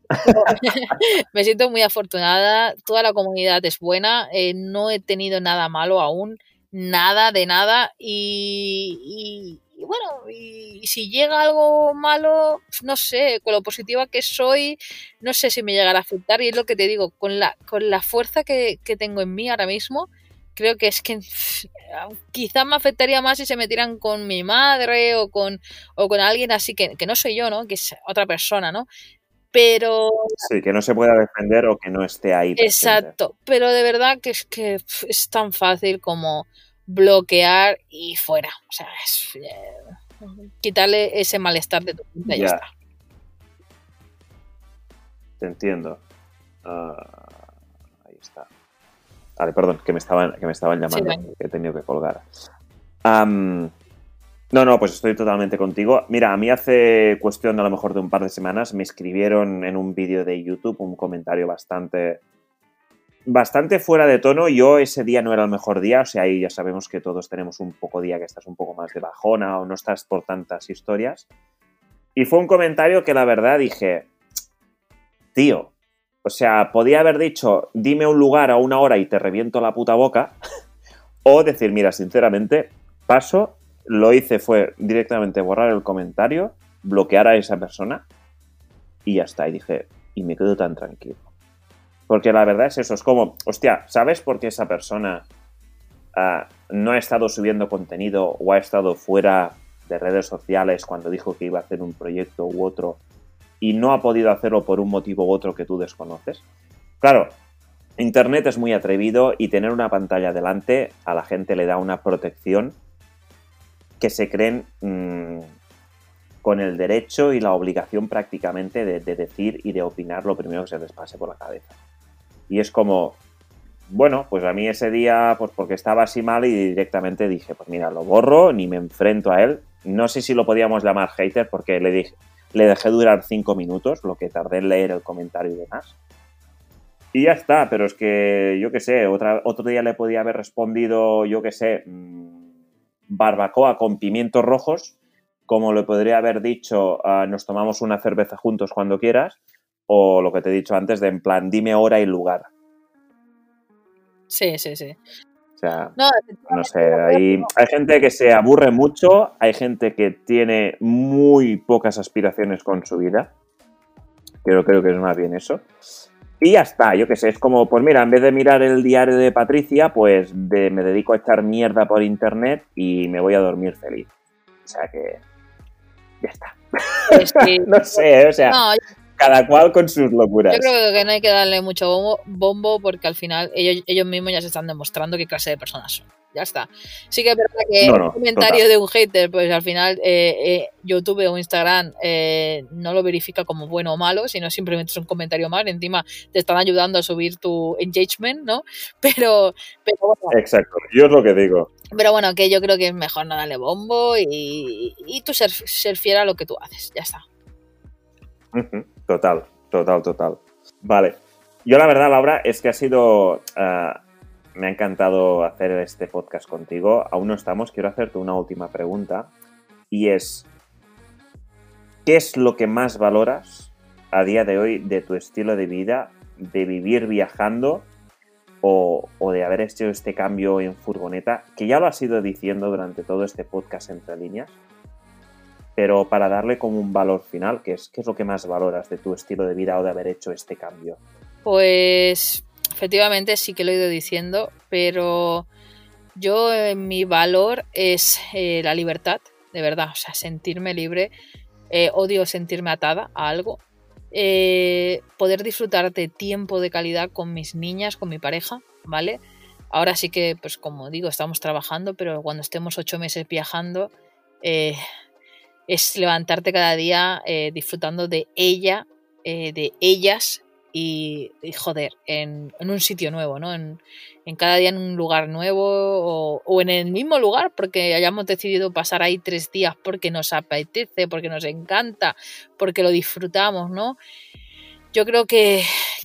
me siento muy afortunada, toda la comunidad es buena, eh, no he tenido nada malo aún, nada de nada y, bueno, y, si llega algo malo, no sé, con lo positiva que soy, no sé si me llegará a afectar y es lo que te digo, con la, con la fuerza que, que tengo en mí ahora mismo, creo que es que quizás me afectaría más si se metieran con mi madre o con, o con alguien así que, que no soy yo, ¿no? Que es otra persona, ¿no? pero... Sí, que no se pueda defender o que no esté ahí. Exacto, pero de verdad que es que es tan fácil como bloquear y fuera. O sea, es, eh, quitarle ese malestar de tu vida y ya, está. Te entiendo. Ah, ahí está. Vale, perdón, que me estaban, que me estaban llamando, que he tenido que colgar. No, no, pues estoy totalmente contigo. Mira, a mí hace cuestión a lo mejor de un par de semanas me escribieron en un vídeo de YouTube un comentario bastante bastante fuera de tono. Yo ese día no era el mejor día, o sea, ahí ya sabemos que todos tenemos un poco día que estás un poco más de bajona o no estás por tantas historias. Y fue un comentario que la verdad dije, tío, o sea, podía haber dicho, dime un lugar a una hora y te reviento la puta boca, o decir, mira, sinceramente, paso lo hice fue directamente borrar el comentario, bloquear a esa persona y ya está. Y dije, y me quedo tan tranquilo. Porque la verdad es eso, es como, hostia, ¿sabes por qué esa persona ah, no ha estado subiendo contenido o ha estado fuera de redes sociales cuando dijo que iba a hacer un proyecto u otro y no ha podido hacerlo por un motivo u otro que tú desconoces? Claro, Internet es muy atrevido y tener una pantalla delante a la gente le da una protección que se creen mm, con el derecho y la obligación prácticamente de, decir y de opinar lo primero que se les pase por la cabeza. Y es como, bueno, pues a mí ese día, pues porque estaba así mal y directamente dije, pues mira, lo borro, ni me enfrento a él. No sé si lo podíamos llamar hater porque le dije, le dejé durar cinco minutos, lo que tardé en leer el comentario y demás. Y ya está, pero es que, yo qué sé, otra, otro día le podía haber respondido, yo qué sé, mm, barbacoa con pimientos rojos, como le podría haber dicho, ah, nos tomamos una cerveza juntos cuando quieras, o lo que te he dicho antes, de en plan, dime hora y lugar. Sí, sí, sí. O sea, no, sé, hay, hay, gente que se aburre mucho, hay gente que tiene muy pocas aspiraciones con su vida. Creo, creo que es más bien eso. Y ya está, yo qué sé, es como, pues mira, en vez de mirar el diario de Patricia, pues me dedico a echar mierda por internet y me voy a dormir feliz. O sea que ya está. Pues no sé, o sea, cada cual con sus locuras. Yo creo que no hay que darle mucho bombo, porque al final ellos, ellos mismos ya se están demostrando qué clase de personas son ya está. Sí que es verdad que un comentario de un hater, pues al final eh, eh, YouTube o Instagram eh, no lo verifica como bueno o malo, sino simplemente es un comentario mal. Encima te están ayudando a subir tu engagement, ¿no? Pero, pero bueno. Exacto, yo es lo que digo. Pero bueno, que yo creo que es mejor no darle bombo y, y tú ser, ser fiel a lo que tú haces, ya está. Total, total, total. Vale. Yo la verdad, Laura, es que ha sido me ha encantado hacer este podcast contigo. Aún no estamos. Quiero hacerte una última pregunta. Y es, ¿qué es lo que más valoras a día de hoy de tu estilo de vida, de vivir viajando o, de haber hecho este cambio en furgoneta, que ya lo has ido diciendo durante todo este podcast entre líneas? Pero para darle como un valor final, ¿qué es, ¿qué es lo que más valoras de tu estilo de vida o de haber hecho este cambio? Pues efectivamente sí que lo he ido diciendo, pero yo eh, mi valor es eh, la libertad, de verdad, o sea, sentirme libre. Eh, odio sentirme atada a algo. poder disfrutar de tiempo de calidad con mis niñas, con mi pareja, ¿vale? Ahora sí que, pues como digo, estamos trabajando, pero cuando estemos ocho meses viajando, es levantarte cada día disfrutando de ella, de ellas y, joder, en, un sitio nuevo, ¿no? En, cada día en un lugar nuevo o, en el mismo lugar porque hayamos decidido pasar ahí tres días porque nos apetece, porque nos encanta, porque lo disfrutamos, ¿no? Yo creo que,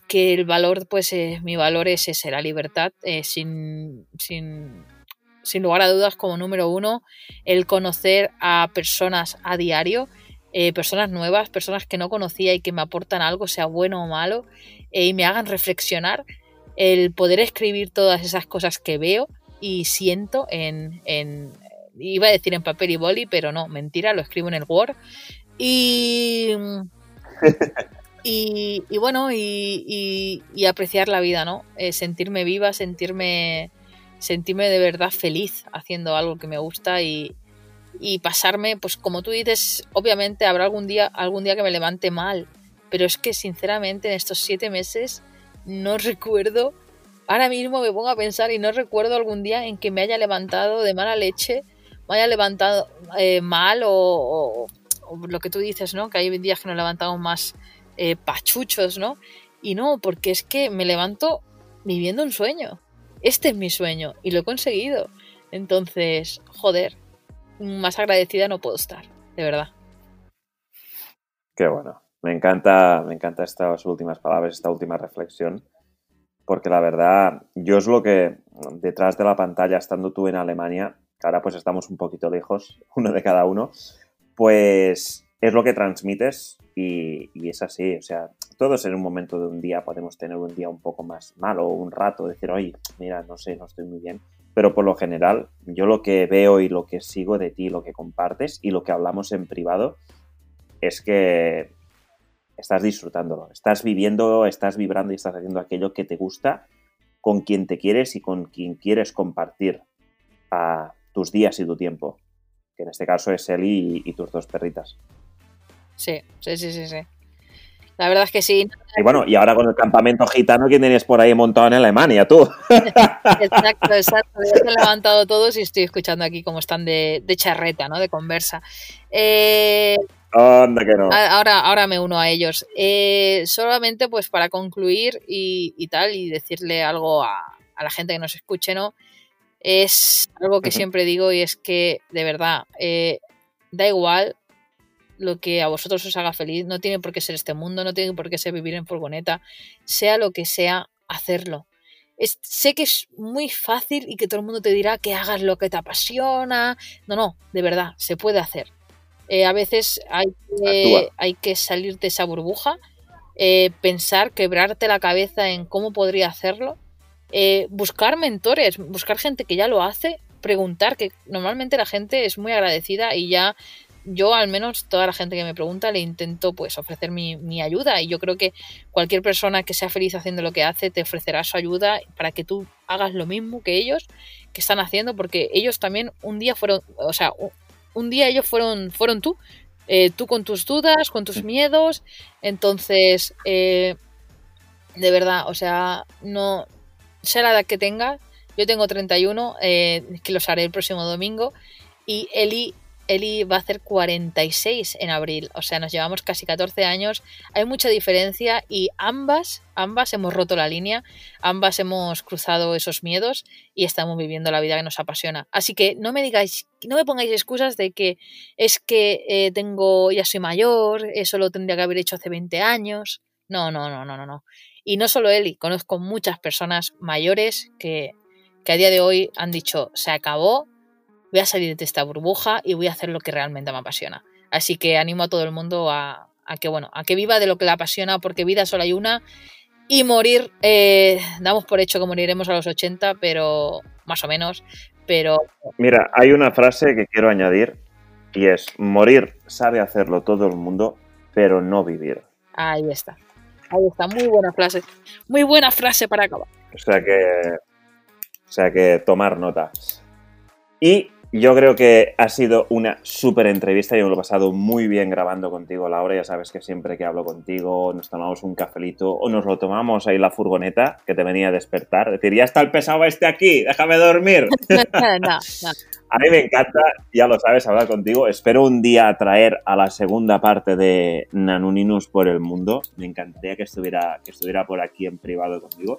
el valor, pues eh, mi valor es ese, la libertad, eh, sin, sin, sin lugar a dudas como número uno, el conocer a personas a diario eh, personas nuevas, personas que no conocía y que me aportan algo, sea bueno o malo, eh, y me hagan reflexionar, el poder escribir todas esas cosas que veo y siento en, iba a decir en papel y boli, pero no, mentira, lo escribo en el Word. Y, y, bueno, y, apreciar la vida, ¿no? Eh, sentirme viva, sentirme, sentirme de verdad feliz haciendo algo que me gusta y, y pasarme, pues como tú dices, obviamente habrá algún día, algún día que me levante mal, pero es que sinceramente en estos siete meses no recuerdo, ahora mismo me pongo a pensar y no recuerdo algún día en que me haya levantado de mala leche, me haya levantado eh, mal o, lo que tú dices, ¿no? Que hay días que nos levantamos más eh, pachuchos, ¿no? Y no, porque es que me levanto viviendo un sueño. Este es mi sueño y lo he conseguido. Entonces, joder, más agradecida no puedo estar, de verdad. Qué bueno. Me encanta, me encanta estas últimas palabras, esta última reflexión, porque la verdad, yo es lo que detrás de la pantalla, estando tú en Alemania, que ahora pues estamos un poquito lejos, uno de cada uno, pues es lo que transmites y, y, es así. O sea, todos en un momento de un día podemos tener un día un poco más malo, un rato, decir, oye, mira, no sé, no estoy muy bien pero por lo general yo lo que veo y lo que sigo de ti, lo que compartes y lo que hablamos en privado es que estás disfrutándolo, estás viviendo, estás vibrando y estás haciendo aquello que te gusta con quien te quieres y con quien quieres compartir a tus días y tu tiempo, que en este caso es él y, tus dos perritas. Sí, sí, sí, sí, sí. La verdad es que sí. Y bueno, y ahora con el campamento gitano que tenías por ahí montado en Alemania, tú. exacto, exacto. Ya se han levantado todos y estoy escuchando aquí cómo están de, charreta, ¿no? De conversa. Eh, Anda que no. Ahora, ahora me uno a ellos. Eh, solamente pues para concluir y, y, tal, y decirle algo a, a, la gente que nos escuche, ¿no? Es algo que uh -huh. siempre digo y es que, de verdad, eh, da igual lo que a vosotros os haga feliz, no tiene por qué ser este mundo, no tiene por qué ser vivir en furgoneta, sea lo que sea, hacerlo. Es, sé que es muy fácil y que todo el mundo te dirá que hagas lo que te apasiona. No, no, de verdad, se puede hacer. Eh, a veces hay que, hay que, salir de esa burbuja, eh, pensar, quebrarte la cabeza en cómo podría hacerlo, eh, buscar mentores, buscar gente que ya lo hace, preguntar, que normalmente la gente es muy agradecida y ya yo al menos toda la gente que me pregunta le intento pues ofrecer mi, mi, ayuda. Y yo creo que cualquier persona que sea feliz haciendo lo que hace te ofrecerá su ayuda para que tú hagas lo mismo que ellos que están haciendo porque ellos también un día fueron, o sea, un día ellos fueron, fueron tú, eh, tú con tus dudas, con tus miedos, entonces, eh, de verdad, o sea, no, sé la edad que tenga, yo tengo 31, eh, que los haré el próximo domingo, y Eli, Eli va a hacer 46 en abril, o sea, nos llevamos casi 14 años, hay mucha diferencia y ambas, ambas hemos roto la línea, ambas hemos cruzado esos miedos y estamos viviendo la vida que nos apasiona. Así que no me digáis, no me pongáis excusas de que es que eh, tengo, ya soy mayor, eso lo tendría que haber hecho hace 20 años. No, no, no, no, no, no. Y no solo Eli, conozco muchas personas mayores que, que a día de hoy han dicho, se acabó, voy a salir de esta burbuja y voy a hacer lo que realmente me apasiona. Así que animo a todo el mundo a, a que, bueno, a que viva de lo que le apasiona, porque vida solo hay una. Y morir, eh, damos por hecho que moriremos a los 80, pero más o menos. Pero. Mira, hay una frase que quiero añadir y es: morir sabe hacerlo todo el mundo, pero no vivir. Ahí está. Ahí está, muy buena frase. Muy buena frase para acabar. O sea que. O sea que tomar nota. Y yo creo que ha sido una súper entrevista. Yo me lo he pasado muy bien grabando contigo, Laura. Ya sabes que siempre que hablo contigo nos tomamos un cafelito o nos lo tomamos ahí en la furgoneta que te venía a despertar. Decir, ya está el pesado este aquí, déjame dormir. no, no. A mí me encanta, ya lo sabes, hablar contigo. Espero un día traer a la segunda parte de Nanuninus por el mundo. Me encantaría que estuviera, que estuviera por aquí en privado conmigo.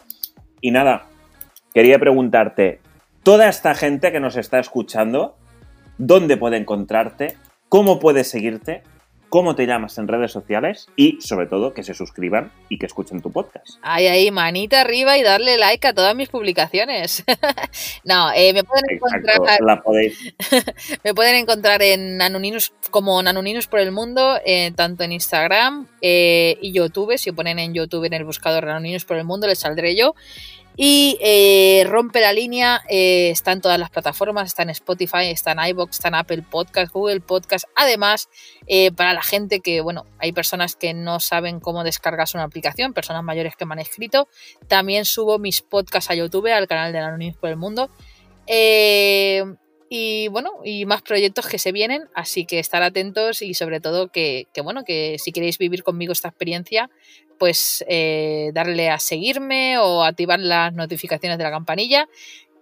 Y nada, quería preguntarte, toda esta gente que nos está escuchando, dónde puede encontrarte, cómo puede seguirte, cómo te llamas en redes sociales y, sobre todo, que se suscriban y que escuchen tu podcast. Ay, ahí, manita arriba y darle like a todas mis publicaciones. no, eh, me pueden Exacto, encontrar. la podéis. me pueden encontrar en Nanuninus como Nanuninus por el mundo, eh, tanto en Instagram eh, y YouTube. Si ponen en YouTube en el buscador Nanuninus por el mundo, les saldré yo. Y eh, Rompe la Línea eh, está en todas las plataformas, está en Spotify, está en iBox, está en Apple Podcast, Google Podcast. Además, eh, para la gente que, bueno, hay personas que no saben cómo descargarse una aplicación, personas mayores que me han escrito, también subo mis podcasts a YouTube, al canal de Anonymous por el Mundo. Y bueno, y más proyectos que se vienen, así que estar atentos y sobre todo que, que bueno, que si queréis vivir conmigo esta experiencia, pues eh, darle a seguirme o activar las notificaciones de la campanilla,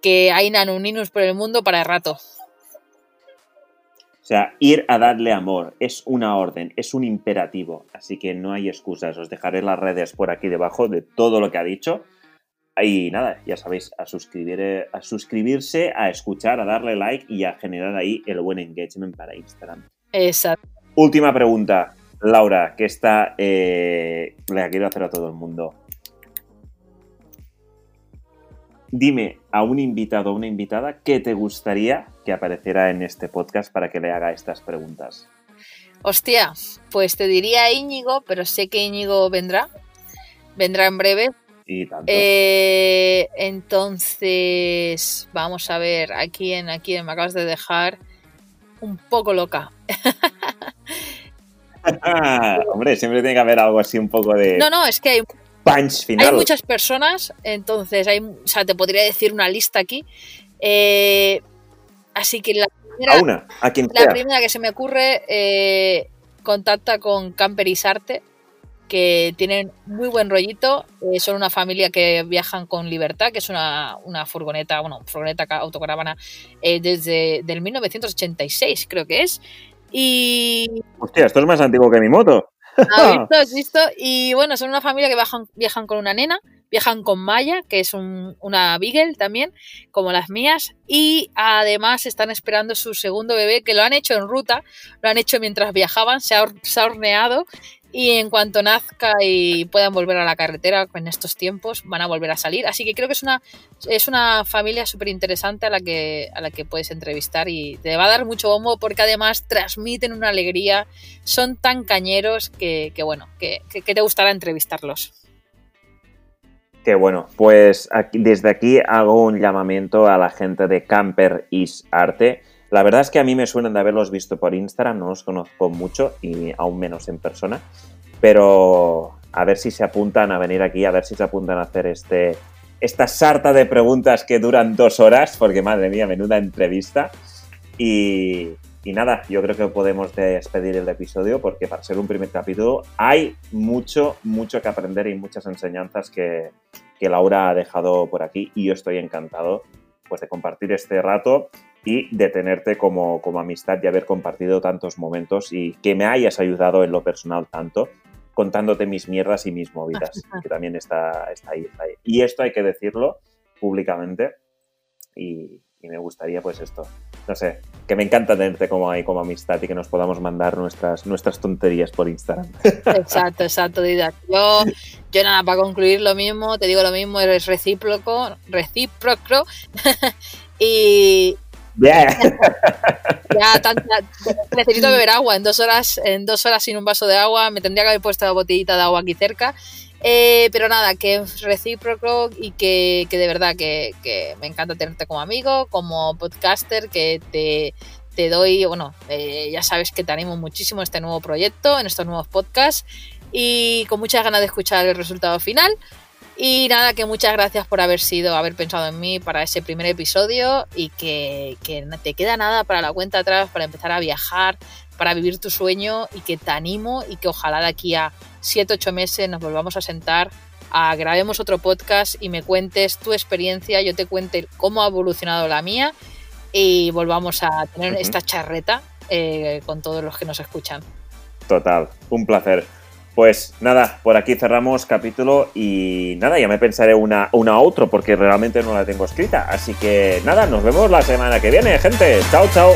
que hay nanuninus por el mundo para el rato. O sea, ir a darle amor es una orden, es un imperativo, así que no hay excusas. Os dejaré las redes por aquí debajo de todo lo que ha dicho. Y nada, ya sabéis, a, suscribir, a suscribirse, a escuchar, a darle like y a generar ahí el buen engagement para Instagram. Exacto. Última pregunta, Laura, que esta eh, la quiero hacer a todo el mundo. Dime a un invitado o una invitada que te gustaría que apareciera en este podcast para que le haga estas preguntas. Hostia, pues te diría Íñigo, pero sé que Íñigo vendrá. Vendrá en breve. Y tanto. Eh, entonces, vamos a ver, a quién, a quién me acabas de dejar un poco loca. Hombre, siempre tiene que haber algo así un poco de. No, no, es que hay, punch final. hay muchas personas, entonces hay, o sea, te podría decir una lista aquí. Eh, así que la primera, a una, a quien la sea. primera que se me ocurre, eh, contacta con Camperisarte, que tienen muy buen rollito. eh, son una familia que viajan con libertad, que es una, una furgoneta, bueno, furgoneta ca- autocaravana eh, desde del 1986, creo que es. Y... Hostia, esto es más antiguo que mi moto. ¿Has visto? ¿Has visto? Y bueno, son una familia que viajan, viajan con una nena, viajan con Maya, que es una Beagle también, como las mías, y además están esperando su segundo bebé, que lo han hecho en ruta, lo han hecho mientras viajaban, se ha, se ha horneado y en cuanto nazca y puedan volver a la carretera en estos tiempos, van a volver a salir. Así que creo que es una, es una familia súper interesante a, la que, a la que puedes entrevistar y te va a dar mucho bombo porque además transmiten una alegría, son tan cañeros que, bueno, que, te gustará entrevistarlos. Qué bueno, pues desde aquí hago un llamamiento a la gente de Camper Is Arte la verdad es que a mí me suenan de haberlos visto por Instagram, no los conozco mucho y aún menos en persona, pero a ver si se apuntan a venir aquí, a ver si se apuntan a hacer este, esta sarta de preguntas que duran dos horas, porque madre mía, menuda entrevista. Y, nada, yo creo que podemos despedir el episodio porque para ser un primer capítulo hay mucho, mucho que aprender y muchas enseñanzas que, que Laura ha dejado por aquí y yo estoy encantado pues, de compartir este rato y de tenerte como, como amistad y haber compartido tantos momentos y que me hayas ayudado en lo personal tanto contándote mis mierdas y mis movidas, que también está, está, ahí, Y esto hay que decirlo públicamente y, me gustaría pues esto, no sé, que me encanta tenerte como ahí como amistad y que nos podamos mandar nuestras, nuestras tonterías por Instagram. Exacto, exacto, Didac. Yo, yo nada, para concluir lo mismo, te digo lo mismo, eres recíproco, recíproco y, ya, necesito beber agua. En dos horas, en dos horas sin un vaso de agua, me tendría que haber puesto la botellita de agua aquí cerca. Eh, pero nada, que es recíproco y que, de verdad que, me encanta tenerte como amigo, como podcaster, que te, te doy, bueno, eh, ya sabes que te animo muchísimo en este nuevo proyecto, en estos nuevos podcasts y con muchas ganas de escuchar el resultado final. Y nada, que muchas gracias por haber sido, haber pensado en mí para ese primer episodio y que, que no te queda nada para la cuenta atrás, para empezar a viajar, para vivir tu sueño y que te animo y que ojalá de aquí a 7, 8 meses nos volvamos a sentar, a grabemos otro podcast y me cuentes tu experiencia, yo te cuente cómo ha evolucionado la mía y volvamos a tener esta charreta eh, con todos los que nos escuchan. Total, un placer. Pues nada, por aquí cerramos capítulo y nada, ya me pensaré una, una otro porque realmente no la tengo escrita. Así que nada, nos vemos la semana que viene, gente. Chao, chao.